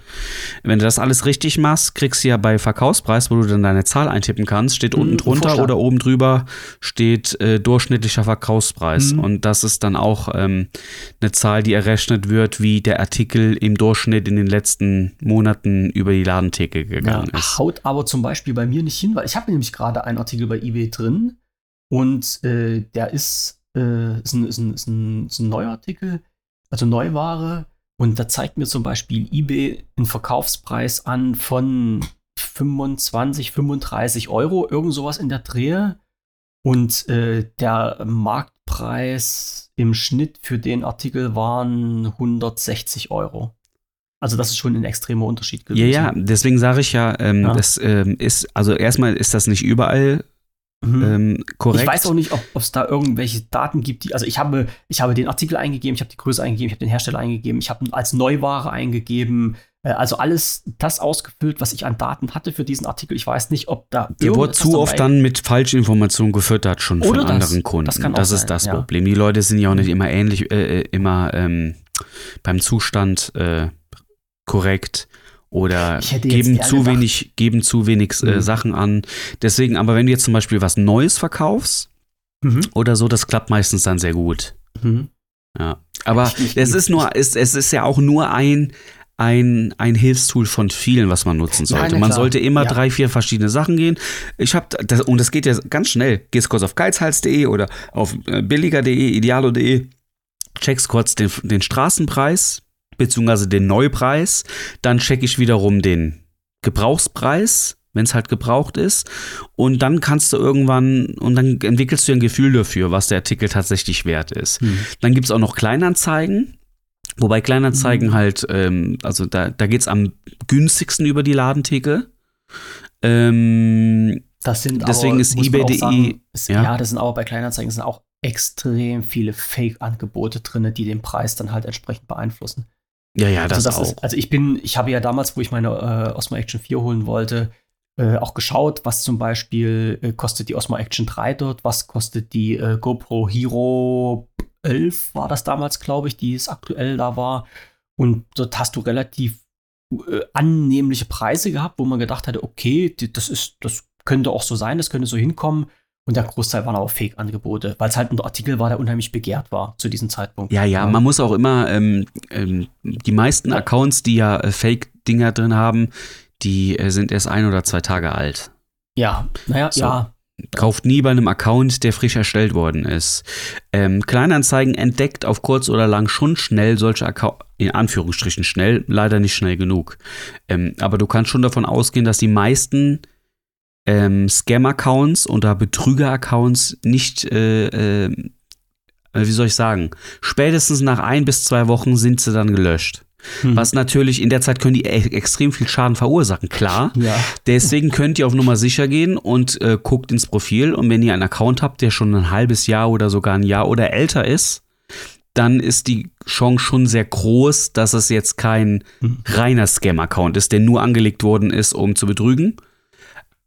Wenn du das alles richtig machst, kriegst du ja bei Verkaufspreis, wo du dann deine Zahl eintippen kannst, steht Mhm, unten drunter oder oben drüber steht äh, durchschnittlicher Verkaufspreis. Mhm. Und das ist dann auch ähm, eine Zahl, die errechnet wird, wie der Artikel im Durchschnitt in den letzten Monaten über die Ladentheke gegangen ja, ist. Haut aber zum Beispiel bei mir nicht hin, weil ich habe nämlich gerade einen Artikel bei eBay drin und äh, der ist, äh, ist, ein, ist, ein, ist, ein, ist ein neuer Artikel, also Neuware. Und da zeigt mir zum Beispiel eBay einen Verkaufspreis an von 25, 35 Euro, irgend sowas in der Drehe. Und äh, der Marktpreis im Schnitt für den Artikel waren 160 Euro. Also das ist schon ein extremer Unterschied Ja, gewesen. ja, deswegen sage ich ja, ähm, Ja. das ähm, ist, also erstmal ist das nicht überall Mhm. ähm, korrekt. Ich weiß auch nicht, ob es da irgendwelche Daten gibt, die, also ich habe, ich habe den Artikel eingegeben, ich habe die Größe eingegeben, ich habe den Hersteller eingegeben, ich habe als Neuware eingegeben, äh, also alles das ausgefüllt, was ich an Daten hatte für diesen Artikel. Ich weiß nicht, ob da Der wurde zu oft dann mit Falschinformationen gefüttert, schon von Oder das. anderen Kunden. Das kann auch das ist sein, das ja. Problem. Die Leute sind ja auch nicht immer ähnlich, äh, äh, immer ähm, beim Zustand äh, korrekt oder geben zu wenig, geben zu wenig äh, Mhm. Sachen an. Deswegen, aber wenn du jetzt zum Beispiel was Neues verkaufst Mhm. oder so, das klappt meistens dann sehr gut. Mhm. Ja. Aber Ich- ich- es ist nur, es, es ist ja auch nur ein, ein, ein Hilfstool von vielen, was man nutzen sollte. na man klar. sollte immer Ja. drei, vier verschiedene Sachen gehen. Ich habe das, und das geht ja ganz schnell. Gehst kurz auf geizhals.de oder auf äh, billiger.de, idealo.de, checkst kurz den, den Straßenpreis beziehungsweise den Neupreis, dann check ich wiederum den Gebrauchspreis, wenn es halt gebraucht ist. Und dann kannst du irgendwann, und dann entwickelst du ein Gefühl dafür, was der Artikel tatsächlich wert ist. Mhm. Dann gibt es auch noch Kleinanzeigen. Wobei Kleinanzeigen Mhm. halt, ähm, also da, da geht es am günstigsten über die Ladentheke. Ähm, Das sind Deswegen aber, ist eBay.de ja. ja. das sind auch bei Kleinanzeigen sind auch extrem viele Fake-Angebote drin, die den Preis dann halt entsprechend beeinflussen. Ja, ja, das, also, das auch. Ist, also ich bin, ich habe ja damals, wo ich meine äh, Osmo Action 4 holen wollte, äh, auch geschaut, was zum Beispiel äh, kostet die Osmo Action 3 dort, was kostet die äh, GoPro Hero 11 war das damals, glaube ich, die es aktuell da war. Und dort hast du relativ äh, annehmliche Preise gehabt, wo man gedacht hatte, okay, das ist, das könnte auch so sein, das könnte so hinkommen. Und der Großteil waren auch Fake-Angebote, weil es halt ein Artikel war, der unheimlich begehrt war zu diesem Zeitpunkt. Ja, ja, man muss auch immer, ähm, ähm, die meisten Accounts, die ja äh, Fake-Dinger drin haben, die äh, sind erst ein oder zwei Tage alt. Ja, naja, So. ja. Kauft nie bei einem Account, der frisch erstellt worden ist. Ähm, Kleinanzeigen entdeckt auf kurz oder lang schon schnell solche Accounts, in Anführungsstrichen schnell, leider nicht schnell genug. Ähm, aber du kannst schon davon ausgehen, dass die meisten ähm, Scam-Accounts oder Betrüger-Accounts nicht, äh, äh, wie soll ich sagen, spätestens nach ein bis zwei Wochen sind sie dann gelöscht. Hm. Was natürlich in der Zeit können die e extrem viel Schaden verursachen, klar. Ja. Deswegen könnt ihr auf Nummer sicher gehen und äh, guckt ins Profil. Und wenn ihr einen Account habt, der schon ein halbes Jahr oder sogar ein Jahr oder älter ist, dann ist die Chance schon sehr groß, dass es jetzt kein Hm. reiner Scam-Account ist, der nur angelegt worden ist, um zu betrügen.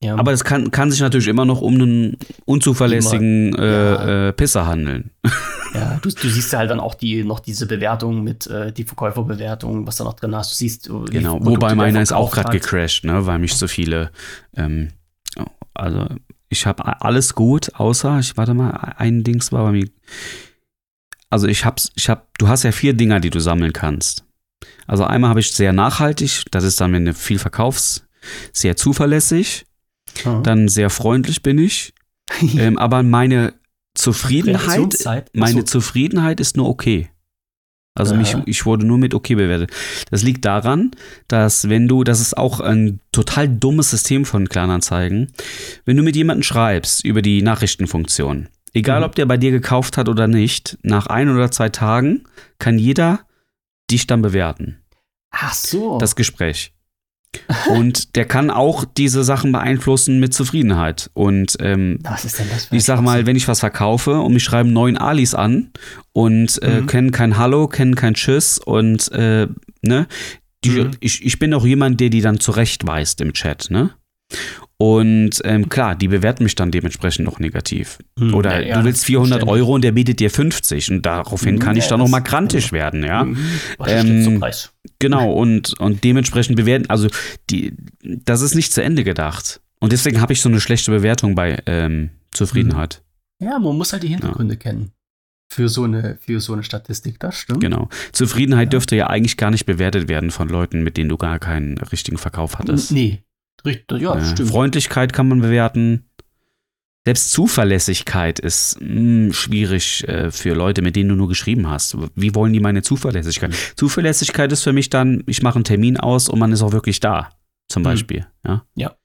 Ja. Aber es kann, kann sich natürlich immer noch um einen unzuverlässigen äh, ja. äh, Pisser handeln. Ja, du, du siehst ja halt dann auch die, noch diese Bewertung mit, äh, die Verkäuferbewertung, was da noch drin hast. Du siehst, äh, Genau, wobei er meiner ist auch gerade hat. gecrashed, ne, weil mich so viele, ähm, also ich habe alles gut, außer, ich warte mal, ein Dings war bei mir, also ich hab's, ich hab, du hast ja vier Dinger, die du sammeln kannst. Also einmal habe ich sehr nachhaltig, das ist dann, wenn du viel verkaufst, sehr zuverlässig, Dann sehr freundlich bin ich, ähm, aber meine Zufriedenheit, meine. Zufriedenheit ist nur okay. Also mich, ich wurde nur mit okay bewertet. Das liegt daran, dass wenn du, das ist auch ein total dummes System von Kleinanzeigen, wenn du mit jemandem schreibst über die Nachrichtenfunktion, egal Mhm. ob der bei dir gekauft hat oder nicht, nach ein oder zwei Tagen kann jeder dich dann bewerten, Ach so. das Gespräch. Und der kann auch diese Sachen beeinflussen mit Zufriedenheit. Und ähm, was ist denn das für ich sag mal, wenn ich was verkaufe und mich schreiben neun Alis an und äh, Mhm. kennen kein Hallo, kennen kein Tschüss und äh, ne, die, Mhm. ich, ich bin auch jemand, der die dann zurechtweist im Chat, ne? Und ähm, klar, die bewerten mich dann dementsprechend noch negativ. Hm, Oder ja, ja, du willst 400 verständlich. Euro und der bietet dir 50 und daraufhin kann ich ja, dann noch mal grantig werden, ja? Mhm. Was Ähm, zum Preis? Genau, und, und dementsprechend bewerten, also die, das ist nicht zu Ende gedacht. Und deswegen habe ich so eine schlechte Bewertung bei ähm, Zufriedenheit. Ja, man muss halt die Hintergründe kennen. Für so, eine, für so eine Statistik, das stimmt. Genau. Zufriedenheit Ja. dürfte ja eigentlich gar nicht bewertet werden von Leuten, mit denen du gar keinen richtigen Verkauf hattest. Nee. Richtig, ja, stimmt. Freundlichkeit kann man bewerten. Selbst Zuverlässigkeit ist mh, schwierig äh, für Leute, mit denen du nur geschrieben hast. Wie wollen die meine Zuverlässigkeit? Zuverlässigkeit ist für mich dann, ich mache einen Termin aus und man ist auch wirklich da, zum Mhm. Beispiel. Ja. Ja.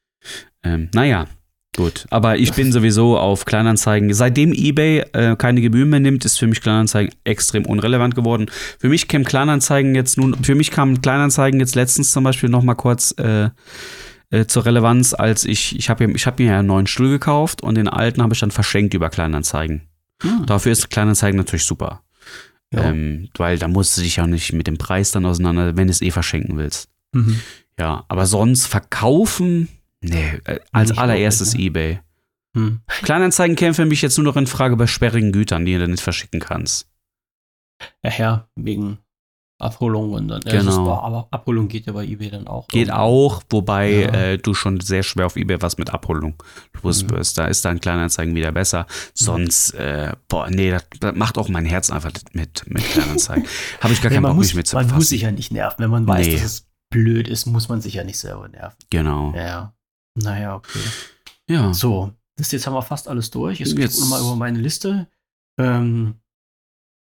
Ähm, naja, gut. Aber ich bin sowieso auf Kleinanzeigen. Seitdem eBay äh, keine Gebühren mehr nimmt, ist für mich Kleinanzeigen extrem unrelevant geworden. Für mich kämen Kleinanzeigen jetzt nun, für mich kamen Kleinanzeigen jetzt letztens zum Beispiel noch mal kurz äh, äh, zur Relevanz, als ich, ich habe ich hab mir ja einen neuen Stuhl gekauft und den alten habe ich dann verschenkt über Kleinanzeigen. Hm. Dafür ist Kleinanzeigen natürlich super. Ja. Ähm, weil da musst du dich ja nicht mit dem Preis dann auseinander, wenn du es eh verschenken willst. Mhm. Ja, aber sonst verkaufen, nee, äh, als Nicht allererstes wirklich, eBay. Hm. Kleinanzeigen kämen für mich jetzt nur noch in Frage bei sperrigen Gütern, die du nicht verschicken kannst. Ja, ja, wegen Abholung und dann. Ja, Genau. ist wahr, aber Abholung geht ja bei eBay dann auch. Geht irgendwie. auch, wobei Ja. äh, du schon sehr schwer auf eBay was mit Abholung los Mhm. wirst. Da ist dann Kleinanzeigen wieder besser. Sonst, äh, boah, nee, das, das macht auch mein Herz einfach mit, mit Kleinanzeigen. Habe ich gar Nee, keinen Bock, muss, mich mit zu man muss sich ja nicht nerven. Wenn man weiß, Nee. dass es blöd ist, muss man sich ja nicht selber nerven. Genau. Ja, ja. Naja, okay. Ja. So, das jetzt haben wir fast alles durch. Jetzt, Jetzt- nochmal über meine Liste. Ähm,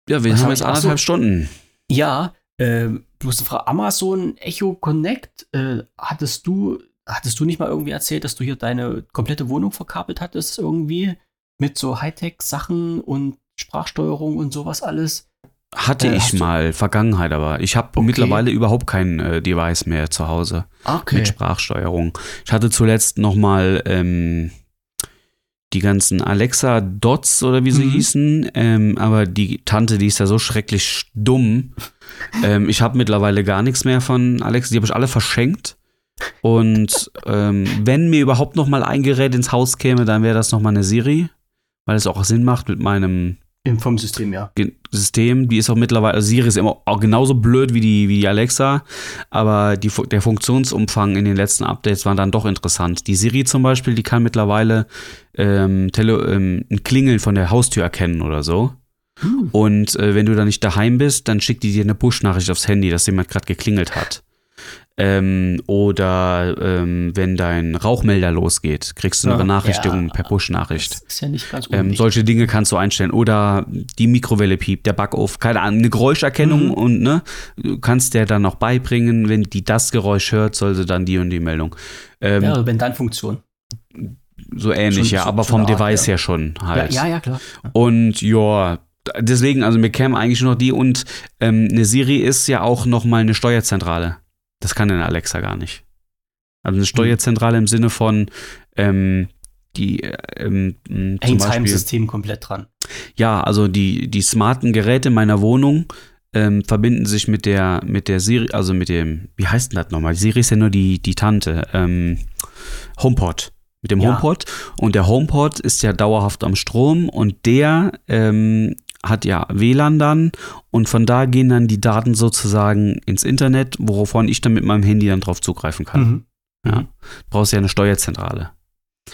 Ja, wir haben hab jetzt anderthalb so- Stunden. Ja, ähm, bloß eine Frage. Amazon Echo Connect, äh, hattest du, hattest du nicht mal irgendwie erzählt, dass du hier deine komplette Wohnung verkabelt hattest irgendwie? Mit so Hightech-Sachen und Sprachsteuerung und sowas alles? Hatte Äh, ich hast du- mal, Vergangenheit aber. Ich habe Okay. mittlerweile überhaupt kein äh, Device mehr zu Hause Okay. mit Sprachsteuerung. Ich hatte zuletzt noch mal ähm, die ganzen Alexa Dots oder wie sie Mhm. hießen, ähm, aber die Tante, die ist ja so schrecklich dumm. ähm, ich habe mittlerweile gar nichts mehr von Alexa, die habe ich alle verschenkt. Und ähm, wenn mir überhaupt noch mal ein Gerät ins Haus käme, dann wäre das noch mal eine Siri, weil es auch Sinn macht mit meinem vom System, ja. System, die ist auch mittlerweile, also Siri ist immer auch genauso blöd wie die, wie die Alexa, aber die, der Funktionsumfang in den letzten Updates war dann doch interessant. Die Siri zum Beispiel, die kann mittlerweile ähm, Tele ähm, ein Klingeln von der Haustür erkennen oder so. Hm. Und äh, wenn du da nicht daheim bist, dann schickt die dir eine Push-Nachricht aufs Handy, dass jemand gerade geklingelt hat. Ähm, oder ähm, wenn dein Rauchmelder losgeht, kriegst du eine Ja. Benachrichtigung Ja. per Push-Nachricht. Ist ja nicht ganz Ähm, solche Dinge kannst du einstellen. Oder die Mikrowelle piept, der Backofen, keine Ahnung, eine Geräuscherkennung Mhm. und ne, du kannst der dann noch beibringen, wenn die das Geräusch hört, soll sie dann die und die Meldung. Ähm, ja, wenn dann Funktion. So ähnlich, schon- ja, schon- aber vom Art, Device ja. her schon Ja, halt. ja, ja, klar. Und ja, deswegen, also mir kämen eigentlich nur noch die und ähm, eine Siri ist ja auch noch mal eine Steuerzentrale. Das kann eine Alexa gar nicht. Also eine Steuerzentrale im Sinne von ähm, die äh, ähm, m, zum Hängt Beispiel, Heimsystem komplett dran. ja, also die, die smarten Geräte meiner Wohnung ähm, verbinden sich mit der, mit der Siri, also mit dem, wie heißt denn das nochmal? Die Siri ist ja nur die, die Tante, ähm, HomePod. Mit dem Ja. HomePod. Und der HomePod ist ja dauerhaft am Strom und der ähm, hat ja WLAN dann und von da gehen dann die Daten sozusagen ins Internet, wovon ich dann mit meinem Handy dann drauf zugreifen kann. Mhm. Ja. Mhm. Brauchst ja eine Steuerzentrale.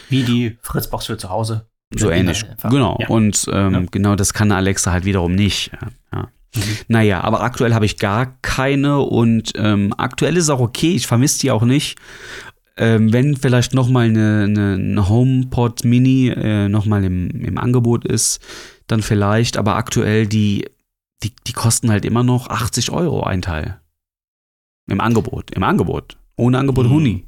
Wie die Fritzbox für zu Hause. So ähnlich. Genau. Ja. Und ähm, Ja. genau das kann Alexa halt wiederum nicht. Ja. ja. Mhm. Naja, aber aktuell habe ich gar keine und ähm, aktuell ist auch okay, ich vermisse die auch nicht. Ähm, wenn vielleicht nochmal eine, eine, eine HomePod Mini äh, nochmal im, im Angebot ist, dann vielleicht, aber aktuell die, die, die kosten halt immer noch 80 Euro ein Teil. Im Angebot, im Angebot. Ohne Angebot Mhm. Huni.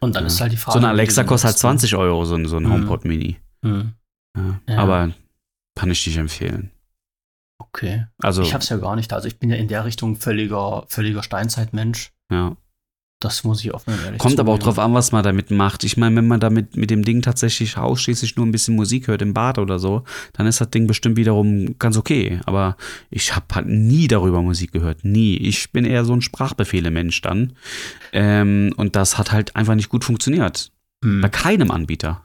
Und dann Ja. ist halt die Frage. So eine Alexa kostet halt nutzt, 20 Euro, so, ein- so ein Mhm. HomePod Mini. Mhm. Ja. Ja. Aber kann ich nicht empfehlen. Okay. Also, Ich hab's ja gar nicht. Also ich bin ja in der Richtung völliger, völliger Steinzeitmensch. ja. Das muss ich offen und ehrlich Kommt aber auch drauf an, was man damit macht. Ich meine, wenn man damit mit dem Ding tatsächlich ausschließlich nur ein bisschen Musik hört im Bad oder so, dann ist das Ding bestimmt wiederum ganz okay. Aber ich habe halt nie darüber Musik gehört. Nie. Ich bin eher so ein Sprachbefehle-Mensch dann. Ähm, und das hat halt einfach nicht gut funktioniert. Hm. Bei keinem Anbieter.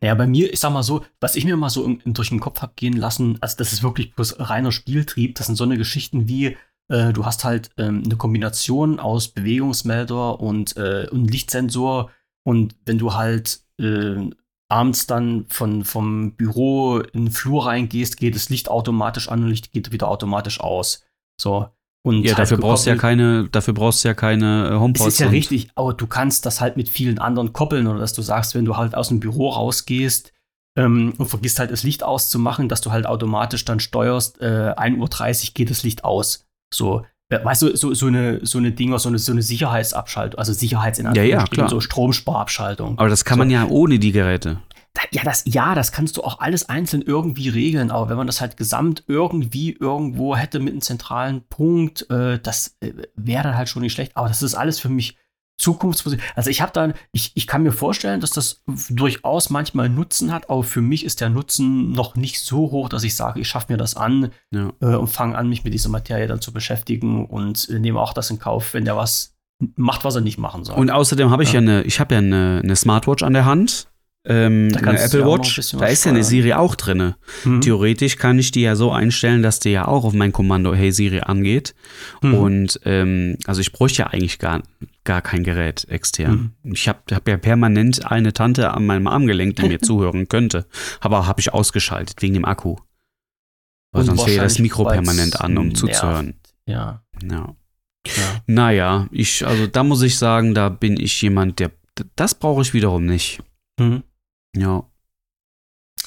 Naja, bei mir, ich sag mal so, was ich mir mal so im, im, durch den Kopf hab gehen lassen, also das ist wirklich bloß reiner Spieltrieb, das sind so eine Geschichten wie, äh, du hast halt ähm, eine Kombination aus Bewegungsmelder und, äh, und Lichtsensor und wenn du halt äh, abends dann von, vom Büro in den Flur reingehst, geht das Licht automatisch an und Licht geht wieder automatisch aus. So. Und Ja, halt dafür brauchst du ja keine, dafür brauchst du ja keine äh, HomePods. ist ja richtig, aber du kannst das halt mit vielen anderen koppeln oder dass du sagst, wenn du halt aus dem Büro rausgehst ähm, und vergisst halt das Licht auszumachen, dass du halt automatisch dann steuerst, äh, 1.30 Uhr geht das Licht aus. So, weißt du, so, so eine, so eine Dinger, so eine, so eine Sicherheitsabschaltung, also Sicherheits in Ja, ja, klar. so Stromsparabschaltung. Aber das kann So. man ja ohne die Geräte. Da- Ja, das, ja, das kannst du auch alles einzeln irgendwie regeln, aber wenn man das halt gesamt irgendwie irgendwo hätte mit einem zentralen Punkt, äh, das äh, wäre dann halt schon nicht schlecht. Aber das ist alles für mich Zukunftsmusik. Also ich habe dann, ich, ich kann mir vorstellen, dass das durchaus manchmal Nutzen hat, aber für mich ist der Nutzen noch nicht so hoch, dass ich sage, ich schaffe mir das an Ja. äh, und fange an, mich mit dieser Materie dann zu beschäftigen und äh, nehme auch das in Kauf, wenn der was macht, was er nicht machen soll. Und außerdem habe ich ja, Ja. eine, ich habe ja eine, eine Smartwatch an der Hand. Ähm, Da eine Apple ein Watch, bisschen da ist ja eine. Siri auch drinne. Mhm. Theoretisch kann ich die ja so einstellen, dass die ja auch auf mein Kommando Hey Siri angeht. Mhm. Und ähm, also ich bräuchte ja eigentlich gar, gar kein Gerät extern. Ich habe hab ja permanent eine Tante an meinem Armgelenk, die mir zuhören könnte. Aber habe ich ausgeschaltet wegen dem Akku. Weil sonst wäre das Mikro permanent an, um nervt. zuzuhören. Ja, Ja. ja. Naja, ich, also da muss ich sagen, da bin ich jemand, der, das brauche ich wiederum nicht. Mhm. Ja.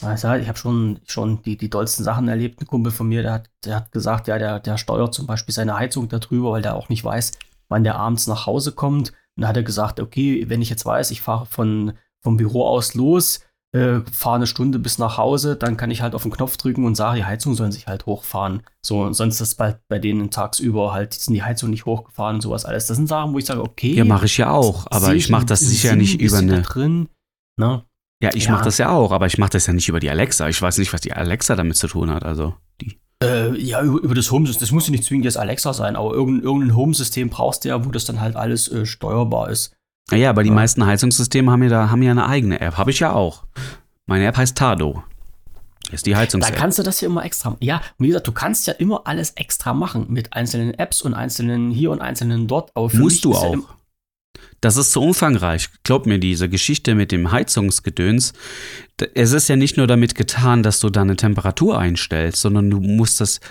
Also ich habe schon, schon die, die dollsten Sachen erlebt. Ein Kumpel von mir, der hat, der hat gesagt, ja, der, der steuert zum Beispiel seine Heizung darüber, weil der auch nicht weiß, wann der abends nach Hause kommt. Und da hat er gesagt, okay, wenn ich jetzt weiß, ich fahre von, vom Büro aus los, äh, fahre eine Stunde bis nach Hause, dann kann ich halt auf den Knopf drücken und sage, die Heizung sollen sich halt hochfahren. So, und sonst ist bei, bei denen tagsüber halt, sind die Heizung nicht hochgefahren und sowas alles. Das sind Sachen, wo ich sage, okay. Ja, mache ich ja auch, aber ich mache das sicher nicht über eine. drin. Ne? Ja, ich Ja. mache das ja auch, aber ich mache das ja nicht über die Alexa. Ich weiß nicht, was die Alexa damit zu tun hat. Also. Äh, ja, über, über das Home-System. Das muss ja nicht zwingend jetzt Alexa sein, aber irgendein, irgendein Home-System brauchst du ja, wo das dann halt alles äh, steuerbar ist. Naja, aber die Ja. meisten Heizungssysteme haben ja da haben ja eine eigene App. Habe ich ja auch. Meine App heißt Tado. ist die Heizungs Da kannst du das ja immer extra. Ja, und wie gesagt, du kannst ja immer alles extra machen mit einzelnen Apps und einzelnen hier und einzelnen dort. Aber Musst du ja auch. im- Das ist zu umfangreich. Glaub mir, diese Geschichte mit dem Heizungsgedöns, es ist ja nicht nur damit getan, dass du deine Temperatur einstellst, sondern du musst das,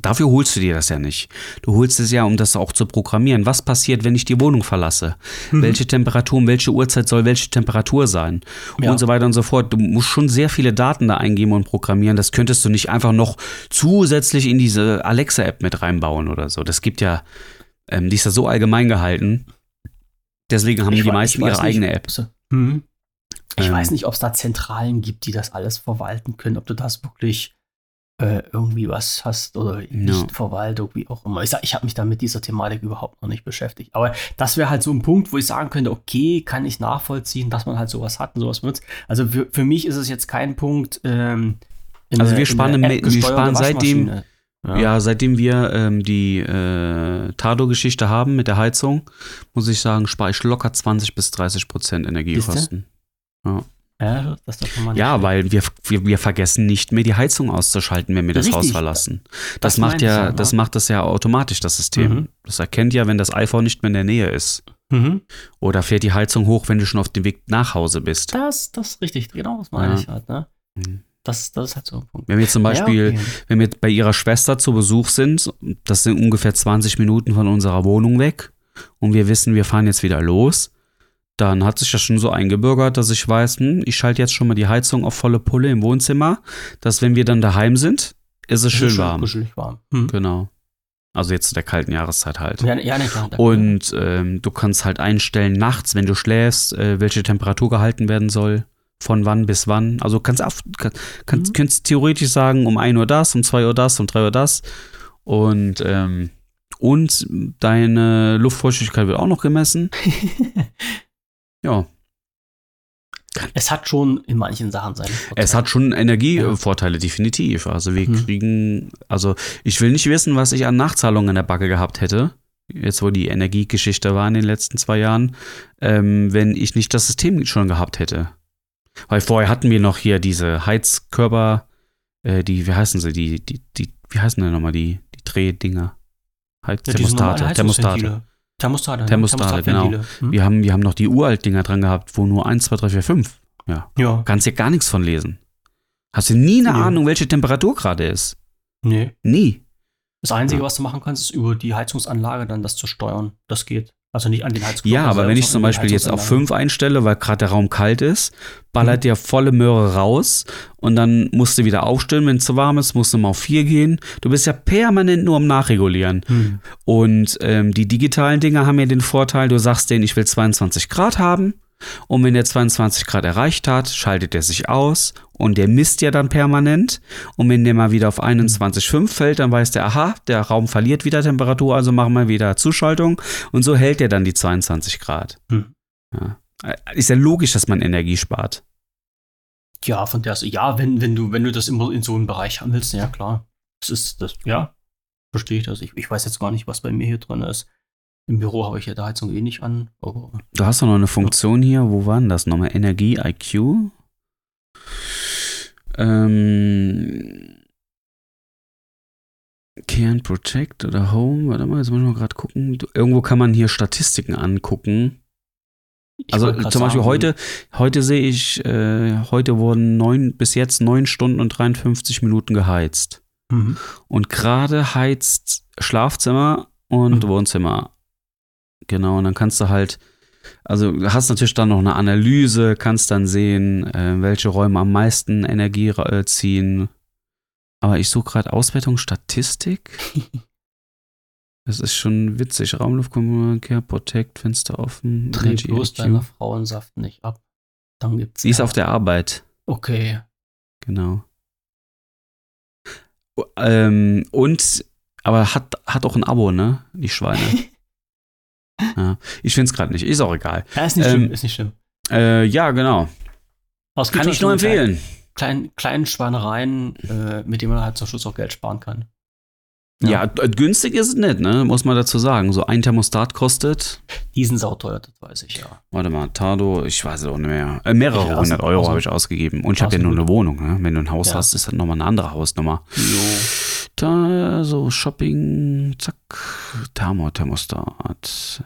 dafür holst du dir das ja nicht. Du holst es ja, um das auch zu programmieren. Was passiert, wenn ich die Wohnung verlasse? Mhm. Welche Temperatur, um welche Uhrzeit soll welche Temperatur sein? Ja. Und so weiter und so fort. Du musst schon sehr viele Daten da eingeben und programmieren. Das könntest du nicht einfach noch zusätzlich in diese Alexa-App mit reinbauen oder so. Das gibt ja, ähm, die ist ja so allgemein gehalten. Deswegen haben Ich die meisten ihre nicht, eigene App. Mhm. Ich Ähm. weiß nicht, ob es da Zentralen gibt, die das alles verwalten können, ob du das wirklich äh, irgendwie was hast oder nicht Verwaltung, wie auch immer. Ich sag, ich habe mich da mit dieser Thematik überhaupt noch nicht beschäftigt. Aber das wäre halt so ein Punkt, wo ich sagen könnte, okay, kann ich nachvollziehen, dass man halt sowas hat und sowas benutzt. Also für, für mich ist es jetzt kein Punkt. Ähm, in Also der- wir App wir sparen seitdem- Waschmaschine. Ja. seitdem wir ähm, die äh, Tado-Geschichte haben mit der Heizung, muss ich sagen, spare ich locker 20 bis 30 Prozent Energiekosten. Ja, Ja, schlecht. weil wir, wir, wir vergessen nicht mehr die Heizung auszuschalten, wenn wir das Richtig. Haus verlassen. Das, Das macht ja, ja, das macht das ja automatisch, das System. Mhm. Das erkennt ja, wenn das iPhone nicht mehr in der Nähe ist. Mhm. Oder fährt die Heizung hoch, wenn du schon auf dem Weg nach Hause bist. Das, das ist richtig, genau, das meine Ja. ich halt, ne? Mhm. Das, das ist halt so ein Punkt. Wenn wir zum Beispiel, Ja, okay. wenn wir bei ihrer Schwester zu Besuch sind, das sind ungefähr 20 Minuten von unserer Wohnung weg und wir wissen, wir fahren jetzt wieder los, dann hat sich das schon so eingebürgert, dass ich weiß, hm, ich schalte jetzt schon mal die Heizung auf volle Pulle im Wohnzimmer, dass wenn wir dann daheim sind, ist es schön warm. Kuschelig warm. Mhm. Genau. Also jetzt zu der kalten Jahreszeit halt. Ja, ja, klar. da- Und ähm, du kannst halt einstellen, nachts, wenn du schläfst, äh, welche Temperatur gehalten werden soll, von wann bis wann. Also du kannst, kann, kannst, Mhm. kannst theoretisch sagen, um 1 Uhr das, um 2 Uhr das, um 3 Uhr das. Und, ähm, und deine Luftfeuchtigkeit wird auch noch gemessen. Ja, es hat schon in manchen Sachen seine Vorteile. es hat schon Energievorteile, definitiv. Also wir Mhm. kriegen, also ich will nicht wissen, was ich an Nachzahlungen in der Backe gehabt hätte, jetzt wo die Energiegeschichte war in den letzten zwei Jahren, ähm, wenn ich nicht das System schon gehabt hätte. Weil vorher hatten wir noch hier diese Heizkörper, äh, die, wie heißen sie, die, die, die, wie heißen denn nochmal die, die Drehdinger? Heiz Ja, diese normalen Thermostate, Thermostate. Thermostate. ne? Thermostate, genau. Hm? Wir haben, wir haben noch die Uralt-Dinger dran gehabt, wo nur 1, 2, 3, 4, 5. Ja. Ja. Kannst dir gar nichts von lesen. Hast du nie eine Nee. Ahnung, welche Temperatur gerade ist. Nee. Nie. Das Einzige, Ja. was du machen kannst, ist über die Heizungsanlage dann das zu steuern. Das geht. Also nicht an den Heizkörper. Ja, aber wenn ich zum Beispiel jetzt auf Heizungsanlage. 5 einstelle, weil gerade der Raum kalt ist, ballert Mhm. der volle Möhre raus und dann musst du wieder aufstellen, wenn es zu warm ist, musst du mal auf 4 gehen. Du bist ja permanent nur am Nachregulieren. Hm. Und ähm, die digitalen Dinger haben ja den Vorteil, du sagst denen, ich will 22 Grad haben. Und wenn der 22 Grad erreicht hat, schaltet er sich aus und der misst ja dann permanent. Und wenn der mal wieder auf 21,5 fällt, dann weiß der, aha, der Raum verliert wieder Temperatur, also machen wir wieder Zuschaltung. Und so hält er dann die 22 Grad. Hm. Ja. Ist ja logisch, dass man Energie spart. Ja, von der ja, wenn, wenn du, wenn du das immer in so einem Bereich haben willst, ja klar. Das ist das, ja, verstehe ich das. Ich, ich weiß jetzt gar nicht, was bei mir hier drin ist. Im Büro habe ich ja die Heizung eh nicht an, aber Du hast doch noch eine Funktion hier, wo war denn das nochmal? Energie IQ? Ähm, Can Protect oder Home? Warte mal, jetzt muss ich mal gerade gucken. Irgendwo kann man hier Statistiken angucken. ich Also zum Beispiel sagen, heute, heute sehe ich, äh, heute wurden neun, bis jetzt 9 Stunden und 53 Minuten geheizt. Mhm. Und gerade heizt Schlafzimmer und Mhm. Wohnzimmer. Genau, und dann kannst du halt, also du hast natürlich dann noch eine Analyse, kannst dann sehen, äh, welche Räume am meisten Energie äh, ziehen. Aber ich suche gerade Auswertung Statistik. Das ist schon witzig. Raumluftkommunikation, Protect, Fenster offen. Dreh Energy bloß IQ. deiner Frauensaft nicht ab. Dann gibt's. Sie ist auf der Arbeit. Okay. Genau. Ähm, und, aber hat, hat auch ein Abo, ne? Die Schweine. ja. Ich finde es gerade nicht. Ist auch egal. Ja, ist nicht Ähm, schlimm, ist nicht schlimm. Äh, ja, genau. Kann schon ich nur empfehlen. Kleinen, kleinen Schweinereien, äh, mit denen man halt zum Schluss auch Geld sparen kann. Ja, d- günstig ist es nicht, ne? Muss man dazu sagen. So ein Thermostat kostet, Die sind sauteuer, das weiß ich, ja. warte mal, Tado, ich weiß es auch nicht mehr. Äh, mehrere Ja, hundert also- Euro habe ich ausgegeben. Und ich habe ja nur eine Wohnung, ne? Wenn du ein Haus Ja. hast, ist das nochmal eine andere Hausnummer. Jo. Da, so Shopping, zack, Thermo, Thermostat.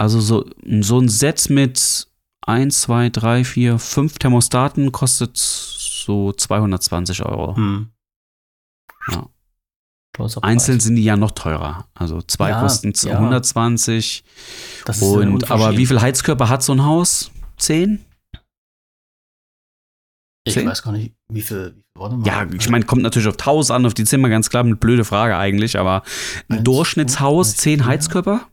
Also so, so ein Set mit 1, 2, 3, 4, 5 Thermostaten kostet so 220 Euro. Hm. Ja. Einzeln Preis. sind die ja noch teurer. Also zwei Ja, kosten ja. 120. Das ist, Und, aber wie viel Heizkörper hat so ein Haus? Zehn? Ich Zehn? weiß gar nicht, wie viel. Ja, ich meine, kommt natürlich auf Haus an, auf die Zimmer, ganz klar, eine blöde Frage eigentlich, aber ein Eins, Durchschnittshaus, zehn. Heizkörper?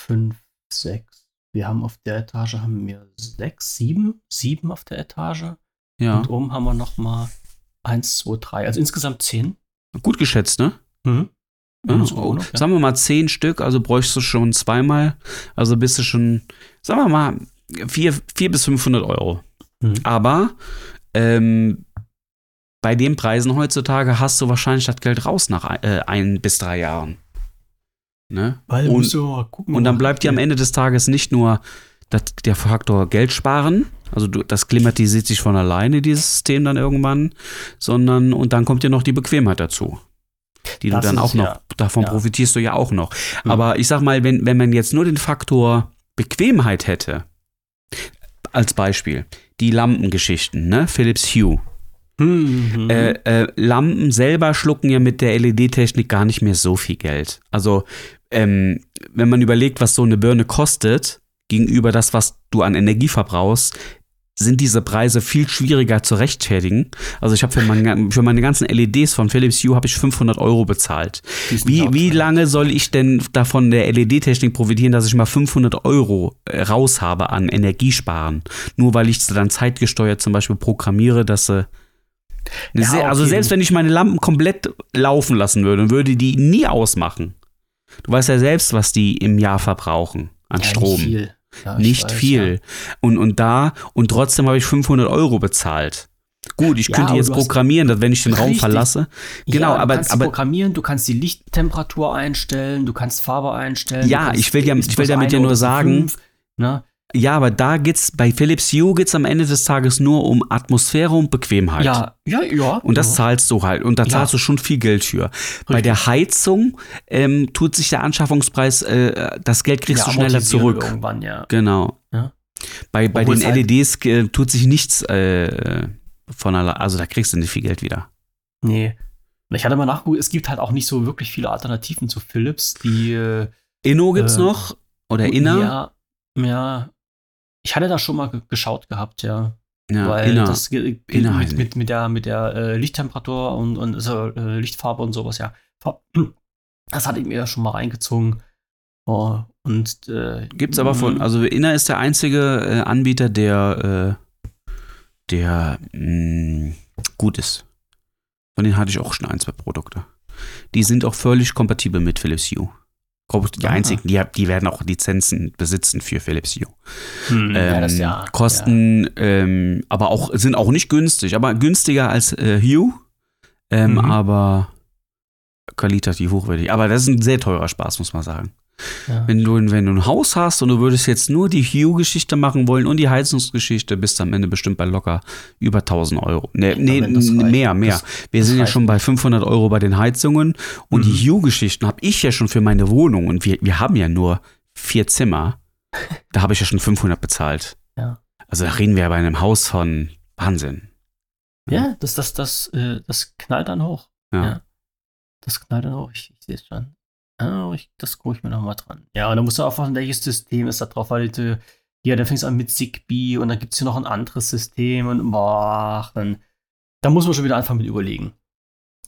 Fünf, sechs. Wir haben auf der Etage haben wir sechs, sieben, sieben auf der Etage. Ja, Und oben haben wir noch mal eins, zwei, drei. Also insgesamt zehn. gut geschätzt, ne? Mhm. Ja, Mhm, so ungefähr. sagen wir mal zehn Stück, also bräuchst du schon zweimal, also bist du schon, sagen wir mal, vier, vier bis 500 Euro. Mhm. Aber ähm, bei den Preisen heutzutage hast du wahrscheinlich das Geld raus nach ein, äh, ein bis drei Jahren. Ne? Weil und, musst du mal gucken. und dann bleibt dir am Ende des Tages nicht nur das, der Faktor Geld sparen, also du, das klimatisiert sich von alleine, dieses System dann irgendwann, sondern und dann kommt dir noch die Bequemheit dazu. Die Das du dann auch noch, ja. davon Ja. profitierst du ja auch noch. Hm. Aber ich sag mal, wenn, wenn man jetzt nur den Faktor Bequemheit hätte, als Beispiel, die Lampengeschichten, ne? Philips Hue. Mhm. Äh, äh, Lampen selber schlucken ja mit der LED-Technik gar nicht mehr so viel Geld. Also, ähm, wenn man überlegt, was so eine Birne kostet, gegenüber das, was du an Energie verbrauchst, sind diese Preise viel schwieriger zu rechtfertigen. Also ich habe für, mein, für meine ganzen LEDs von Philips Hue habe ich 500 Euro bezahlt. Wie, wie lange soll ich denn davon der LED-Technik profitieren, dass ich mal 500 Euro äh, raus habe an Energiesparen? Nur weil ich sie dann zeitgesteuert zum Beispiel programmiere, dass sie. Eine Ja, also okay. selbst wenn ich meine Lampen komplett laufen lassen würde würde die nie ausmachen. Du weißt ja selbst, was die im Jahr verbrauchen an Ja, Strom. Nicht viel. Ja, ich Nicht weiß, viel. Und, und da, und trotzdem habe ich 500 Euro bezahlt. Gut, ich Ja, könnte jetzt programmieren, dass wenn ich den Raum Richtig. verlasse. Ja. Genau, ja, aber- Du kannst aber- programmieren, du kannst die Lichttemperatur einstellen, du kannst Farbe einstellen. Ja, kannst- ich will ja- ich will damit ja nur sagen- fünf, ne? Ja, aber da geht's, bei Philips Hue geht's am Ende des Tages nur um Atmosphäre und Bequemheit. Ja, ja, ja. Und das ja. zahlst du halt. Und da Ja. zahlst du schon viel Geld für. Bei der Heizung ähm, tut sich der Anschaffungspreis, äh, das Geld kriegst ja, du schneller zurück. Irgendwann, ja. Genau. Ja. Bei, bei Obwohl den es halt- LEDs äh, tut sich nichts äh, von allein. Also da kriegst du nicht viel Geld wieder. Nee. Ich hatte mal nachgeguckt, es gibt halt auch nicht so wirklich viele Alternativen zu Philips, die Inno gibt's Äh, noch? Oder Inner? Ja, ja. Ich hatte da schon mal ge- geschaut gehabt, ja. Ja, weil Inner. das mit, mit, mit der, mit der äh, Lichttemperatur und, und so, äh, Lichtfarbe und sowas, ja. Das hatte ich mir ja schon mal reingezogen. Oh, und äh, Gibt's aber von, mm, also Inner ist der einzige äh, Anbieter, der, äh, der mh, gut ist. Von denen hatte ich auch schon ein, zwei Produkte. Die sind auch völlig kompatibel mit Philips Hue. Ich, Die Ah. einzigen, die, die werden auch Lizenzen besitzen für Philips Hue. hm, ja, Ähm, ja. kosten, ähm, aber auch, sind auch nicht günstig, aber günstiger als äh, Hue, ähm, Mhm. aber qualitativ hochwertig. Aber das ist ein sehr teurer Spaß, muss man sagen. Ja, ja. Wenn du, wenn du ein Haus hast und du würdest jetzt nur die Hue-Geschichte machen wollen und die Heizungsgeschichte, bist du am Ende bestimmt bei locker über 1000 Euro. Nee, nee das reicht. mehr, mehr. Das- Wir das sind ja reicht. schon bei 500 Euro bei den Heizungen und Mhm. die Hue-Geschichten habe ich ja schon für meine Wohnung und wir, wir haben ja nur vier Zimmer. Da habe ich ja schon 500 bezahlt. Ja. Also da reden wir ja bei einem Haus von Wahnsinn. ja, das, das, das, äh, das knallt dann hoch. Ja. Ja. Das knallt dann hoch. Ich, ich sehe es schon. Ah, ich, das gucke ich mir nochmal dran. Ja, und dann musst du aufpassen, welches System ist da drauf, weil du, ja, dann fängst du an mit Zigbee und dann gibt es hier noch ein anderes System und boah, dann, dann muss man schon wieder anfangen mit überlegen.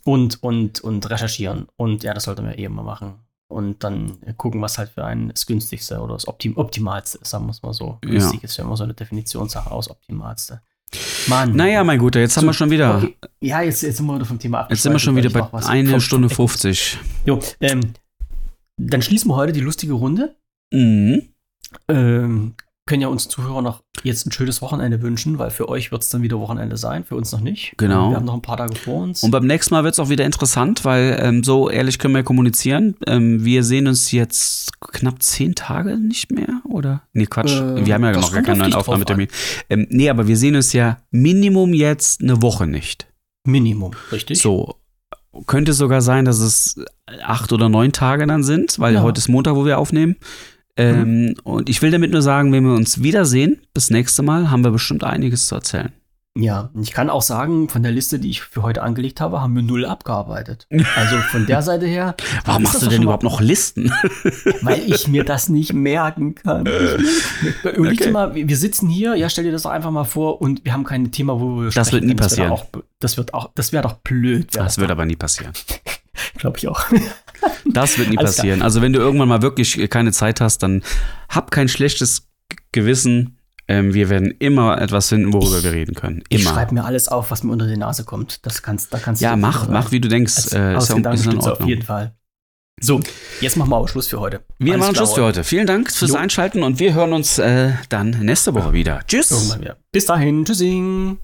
Und, und, und recherchieren. Und ja, das sollte man eben mal machen. Und dann gucken, was halt für einen das günstigste oder das Optim Optimalste ist, sagen wir es mal so. Ja. Günstig ist ja immer so eine Definitionssache aus Optimalste. Mann. Naja, mein Guter, jetzt haben wir schon wieder, Okay. Ja, jetzt, jetzt sind wir wieder vom Thema jetzt sind wir schon wieder bei einer Stunde 50. Jo, ähm, dann schließen wir heute die lustige Runde. Mhm. Ähm, können ja uns Zuhörer noch jetzt ein schönes Wochenende wünschen, weil für euch wird es dann wieder Wochenende sein, für uns noch nicht. Genau. Wir haben noch ein paar Tage vor uns. Und beim nächsten Mal wird es auch wieder interessant, weil ähm, so ehrlich können wir kommunizieren. Ähm, wir sehen uns jetzt knapp zehn Tage nicht mehr, oder? Nee, Quatsch. Äh, wir haben ja noch gar keinen neuen Aufnahmetermin. Ähm, nee, aber wir sehen uns ja Minimum jetzt eine Woche nicht. Minimum, richtig? So. Könnte sogar sein, dass es acht oder neun Tage dann sind, weil Ja. heute ist Montag, wo wir aufnehmen. Ähm, Und ich will damit nur sagen, wenn wir uns wiedersehen, bis nächste Mal, haben wir bestimmt einiges zu erzählen. Ja, ich kann auch sagen, von der Liste, die ich für heute angelegt habe, haben wir null abgearbeitet. Also von der Seite her. Warum machst das du denn überhaupt noch Listen? Weil ich mir das nicht merken kann. Überleg dir Okay. mal, wir sitzen hier, ja, stell dir das doch einfach mal vor und wir haben kein Thema, wo wir Das wird sprechen nie passieren. Auch, das wird auch, das wäre doch blöd. Das wird aber nie passieren. glaube ich auch. Das wird nie Alles klar. passieren. Also wenn du irgendwann mal wirklich keine Zeit hast, dann hab kein schlechtes Gewissen. Ähm, wir werden immer etwas finden, worüber wir reden können. Ich Immer. schreibe mir alles auf, was mir unter die Nase kommt. Das kannst, da kannst Ja, du mach, mach, wie du denkst. Äh, ist, aus ja, ist in stimmt's auf Ordnung. jeden Fall. So, jetzt machen wir aber Schluss für heute. Wir Alles machen klar, Schluss für heute. Vielen Dank fürs Jo. Einschalten und wir hören uns äh, dann nächste Woche wieder. Tschüss. Bis dahin. Tschüssing.